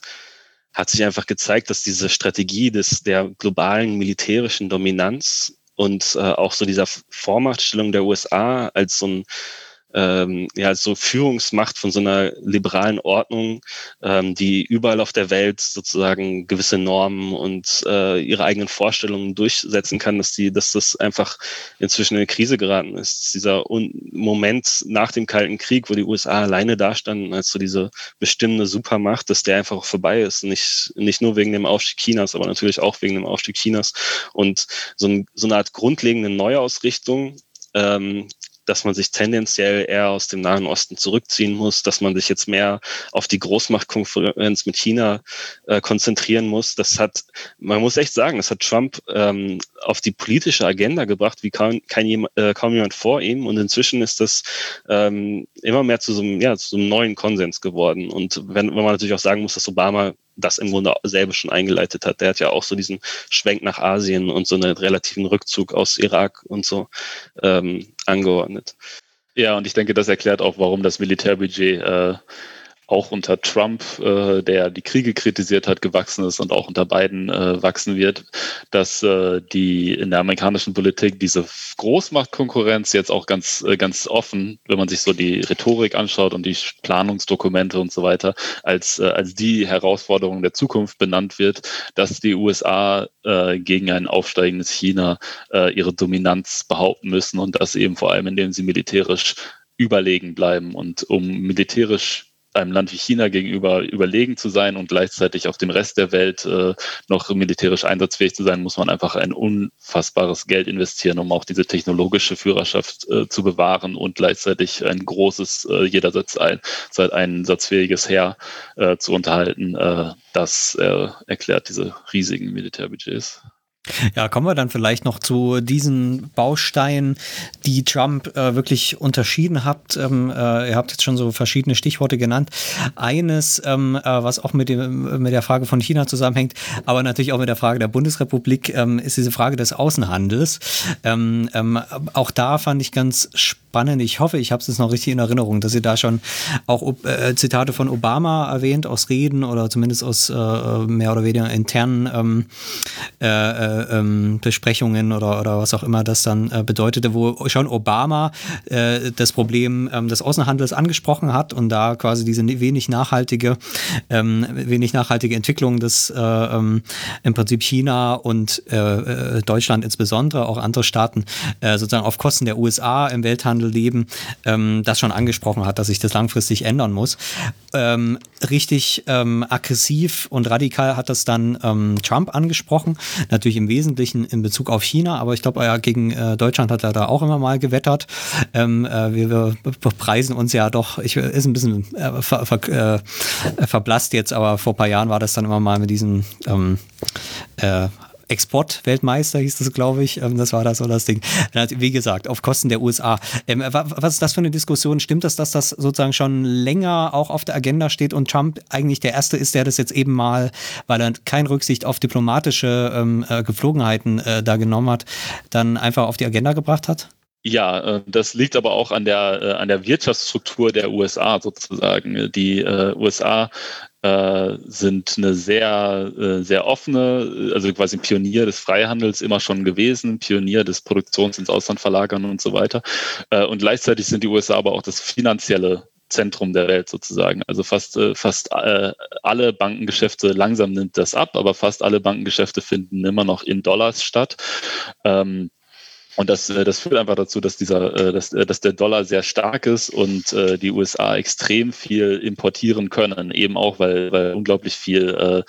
S2: hat sich einfach gezeigt, dass diese Strategie des, der globalen militärischen Dominanz und äh, auch so dieser Vormachtstellung der USA als so ein ähm, ja, so Führungsmacht von so einer liberalen Ordnung, ähm, die überall auf der Welt sozusagen gewisse Normen und äh, ihre eigenen Vorstellungen durchsetzen kann, dass die, dass das einfach inzwischen in eine Krise geraten ist. Dass dieser Un Moment nach dem Kalten Krieg, wo die USA alleine dastanden als so diese bestimmende Supermacht, dass der einfach vorbei ist. Nicht, nicht nur wegen dem Aufstieg Chinas, aber natürlich auch wegen dem Aufstieg Chinas. Und so, ein, so eine Art grundlegende Neuausrichtung ähm, dass man sich tendenziell eher aus dem Nahen Osten zurückziehen muss, dass man sich jetzt mehr auf die Großmachtkonferenz mit China äh, konzentrieren muss. Das hat, man muss echt sagen, das hat Trump ähm, auf die politische Agenda gebracht, wie kaum, kein, äh, kaum jemand vor ihm. Und inzwischen ist das ähm, immer mehr zu so, einem, ja, zu so einem neuen Konsens geworden. Und wenn, wenn man natürlich auch sagen muss, dass Obama das im Grunde selber schon eingeleitet hat. Der hat ja auch so diesen Schwenk nach Asien und so einen relativen Rückzug aus Irak und so ähm, angeordnet.
S1: Ja, und ich denke, das erklärt auch, warum das Militärbudget äh, auch unter Trump, äh, der die Kriege kritisiert hat, gewachsen ist und auch unter Biden äh, wachsen wird, dass äh, die in der amerikanischen Politik diese Großmachtkonkurrenz jetzt auch ganz, äh, ganz offen, wenn man sich so die Rhetorik anschaut und die Planungsdokumente und so weiter, als, äh, als die Herausforderung der Zukunft benannt wird, dass die USA äh, gegen ein aufsteigendes China ihre Dominanz behaupten müssen und das eben vor allem, indem sie militärisch überlegen bleiben und um militärisch einem Land wie China gegenüber überlegen zu sein und gleichzeitig auf dem Rest der Welt äh, noch militärisch einsatzfähig zu sein, muss man einfach ein unfassbares Geld investieren, um auch diese technologische Führerschaft äh, zu bewahren und gleichzeitig ein großes, äh, jederseits ein, seit einsatzfähiges Heer äh, zu unterhalten. Äh, das äh, erklärt diese riesigen Militärbudgets.
S3: Ja, kommen wir dann vielleicht noch zu diesen Bausteinen, die Trump äh, wirklich unterschieden hat. Ähm, äh, ihr habt jetzt schon so verschiedene Stichworte genannt. Eines, ähm, äh, was auch mit, dem, mit der Frage von China zusammenhängt, aber natürlich auch mit der Frage der Bundesrepublik, ähm, ist diese Frage des Außenhandels. Ähm, ähm, auch da fand ich ganz spannend. Ich hoffe, ich habe es jetzt noch richtig in Erinnerung, dass ihr da schon auch äh, Zitate von Obama erwähnt aus Reden oder zumindest aus äh, mehr oder weniger internen ähm, äh, äh, ähm, Besprechungen oder, oder was auch immer das dann äh, bedeutete, wo schon Obama äh, das Problem ähm, des Außenhandels angesprochen hat und da quasi diese wenig nachhaltige, ähm, wenig nachhaltige Entwicklung des äh, ähm, im Prinzip China und Deutschland insbesondere, auch andere Staaten sozusagen auf Kosten der USA im Welthandel leben, ähm, das schon angesprochen hat, dass sich das langfristig ändern muss. Ähm, richtig aggressiv und radikal hat das dann Trump angesprochen, natürlich im Wesentlichen in Bezug auf China, aber ich glaube, ja, gegen äh, Deutschland hat er da auch immer mal gewettert. Ähm, äh, wir, wir preisen uns ja doch, ich ist ein bisschen äh, ver, ver, äh, verblasst jetzt, aber vor ein paar Jahren war das dann immer mal mit diesen ähm, äh, Exportweltmeister hieß das, glaube ich. Ähm, das war das so das Ding. Wie gesagt, auf Kosten der USA. Ähm, was ist das für eine Diskussion? Stimmt das, dass das sozusagen schon länger auch auf der Agenda steht und Trump eigentlich der Erste ist, der das jetzt eben mal, weil er keine Rücksicht auf diplomatische ähm, äh, Geflogenheiten äh, da genommen hat, dann einfach auf die Agenda gebracht hat?
S1: Ja, äh, das liegt aber auch an der, an der Wirtschaftsstruktur der USA sozusagen. Die USA äh, sind eine sehr, äh, sehr offene, also quasi Pionier des Freihandels immer schon gewesen, Pionier des Produktions ins Ausland verlagern und so weiter. Äh, und gleichzeitig sind die USA aber auch das finanzielle Zentrum der Welt sozusagen. Also fast, äh, fast äh, alle Bankengeschäfte, langsam nimmt das ab, aber fast alle Bankengeschäfte finden immer noch in Dollars statt. Ähm, und das, äh, das führt einfach dazu, dass dieser, äh, dass, äh, dass der Dollar sehr stark ist und die USA extrem viel importieren können, eben auch, weil, weil unglaublich viel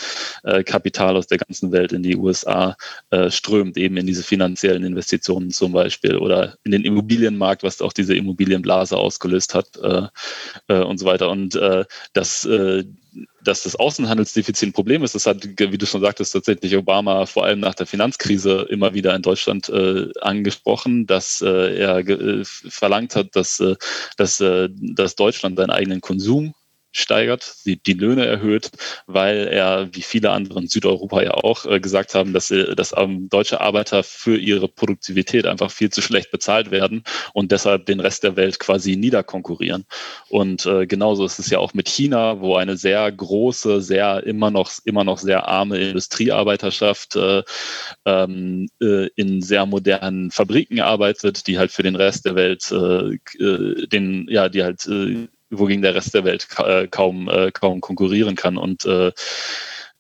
S1: Kapital aus der ganzen Welt in die USA strömt, eben in diese finanziellen Investitionen zum Beispiel oder in den Immobilienmarkt, was auch diese Immobilienblase ausgelöst hat und so weiter. Und das dass das Außenhandelsdefizit ein Problem ist. Das hat, wie du schon sagtest, tatsächlich Obama vor allem nach der Finanzkrise immer wieder in Deutschland äh, angesprochen, dass äh, er äh, verlangt hat, dass, äh, dass, äh, dass Deutschland seinen eigenen Konsum steigert, die, die Löhne erhöht, weil er, wie viele andere in Südeuropa ja auch, äh, gesagt haben, dass, sie, dass ähm, deutsche Arbeiter für ihre Produktivität einfach viel zu schlecht bezahlt werden und deshalb den Rest der Welt quasi niederkonkurrieren. Und äh, genauso ist es ja auch mit China, wo eine sehr große, sehr immer noch, immer noch sehr arme Industriearbeiterschaft äh, ähm, äh, in sehr modernen Fabriken arbeitet, die halt für den Rest der Welt äh, äh den, ja, die halt äh, wogegen der Rest der Welt äh, kaum, äh, kaum konkurrieren kann. Und äh,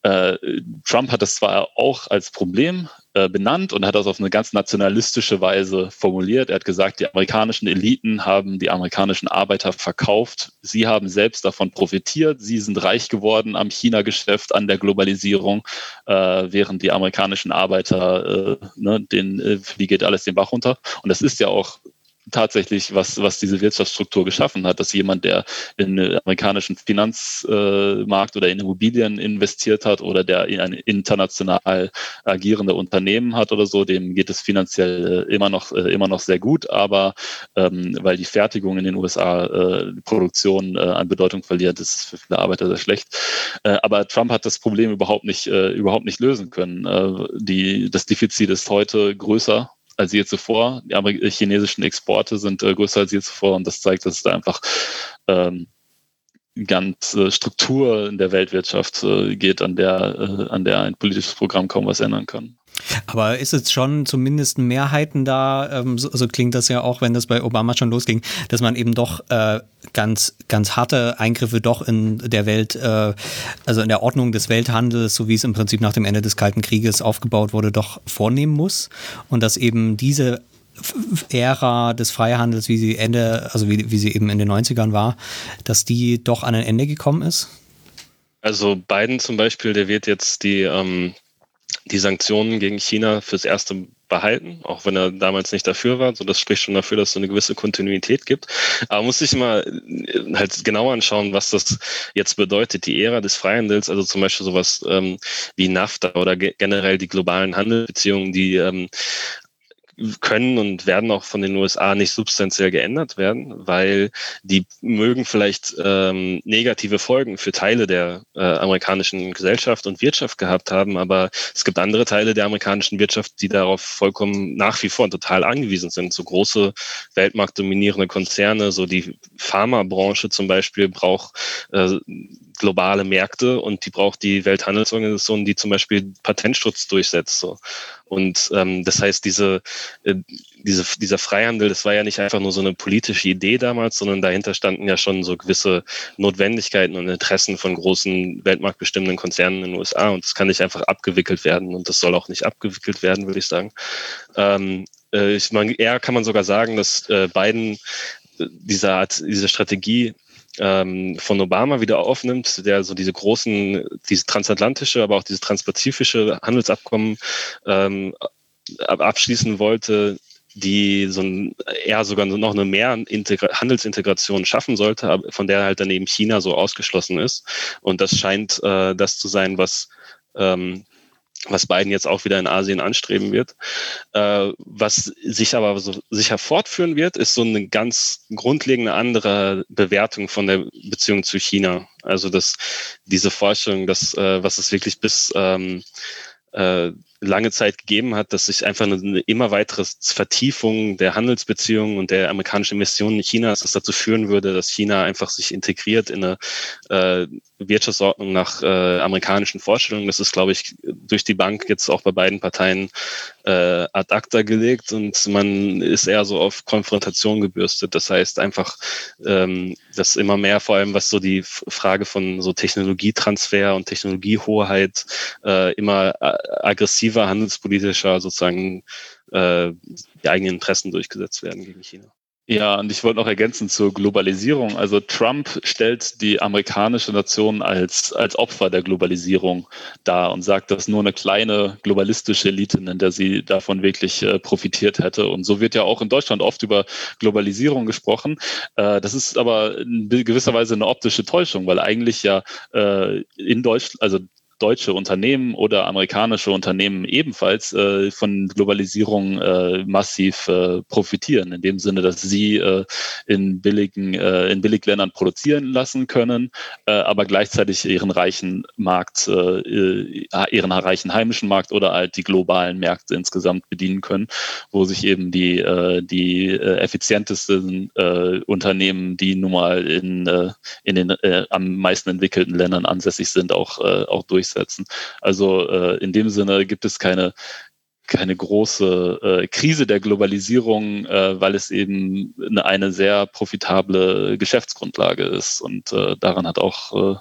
S1: äh, Trump hat das zwar auch als Problem äh, benannt und hat das auf eine ganz nationalistische Weise formuliert. Er hat gesagt, die amerikanischen Eliten haben die amerikanischen Arbeiter verkauft. Sie haben selbst davon profitiert. Sie sind reich geworden am China-Geschäft, an der Globalisierung, äh, während die amerikanischen Arbeiter, ne, den, für die geht alles den Bach runter. Und das ist ja auch tatsächlich, was, was diese Wirtschaftsstruktur geschaffen hat, dass jemand, der in den amerikanischen Finanzmarkt oder in Immobilien investiert hat oder der in ein international agierende Unternehmen hat oder so, dem geht es finanziell immer noch, immer noch sehr gut, aber ähm, weil die Fertigung in den USA, äh, Produktion äh, an Bedeutung verliert, ist es für viele Arbeiter sehr schlecht. Äh, aber Trump hat das Problem überhaupt nicht, äh, überhaupt nicht lösen können. Äh, die, das Defizit ist heute größer als je zuvor. Die chinesischen Exporte sind äh, größer als je zuvor und das zeigt, dass es da einfach ähm, ganz äh, Struktur in der Weltwirtschaft äh, geht, an der, äh, an der ein politisches Programm kaum was ändern kann.
S3: Aber ist es schon zumindest Mehrheiten da, ähm, so, so, klingt das ja auch, wenn das bei Obama schon losging, dass man eben doch äh, ganz, ganz harte Eingriffe doch in der Welt, äh, also in der Ordnung des Welthandels, so wie es im Prinzip nach dem Ende des Kalten Krieges aufgebaut wurde, doch vornehmen muss. Und dass eben diese Ära des Freihandels, wie sie Ende, also wie, wie sie eben in den 90ern war, dass die doch an ein Ende gekommen ist?
S2: Also Biden zum Beispiel, der wird jetzt die, ähm, die Sanktionen gegen China fürs erste behalten, auch wenn er damals nicht dafür war. So, das spricht schon dafür, dass es so eine gewisse Kontinuität gibt. Aber muss sich mal äh, halt genau anschauen, was das jetzt bedeutet. Die Ära des Freihandels, also zum Beispiel sowas ähm, wie NAFTA oder ge generell die globalen Handelsbeziehungen, die ähm, können und werden auch von den USA nicht substanziell geändert werden, weil die mögen vielleicht ähm, negative Folgen für Teile der äh, amerikanischen Gesellschaft und Wirtschaft gehabt haben, aber es gibt andere Teile der amerikanischen Wirtschaft, die darauf vollkommen nach wie vor total angewiesen sind. So große weltmarktdominierende Konzerne, so die Pharmabranche zum Beispiel braucht äh, globale Märkte und die braucht die Welthandelsorganisation, die zum Beispiel Patentschutz durchsetzt. So. Und ähm, das heißt, diese, äh, diese, dieser Freihandel, das war ja nicht einfach nur so eine politische Idee damals, sondern dahinter standen ja schon so gewisse Notwendigkeiten und Interessen von großen weltmarktbestimmenden Konzernen in den USA. Und das kann nicht einfach abgewickelt werden und das soll auch nicht abgewickelt werden, würde ich sagen. Ähm, äh, ich meine, eher kann man sogar sagen, dass äh, Biden äh, diese Art, diese Strategie ähm, von Obama wieder aufnimmt, der so diese großen, diese transatlantische, aber auch dieses transpazifische Handelsabkommen ähm, abschließen wollte, die so ein, eher sogar noch eine mehr Handelsintegration schaffen sollte, von der halt dann eben China so ausgeschlossen ist. Und das scheint äh, das zu sein, was ähm, was Biden jetzt auch wieder in Asien anstreben wird. Äh, was sich aber so sicher fortführen wird, ist so eine ganz grundlegende andere Bewertung von der Beziehung zu China. Also dass diese Forschung, dass äh, was es wirklich bis ähm, äh, lange Zeit gegeben hat, dass sich einfach eine, immer weitere Vertiefung der Handelsbeziehungen und der amerikanischen Investitionen in China, dass das dazu führen würde, dass China einfach sich integriert in eine äh, Wirtschaftsordnung nach äh, amerikanischen Vorstellungen. Das ist, glaube ich, durch die Bank jetzt auch bei beiden Parteien äh, ad acta gelegt und man ist eher so auf Konfrontation gebürstet. Das heißt einfach, ähm, dass immer mehr, vor allem was so die Frage von so Technologietransfer und Technologiehoheit äh, immer äh, aggressiver handelspolitischer sozusagen äh, die eigenen Interessen durchgesetzt werden gegen China.
S1: Ja, und ich wollte noch ergänzen zur Globalisierung. Also Trump stellt die amerikanische Nation als, als Opfer der Globalisierung dar und sagt, dass nur eine kleine globalistische Elite, in der sie davon wirklich äh, profitiert hätte. Und so wird ja auch in Deutschland oft über Globalisierung gesprochen. Äh, das ist aber in gewisser Weise eine optische Täuschung, weil eigentlich ja äh, in Deutschland, also deutsche Unternehmen oder amerikanische Unternehmen ebenfalls äh, von Globalisierung äh, massiv äh, profitieren, in dem Sinne, dass sie äh, in billigen, äh, in Billigländern produzieren lassen können, äh, aber gleichzeitig ihren reichen Markt, ihren reichen heimischen Markt oder halt die globalen Märkte insgesamt bedienen können, wo sich eben die, die effizientesten Unternehmen, die nun mal in, in den am meisten entwickelten Ländern ansässig sind, auch, auch durchsetzen durchsetzen. Also äh, in dem Sinne gibt es keine, keine große äh, Krise der Globalisierung, äh, weil es eben eine, eine, sehr profitable Geschäftsgrundlage ist. Und äh, daran hat auch äh,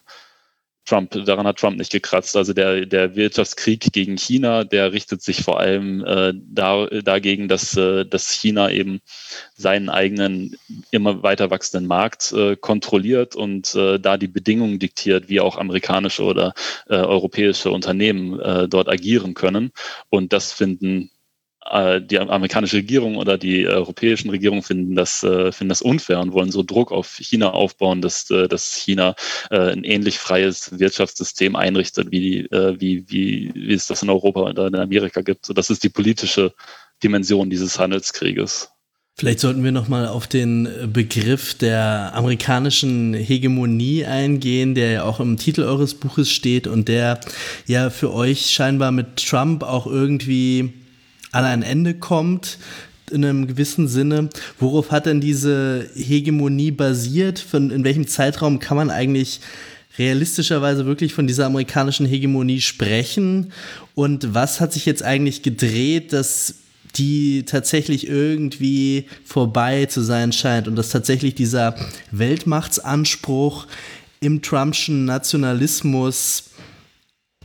S1: Trump, daran hat Trump nicht gekratzt. Also der, der Wirtschaftskrieg gegen China, der richtet sich vor allem äh, da, dagegen, dass, äh, dass China eben seinen eigenen immer weiter wachsenden Markt äh, kontrolliert und äh, da die Bedingungen diktiert, wie auch amerikanische oder äh, europäische Unternehmen äh, dort agieren können. Und das finden die amerikanische Regierung oder die europäischen Regierungen finden das, äh, finden das unfair und wollen so Druck auf China aufbauen, dass, äh, dass China ein ähnlich freies Wirtschaftssystem einrichtet, wie, wie, wie, wie es das in Europa oder in Amerika gibt. Das ist die politische Dimension dieses Handelskrieges.
S4: Vielleicht sollten wir nochmal auf den Begriff der amerikanischen Hegemonie eingehen, der ja auch im Titel eures Buches steht und der ja für euch scheinbar mit Trump auch irgendwie an ein Ende kommt in einem gewissen Sinne. Worauf hat denn diese Hegemonie basiert? Von, in welchem Zeitraum kann man eigentlich realistischerweise wirklich von dieser amerikanischen Hegemonie sprechen? Und was hat sich jetzt eigentlich gedreht, dass die tatsächlich irgendwie vorbei zu sein scheint und dass tatsächlich dieser Weltmachtsanspruch im Trumpschen Nationalismus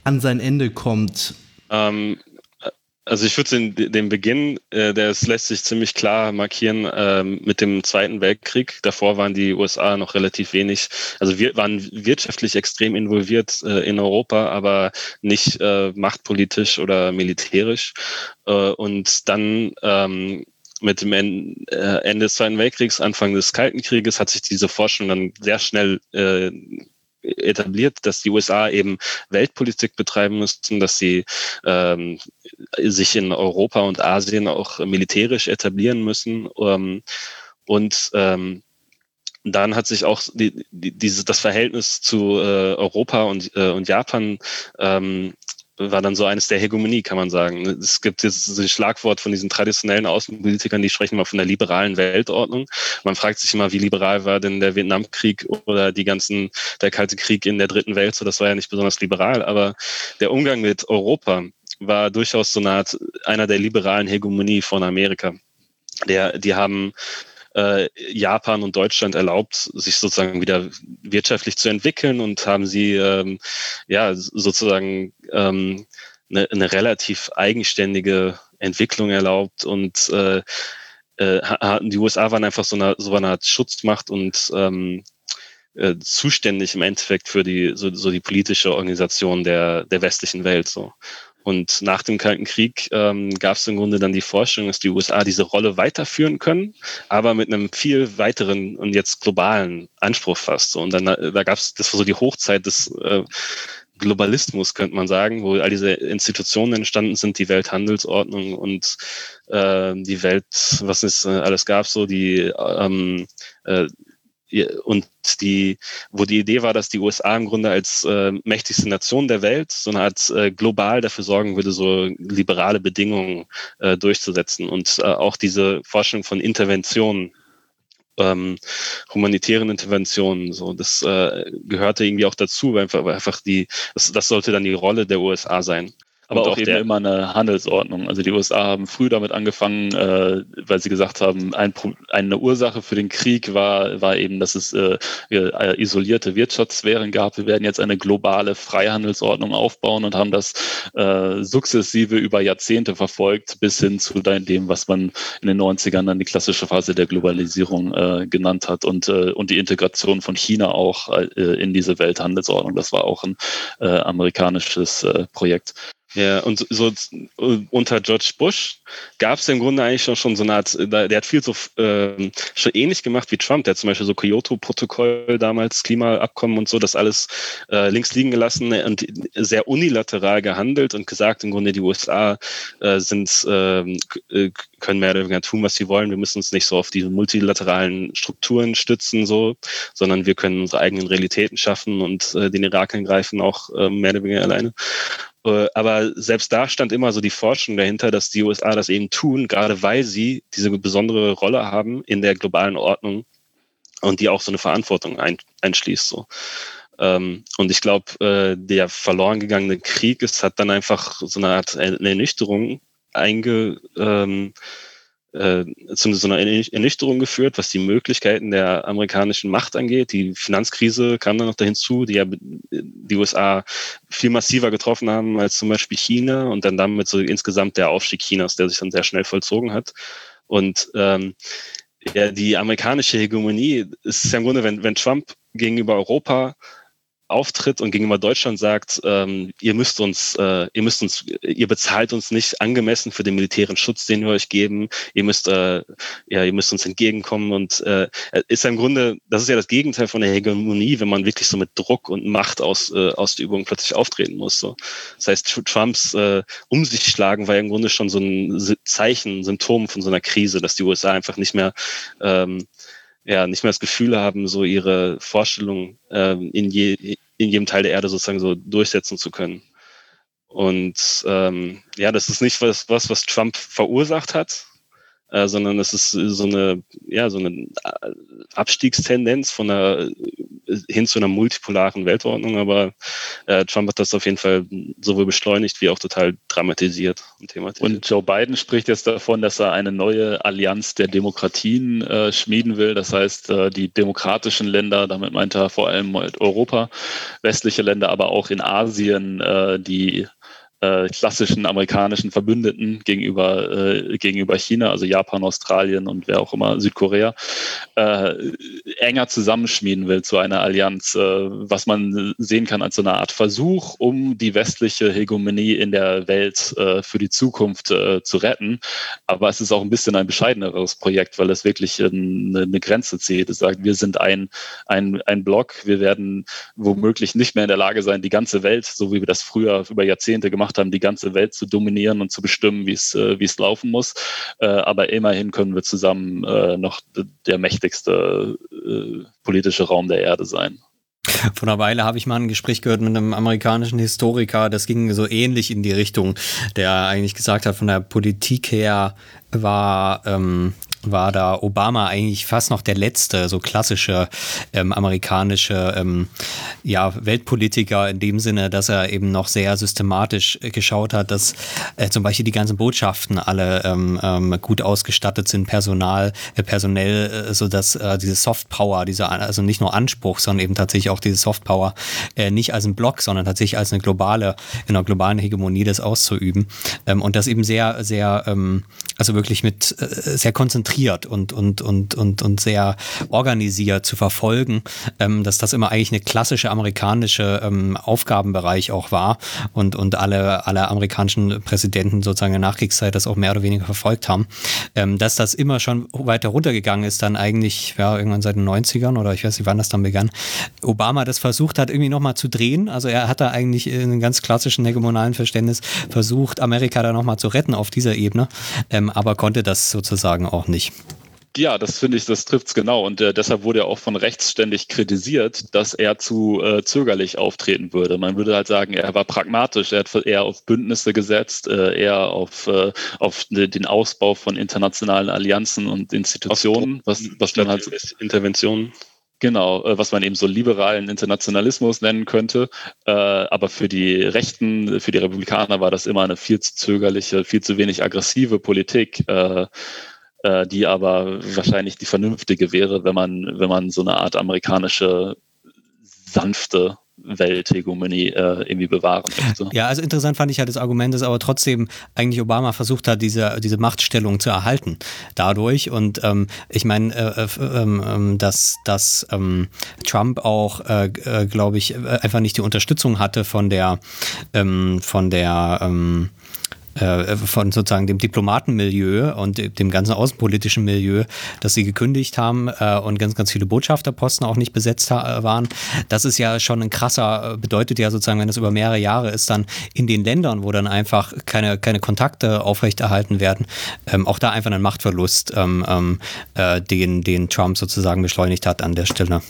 S4: an sein Ende kommt?
S2: Ähm, also ich würde den, den Beginn, äh, das lässt sich ziemlich klar markieren äh, mit dem Zweiten Weltkrieg. Davor waren die USA noch relativ wenig, also wir waren wirtschaftlich extrem involviert äh, in Europa, aber nicht äh, machtpolitisch oder militärisch. Äh, und dann ähm, mit dem äh, Ende des Zweiten Weltkriegs, Anfang des Kalten Krieges, hat sich diese Forschung dann sehr schnell äh, etabliert, dass die USA eben Weltpolitik betreiben müssten, dass sie ähm, sich in Europa und Asien auch militärisch etablieren müssen. Ähm, und ähm, dann hat sich auch die, die, diese, das Verhältnis zu äh, Europa und, äh, und Japan ähm, war dann so eines der Hegemonie, kann man sagen. Es gibt jetzt das Schlagwort von diesen traditionellen Außenpolitikern, die sprechen mal von der liberalen Weltordnung. Man fragt sich immer, wie liberal war denn der Vietnamkrieg oder die ganzen, der Kalte Krieg in der dritten Welt, so das war ja nicht besonders liberal, aber der Umgang mit Europa war durchaus so eine Art einer der liberalen Hegemonie von Amerika. Der, die haben äh, Japan und Deutschland erlaubt, sich sozusagen wieder wirtschaftlich zu entwickeln und haben sie ähm, ja sozusagen ähm, eine, eine relativ eigenständige Entwicklung erlaubt und äh, äh, die USA waren einfach so eine, so eine Art Schutzmacht und ähm, äh, zuständig im Endeffekt für die so, so die politische Organisation der der westlichen Welt so und nach dem Kalten Krieg ähm, gab es im Grunde dann die Vorstellung, dass die USA diese Rolle weiterführen können, aber mit einem viel weiteren und jetzt globalen Anspruch fast. So. Und dann äh, da gab es, das war so die Hochzeit des äh, Globalismus, könnte man sagen, wo all diese Institutionen entstanden sind, die Welthandelsordnung und äh, die Welt, was es äh, alles gab, so die ähm, äh, und die, wo die Idee war, dass die USA im Grunde als äh, mächtigste Nation der Welt so eine Art äh, global dafür sorgen würde, so liberale Bedingungen äh, durchzusetzen und äh, auch diese Forschung von Interventionen ähm, humanitären Interventionen. So, das äh, gehörte irgendwie auch dazu, weil einfach, weil einfach die, das, das sollte dann die Rolle der USA sein
S1: aber auch, auch eben immer eine Handelsordnung. Also die USA haben früh damit angefangen, äh, weil sie gesagt haben, ein, eine Ursache für den Krieg war, war eben, dass es äh, äh, isolierte Wirtschaftssphären gab. Wir werden jetzt eine globale Freihandelsordnung aufbauen und haben das äh, sukzessive über Jahrzehnte verfolgt, bis hin zu dem, was man in den 90ern dann die klassische Phase der Globalisierung äh, genannt hat und, äh, und die Integration von China auch äh, in diese Welthandelsordnung. Das war auch ein äh, amerikanisches äh, Projekt.
S2: Ja, und so unter George Bush gab es im Grunde eigentlich schon, schon so eine Art, der hat viel so äh, schon ähnlich gemacht wie Trump, der hat zum Beispiel so Kyoto-Protokoll damals, Klimaabkommen und so, das alles äh, links liegen gelassen und sehr unilateral gehandelt und gesagt, im Grunde die USA äh, sind, ähm, äh, können mehr oder weniger tun, was sie wollen. Wir müssen uns nicht so auf diese multilateralen Strukturen stützen, so, sondern wir können unsere eigenen Realitäten schaffen und äh, den Irak angreifen, auch äh, mehr oder weniger alleine. Äh, aber selbst da stand immer so die Forschung dahinter, dass die USA das eben tun, gerade weil sie diese besondere Rolle haben in der globalen Ordnung und die auch so eine Verantwortung ein, einschließt. So. Ähm, und ich glaube, äh, der verloren gegangene Krieg ist, hat dann einfach so eine Art Ernüchterung einge, ähm, äh, zu so einer Ernüchterung geführt, was die Möglichkeiten der amerikanischen Macht angeht. Die Finanzkrise kam dann noch dahin zu, die ja die USA viel massiver getroffen haben als zum Beispiel China und dann damit so insgesamt der Aufstieg Chinas, der sich dann sehr schnell vollzogen hat. Und ähm, ja, die amerikanische Hegemonie ist ja im Grunde, wenn, wenn Trump gegenüber Europa auftritt und gegenüber Deutschland sagt, ähm, ihr müsst uns, äh, ihr müsst uns, ihr bezahlt uns nicht angemessen für den militären Schutz, den wir euch geben, ihr müsst, äh, ja, ihr müsst uns entgegenkommen und äh, ist ja im Grunde, das ist ja das Gegenteil von der Hegemonie, wenn man wirklich so mit Druck und Macht aus, äh, Ausübung plötzlich auftreten muss. So. Das heißt, Trumps äh, um sich schlagen war ja im Grunde schon so ein Zeichen, Symptom von so einer Krise, dass die USA einfach nicht mehr ähm, ja, nicht mehr das Gefühl haben, so ihre Vorstellung ähm, in, je, in jedem Teil der Erde sozusagen so durchsetzen zu können. Und ähm, ja, das ist nicht was, was, was Trump verursacht hat, äh, sondern es ist so eine, ja, so eine Abstiegstendenz von einer hin zu einer multipolaren Weltordnung, aber äh, Trump hat das auf jeden Fall sowohl beschleunigt wie auch total dramatisiert
S1: und thematisiert. Und Joe Biden spricht jetzt davon, dass er eine neue Allianz der Demokratien äh, schmieden will. Das heißt, äh, die demokratischen Länder, damit meint er vor allem Europa, westliche Länder, aber auch in Asien, äh, die äh, klassischen amerikanischen Verbündeten gegenüber, äh, gegenüber China, also Japan, Australien und wer auch immer, Südkorea, äh, enger zusammenschmieden will zu einer Allianz, äh, was man sehen kann als so eine Art Versuch, um die westliche Hegemonie in der Welt äh, für die Zukunft äh, zu retten. Aber es ist auch ein bisschen ein bescheideneres Projekt, weil es wirklich eine, eine Grenze zieht. Es sagt, wir sind ein, ein, ein Block, wir werden womöglich nicht mehr in der Lage sein, die ganze Welt, so wie wir das früher über Jahrzehnte gemacht gemacht haben, die ganze Welt zu dominieren und zu bestimmen, wie es äh, es laufen muss. Äh, aber immerhin können wir zusammen äh, noch der mächtigste äh, politische Raum der Erde sein.
S3: Vor einer Weile habe ich mal ein Gespräch gehört mit einem amerikanischen Historiker, das ging so ähnlich in die Richtung, der eigentlich gesagt hat, von der Politik her war ähm, war da Obama eigentlich fast noch der letzte so klassische ähm, amerikanische ähm, ja, Weltpolitiker in dem Sinne, dass er eben noch sehr systematisch geschaut hat, dass äh, zum Beispiel die ganzen Botschaften alle ähm, ähm, gut ausgestattet sind, Personal, äh, personell, äh, so dass äh, diese Soft Power, diese, also nicht nur Anspruch, sondern eben tatsächlich auch diese Soft Power, äh, nicht als ein Block, sondern tatsächlich als eine globale, in einer globalen Hegemonie das auszuüben. Ähm, und das eben sehr, sehr, ähm, also wirklich mit äh, sehr konzentriert zentriert und, und, und, und, und sehr organisiert zu verfolgen, ähm, dass das immer eigentlich eine klassische amerikanische ähm, Aufgabenbereich auch war und, und alle, alle amerikanischen Präsidenten sozusagen in der Nachkriegszeit das auch mehr oder weniger verfolgt haben. Ähm, dass das immer schon weiter runtergegangen ist, dann eigentlich, ja, irgendwann seit den 90ern oder ich weiß nicht, wann das dann begann. Obama das versucht hat, irgendwie nochmal zu drehen. Also er hat da eigentlich in einem ganz klassischen hegemonalen Verständnis versucht, Amerika da nochmal zu retten auf dieser Ebene, ähm, aber konnte das sozusagen auch nicht.
S1: Ja, das finde ich, das trifft es genau. Und äh, deshalb wurde er auch von rechts ständig kritisiert, dass er zu äh, zögerlich auftreten würde. Man würde halt sagen, er war pragmatisch, er hat eher auf Bündnisse gesetzt, äh, eher auf, äh, auf den Ausbau von internationalen Allianzen und Institutionen, was, was man halt Interventionen. Genau, äh, was man eben so liberalen Internationalismus nennen könnte. Äh, aber für die Rechten, für die Republikaner war das immer eine viel zu zögerliche, viel zu wenig aggressive Politik äh, die aber wahrscheinlich die vernünftige wäre, wenn man, wenn man so eine Art amerikanische sanfte Welthegemonie äh, irgendwie bewahren möchte.
S3: Ja, also interessant fand ich halt das Argument, dass aber trotzdem eigentlich Obama versucht hat, diese, diese Machtstellung zu erhalten dadurch. Und ähm, ich meine, äh, äh, ähm, ähm, dass, dass ähm, Trump auch, äh, äh glaube ich, äh, einfach nicht die Unterstützung hatte von der, ähm, von der ähm, äh, von sozusagen dem Diplomatenmilieu und dem ganzen außenpolitischen Milieu, dass sie gekündigt haben äh, und ganz, ganz viele Botschafterposten auch nicht besetzt waren. Das ist ja schon ein krasser, äh, bedeutet ja sozusagen, wenn das über mehrere Jahre ist, dann in den Ländern, wo dann einfach keine, keine Kontakte aufrechterhalten werden, ähm, auch da einfach ein Machtverlust, ähm, ähm, äh, den, den Trump sozusagen beschleunigt hat an der Stelle.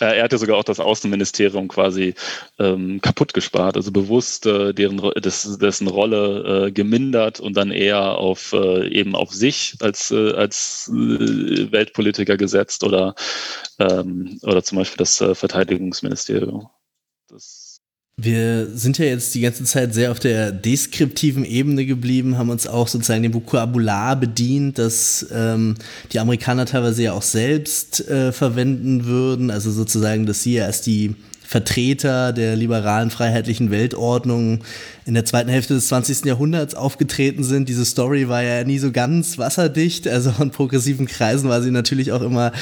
S1: Äh, er hatte sogar auch das Außenministerium quasi ähm, kaputt gespart, also bewusst äh, deren, des, dessen Rolle äh, gemindert und dann eher auf äh, eben auf sich als, äh, als äh, Weltpolitiker gesetzt oder, ähm, oder zum Beispiel das Verteidigungsministerium.
S4: Wir sind ja jetzt die ganze Zeit sehr auf der deskriptiven Ebene geblieben, haben uns auch sozusagen dem Vokabular bedient, das ähm, die Amerikaner teilweise ja auch selbst äh, verwenden würden. Also sozusagen, dass sie ja als die Vertreter der liberalen freiheitlichen Weltordnung in der zweiten Hälfte des 20. Jahrhunderts aufgetreten sind. Diese Story war ja nie so ganz wasserdicht. Also in progressiven Kreisen war sie natürlich auch immer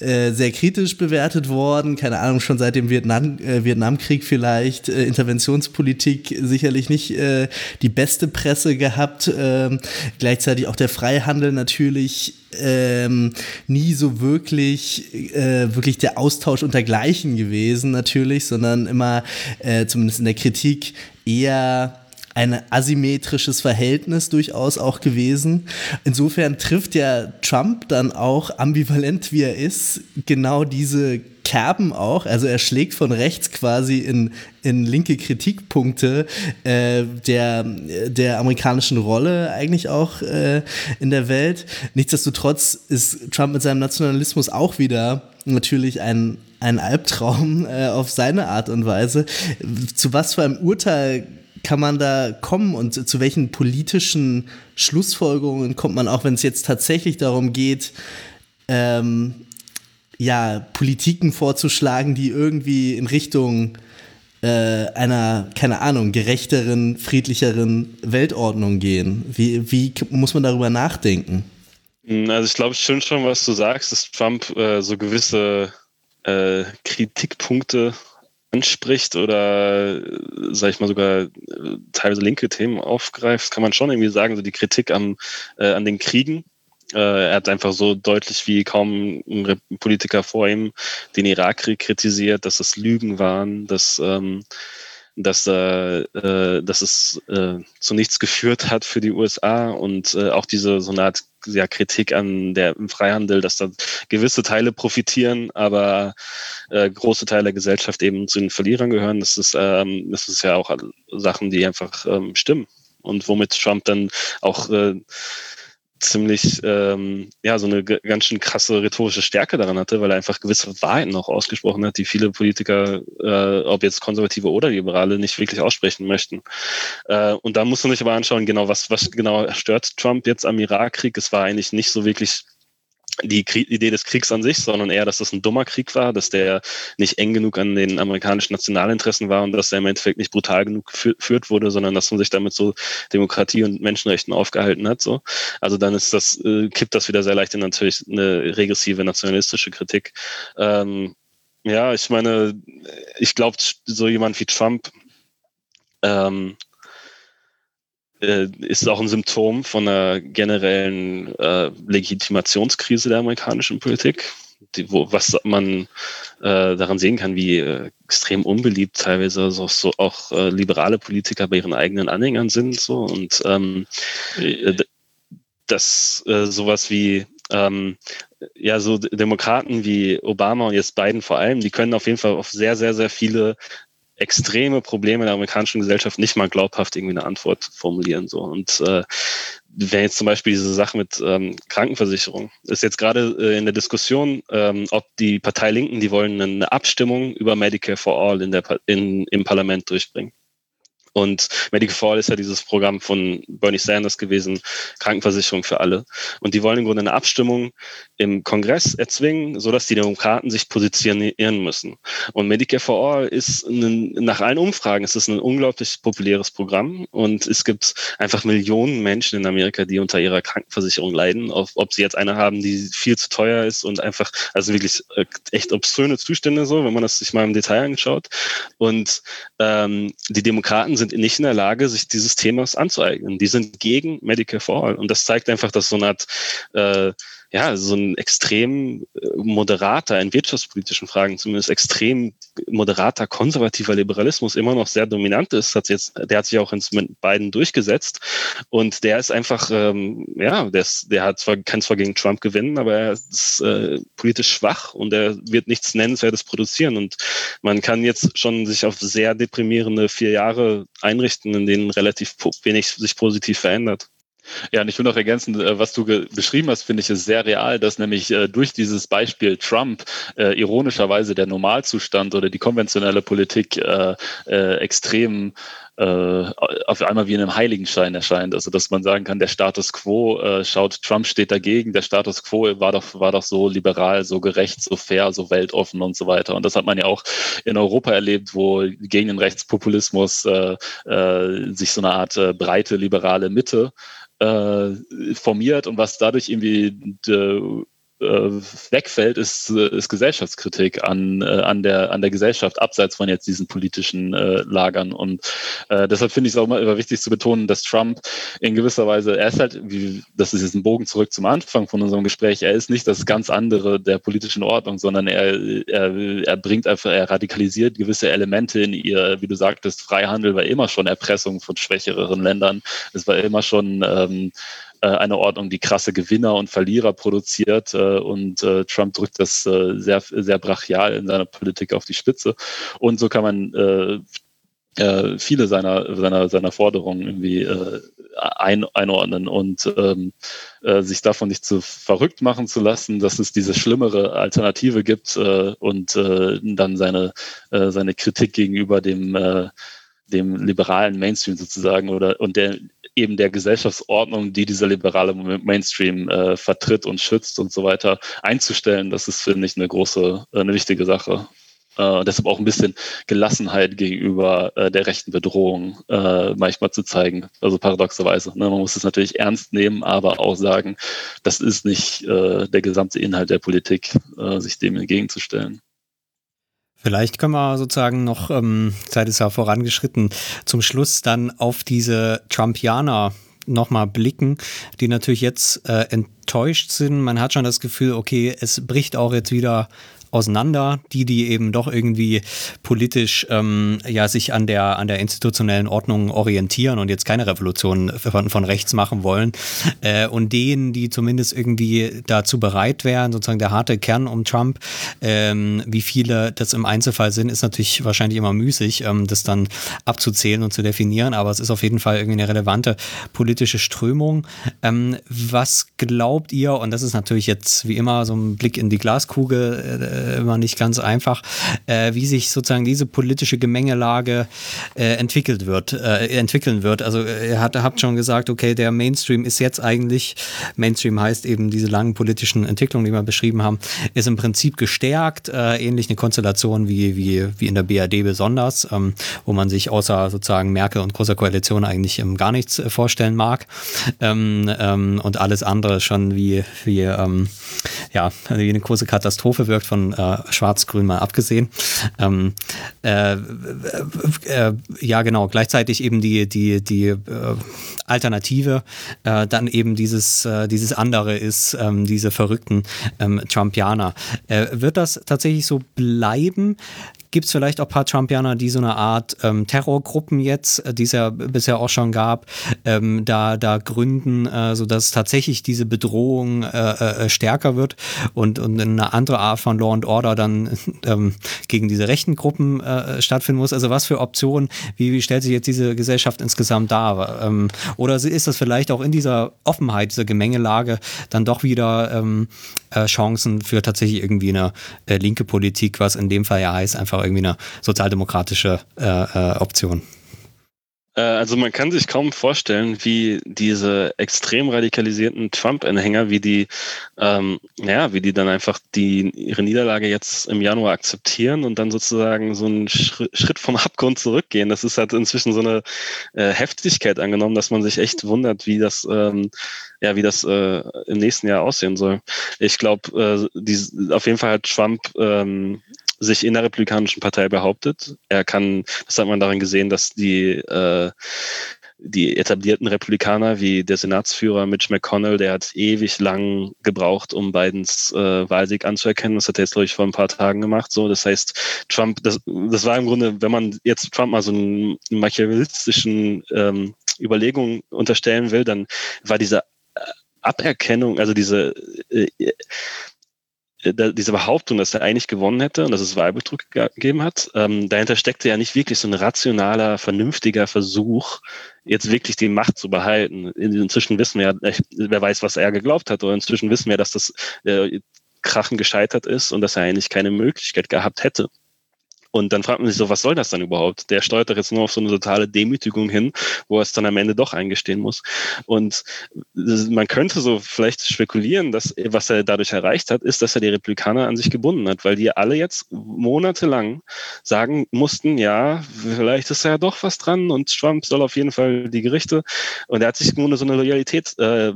S4: äh, sehr kritisch bewertet worden. Keine Ahnung, schon seit dem Vietnam, äh, Vietnamkrieg vielleicht. Äh, Interventionspolitik sicherlich nicht äh, die beste Presse gehabt. Ähm, gleichzeitig auch der Freihandel natürlich ähm, nie so wirklich, äh, wirklich der Austausch unter Gleichen gewesen, natürlich, sondern immer, äh, zumindest in der Kritik, eher ein asymmetrisches Verhältnis durchaus auch gewesen. Insofern trifft ja Trump dann auch, ambivalent wie er ist, genau diese Kerben auch. Also er schlägt von rechts quasi in, in linke Kritikpunkte äh, der, der amerikanischen Rolle eigentlich auch äh, in der Welt. Nichtsdestotrotz ist Trump mit seinem Nationalismus auch wieder natürlich ein, ein Albtraum äh, auf seine Art und Weise. Zu was für einem Urteil kann man da kommen und zu welchen politischen Schlussfolgerungen kommt man, auch wenn es jetzt tatsächlich darum geht, ähm, ja, Politiken vorzuschlagen, die irgendwie in Richtung äh, einer, keine Ahnung, gerechteren, friedlicheren Weltordnung gehen? Wie, wie muss man darüber nachdenken?
S2: Also ich glaube schon schon, was du sagst, dass Trump äh, so gewisse äh, Kritikpunkte anspricht oder, sag ich mal, sogar äh, teilweise linke Themen aufgreift, kann man schon irgendwie sagen, so die Kritik am, äh, an den Kriegen. Äh, er hat einfach so deutlich wie kaum ein Politiker vor ihm den Irakkrieg kritisiert, dass es Lügen waren, dass ähm, dass, äh, dass es äh, zu nichts geführt hat für die USA und äh, auch diese so eine Art ja, Kritik an der im Freihandel, dass da gewisse Teile profitieren, aber äh, große Teile der Gesellschaft eben zu den Verlierern gehören. Das ist, ähm, das ist ja auch Sachen, die einfach ähm, stimmen und womit Trump dann auch äh, ziemlich, ähm, ja, so eine ganz schön krasse rhetorische Stärke daran hatte, weil er einfach gewisse Wahrheiten auch ausgesprochen hat, die viele Politiker, äh, ob jetzt Konservative oder Liberale, nicht wirklich aussprechen möchten. Äh, und da muss man sich aber anschauen, genau, was, was genau stört Trump jetzt am Irakkrieg. Es war eigentlich nicht so wirklich die Idee des Kriegs an sich, sondern eher, dass das ein dummer Krieg war, dass der nicht eng genug an den amerikanischen Nationalinteressen war und dass er im Endeffekt nicht brutal genug geführt wurde, sondern dass man sich damit so Demokratie und Menschenrechten aufgehalten hat. So. Also dann ist das, äh, kippt das wieder sehr leicht in natürlich eine regressive nationalistische Kritik. Ähm, ja, ich meine, ich glaube, so jemand wie Trump ähm, äh, ist auch ein Symptom von einer generellen äh, Legitimationskrise der amerikanischen Politik, die, wo, was man äh, daran sehen kann, wie äh, extrem unbeliebt teilweise so, so auch äh, liberale Politiker bei ihren eigenen Anhängern sind. So und ähm, äh, dass sowas wie ähm, ja, so Demokraten wie Obama und jetzt Biden vor allem, die können auf jeden Fall auf sehr, sehr, sehr viele extreme Probleme der amerikanischen Gesellschaft nicht mal glaubhaft irgendwie eine Antwort formulieren. So. Und äh, wenn jetzt zum Beispiel diese Sache mit ähm, Krankenversicherung ist jetzt gerade äh, in der Diskussion, ähm, ob die Partei Linken, die wollen eine Abstimmung über Medicare for All in der, in, im Parlament durchbringen. Und Medical for All ist ja dieses Programm von Bernie Sanders gewesen, Krankenversicherung für alle. Und die wollen im Grunde eine Abstimmung im Kongress erzwingen, sodass die Demokraten sich positionieren müssen. Und Medicare for All ist ein, nach allen Umfragen ist es ein unglaublich populäres Programm und es gibt einfach Millionen Menschen in Amerika, die unter ihrer Krankenversicherung leiden, ob, ob sie jetzt eine haben, die viel zu teuer ist und einfach, also wirklich äh, echt obszöne Zustände so, wenn man das sich mal im Detail anschaut. Und ähm, die Demokraten sind sind nicht in der Lage, sich dieses Themas anzueignen. Die sind gegen Medicare for All. Und das zeigt einfach, dass so eine Art, äh, ja, so ein extrem äh, moderater, in wirtschaftspolitischen Fragen zumindest extrem moderater, konservativer Liberalismus immer noch sehr dominant ist. Hat jetzt, der hat sich auch ins mit beiden durchgesetzt. Und der ist einfach, ähm, ja, der, ist, der hat zwar, kann zwar gegen Trump gewinnen, aber er ist äh, politisch schwach und er wird nichts Nennenswertes produzieren. Und man kann jetzt schon sich auf sehr deprimierende vier Jahre einrichten, in denen relativ wenig sich positiv verändert.
S1: Ja, und ich will noch ergänzen, äh, was du beschrieben hast, finde ich, ist sehr real, dass nämlich äh, durch dieses Beispiel Trump äh, ironischerweise der Normalzustand oder die konventionelle Politik äh, äh, extrem auf einmal wie in einem Heiligenschein erscheint. Also dass man sagen kann, der Status quo äh, schaut, Trump steht dagegen, der Status quo war doch, war doch so liberal, so gerecht, so fair, so weltoffen und so weiter. Und das hat man ja auch in Europa erlebt, wo gegen den Rechtspopulismus äh, äh, sich so eine Art äh, breite liberale Mitte äh, formiert und was dadurch irgendwie äh, wegfällt, ist, äh, ist Gesellschaftskritik an, äh, an, der, an der Gesellschaft, abseits von jetzt diesen politischen äh, Lagern. Und äh, deshalb finde ich es auch immer wichtig zu betonen, dass Trump in gewisser Weise, er ist halt, wie, das ist jetzt ein Bogen zurück zum Anfang von unserem Gespräch, er ist nicht das ganz andere der politischen Ordnung, sondern er, er, er bringt einfach, er radikalisiert gewisse Elemente in ihr, wie du sagtest, Freihandel war immer schon Erpressung von schwächeren Ländern. Es war immer schon ähm, äh, eine Ordnung, die krasse Gewinner und Verlierer produziert. Äh, und äh, Trump drückt das sehr, sehr brachial in seiner Politik auf die Spitze. Und so kann man viele seiner, seiner, seiner Forderungen irgendwie ein, einordnen und ähm, äh, sich davon nicht zu verrückt machen zu lassen, dass es diese schlimmere Alternative gibt äh, und äh, dann seine, äh, seine Kritik gegenüber dem, äh, dem liberalen Mainstream sozusagen oder und der eben der Gesellschaftsordnung, die dieser liberale Mainstream äh, vertritt und schützt und so weiter, einzustellen, das ist, finde ich, eine große, äh, eine wichtige Sache. Äh, deshalb auch ein bisschen Gelassenheit gegenüber äh, der rechten Bedrohung äh, manchmal zu zeigen. Also paradoxerweise. Ne? Man muss es natürlich ernst nehmen, aber auch sagen, das ist nicht äh, der gesamte Inhalt der Politik, äh, sich dem entgegenzustellen.
S3: Vielleicht können wir sozusagen noch, ähm, Zeit ist ja vorangeschritten, zum Schluss dann auf diese Trumpianer nochmal blicken, die natürlich jetzt äh, enttäuscht sind. Man hat schon das Gefühl, okay, es bricht auch jetzt wieder auseinander, die, die eben doch irgendwie politisch ähm, ja sich an der, an der institutionellen Ordnung orientieren und jetzt keine Revolution von, von rechts machen wollen. Äh, und denen, die zumindest irgendwie dazu bereit wären, sozusagen der harte Kern um Trump, ähm, wie viele das im Einzelfall sind, ist natürlich wahrscheinlich immer müßig, ähm, das dann abzuzählen und zu definieren, aber es ist auf jeden Fall irgendwie eine relevante politische Strömung. Ähm, was glaubt ihr, und das ist natürlich jetzt wie immer so ein Blick in die Glaskugel, äh, äh, immer nicht ganz einfach, äh, wie sich sozusagen diese politische Gemengelage äh, entwickelt wird, äh, entwickeln wird. Also äh, ihr hat, habt schon gesagt, okay, der Mainstream ist jetzt eigentlich, Mainstream heißt eben diese langen politischen Entwicklungen, die wir beschrieben haben, ist im Prinzip gestärkt, äh, ähnlich eine Konstellation wie, wie, wie in der BRD besonders, ähm, wo man sich außer sozusagen Merkel und großer Koalition eigentlich ähm, gar nichts vorstellen mag. Ähm, ähm, und alles andere schon wie, wie, ähm, ja, wie eine große Katastrophe wirkt von äh, Schwarz-Grün mal abgesehen. Ähm, äh, äh, ja, genau, gleichzeitig eben die, die, die äh, Alternative äh, dann eben dieses, äh, dieses andere ist, ähm, diese verrückten ähm, Trumpianer. wird das tatsächlich so bleiben? Gibt es vielleicht auch ein paar Trumpianer, die so eine Art ähm, Terrorgruppen jetzt, äh, die es ja bisher auch schon gab, ähm, da, da gründen, äh, sodass tatsächlich diese Bedrohung äh, äh, stärker wird und, und eine andere Art von Law and Order dann ähm, gegen diese rechten Gruppen äh, stattfinden muss? Also was für Optionen, wie, wie stellt sich jetzt diese Gesellschaft insgesamt dar? Ähm, oder ist das vielleicht auch in dieser Offenheit, dieser Gemengelage dann doch wieder ähm, äh, Chancen für tatsächlich irgendwie eine äh, linke Politik, was in dem Fall ja heißt, einfach irgendwie eine sozialdemokratische äh, äh, Option.
S2: Äh, also man kann sich kaum vorstellen, wie diese extrem radikalisierten Trump-Anhänger, wie die, ähm, ja, wie die dann einfach die ihre Niederlage jetzt im Januar akzeptieren und dann sozusagen so einen Schritt vom Abgrund zurückgehen. Das ist halt inzwischen so eine äh, Heftigkeit angenommen, dass man sich echt wundert, wie das, ähm, ja, wie das äh, im nächsten Jahr aussehen soll. Ich glaube, äh, auf jeden Fall hat Trump ähm, sich in der Republikanischen Partei behauptet. Er kann, das hat man darin gesehen, dass die, äh, die etablierten Republikaner wie der Senatsführer Mitch McConnell, der hat ewig lang gebraucht, um Bidens äh, Wahlsieg anzuerkennen. Das hat er jetzt, glaube ich, vor ein paar Tagen gemacht. So, das heißt, Trump, das, das war im Grunde, wenn man jetzt Trump mal so einen machiavellistischen ähm, Überlegungen unterstellen will, dann war diese Aberkennung, also diese äh, äh, diese Behauptung, dass er eigentlich gewonnen hätte und dass es Wahlbetrug gegeben hat, ähm, dahinter steckte ja nicht wirklich so ein rationaler, vernünftiger Versuch, jetzt wirklich die Macht zu behalten. Inzwischen wissen wir ja, wer weiß, was er geglaubt hat, oder inzwischen wissen wir, dass das äh, Krachen gescheitert ist und dass er eigentlich keine Möglichkeit gehabt hätte. Und dann fragt man sich so, was soll das dann überhaupt? Der steuert doch jetzt nur auf so eine totale Demütigung hin, wo er es dann am Ende doch eingestehen muss. Und man könnte so vielleicht spekulieren, dass was er dadurch erreicht hat, ist, dass er die Republikaner an sich gebunden hat, weil die alle jetzt monatelang sagen mussten, ja, vielleicht ist ja doch was dran und Trump soll auf jeden Fall die Gerichte. Und er hat sich nur so eine Loyalität äh,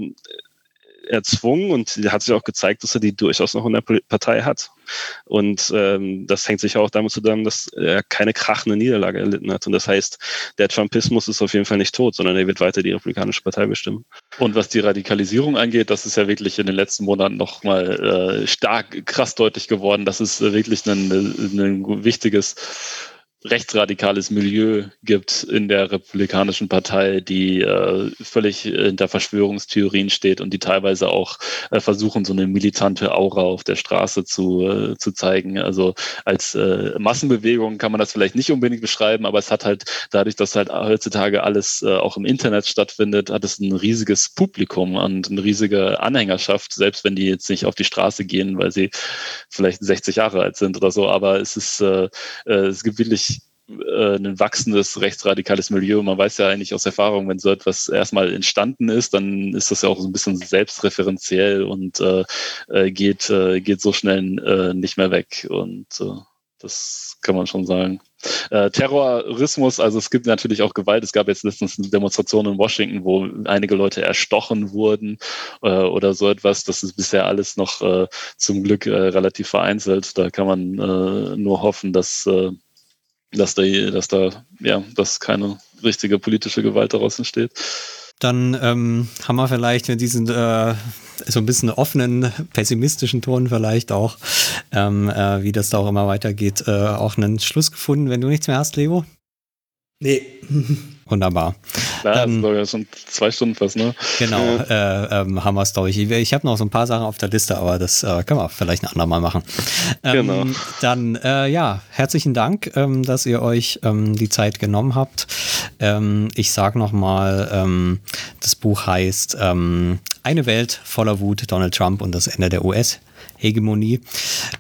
S2: erzwungen und hat sich auch gezeigt, dass er die durchaus noch in der Partei hat. Und ähm, das hängt sich auch damit zusammen, dass er keine krachende Niederlage erlitten hat. Und das heißt, der Trumpismus ist auf jeden Fall nicht tot, sondern er wird weiter die Republikanische Partei bestimmen.
S1: Und was die Radikalisierung angeht, das ist ja wirklich in den letzten Monaten nochmal äh, stark, krass deutlich geworden. Das ist wirklich ein, ein wichtiges rechtsradikales Milieu gibt in der Republikanischen Partei, die äh, völlig hinter Verschwörungstheorien steht und die teilweise auch äh, versuchen, so eine militante Aura auf der Straße zu, äh, zu zeigen. Also als äh, Massenbewegung kann man das vielleicht nicht unbedingt beschreiben, aber es hat halt dadurch, dass halt heutzutage alles äh, auch im Internet stattfindet, hat es ein riesiges Publikum und eine riesige Anhängerschaft, selbst wenn die jetzt nicht auf die Straße gehen, weil sie vielleicht 60 Jahre alt sind oder so. Aber es ist, äh, äh es gibt wirklich äh, ein wachsendes rechtsradikales Milieu. Man weiß ja eigentlich aus Erfahrung, wenn so etwas erstmal entstanden ist, dann ist das ja auch so ein bisschen selbstreferenziell und äh, äh geht, äh, geht so schnell äh, nicht mehr weg. Und äh, das kann man schon sagen. Äh, Terrorismus, also es gibt natürlich auch Gewalt. Es gab jetzt letztens eine Demonstration in Washington, wo einige Leute erstochen wurden äh, oder so etwas. Das ist bisher alles noch äh, zum Glück äh, relativ vereinzelt. Da kann man äh, nur hoffen, dass dass da, dass da, ja, dass keine richtige politische Gewalt daraus entsteht.
S3: Dann ähm, haben wir vielleicht mit diesen äh, so ein bisschen offenen, pessimistischen Ton vielleicht auch, ähm, äh, wie das da auch immer weitergeht, äh, auch einen Schluss gefunden. Wenn du nichts mehr hast, Leo?
S4: Nee.
S3: Wunderbar.
S1: Klar, ähm, das ja schon zwei Stunden fast, ne?
S3: Genau, äh, ähm, haben wir es, glaube ich. Ich habe noch so ein paar Sachen auf der Liste, aber das äh, können wir vielleicht ein andermal machen. Ähm, genau. Dann, äh, ja, herzlichen Dank, ähm, dass ihr euch ähm, die Zeit genommen habt. Ähm, ich sage nochmal, ähm, das Buch heißt ähm, Eine Welt voller Wut, Donald Trump und das Ende der US. Hegemonie.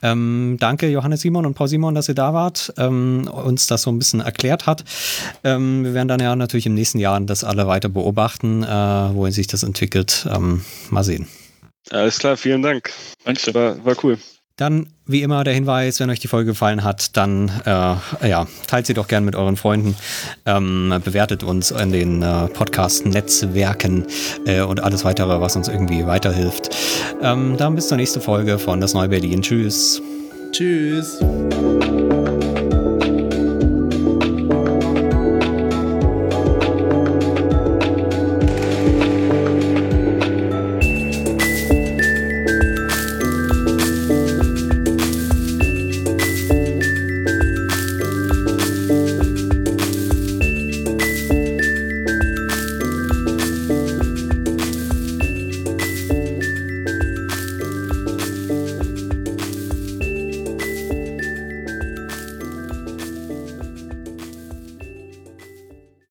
S3: Ähm, danke Johannes Simon und Paul Simon, dass ihr da wart, ähm, uns das so ein bisschen erklärt hat. Ähm, wir werden dann ja natürlich im nächsten Jahr das alle weiter beobachten, äh, wohin sich das entwickelt. Ähm, mal sehen.
S2: Alles klar, vielen Dank. Danke, war, war cool.
S3: Dann, wie immer, der Hinweis, wenn euch die Folge gefallen hat, dann äh, ja, teilt sie doch gerne mit euren Freunden, ähm, bewertet uns in den äh, Podcast-Netzwerken äh, und alles weitere, was uns irgendwie weiterhilft. Ähm, dann bis zur nächsten Folge von Das Neue Berlin. Tschüss.
S4: Tschüss.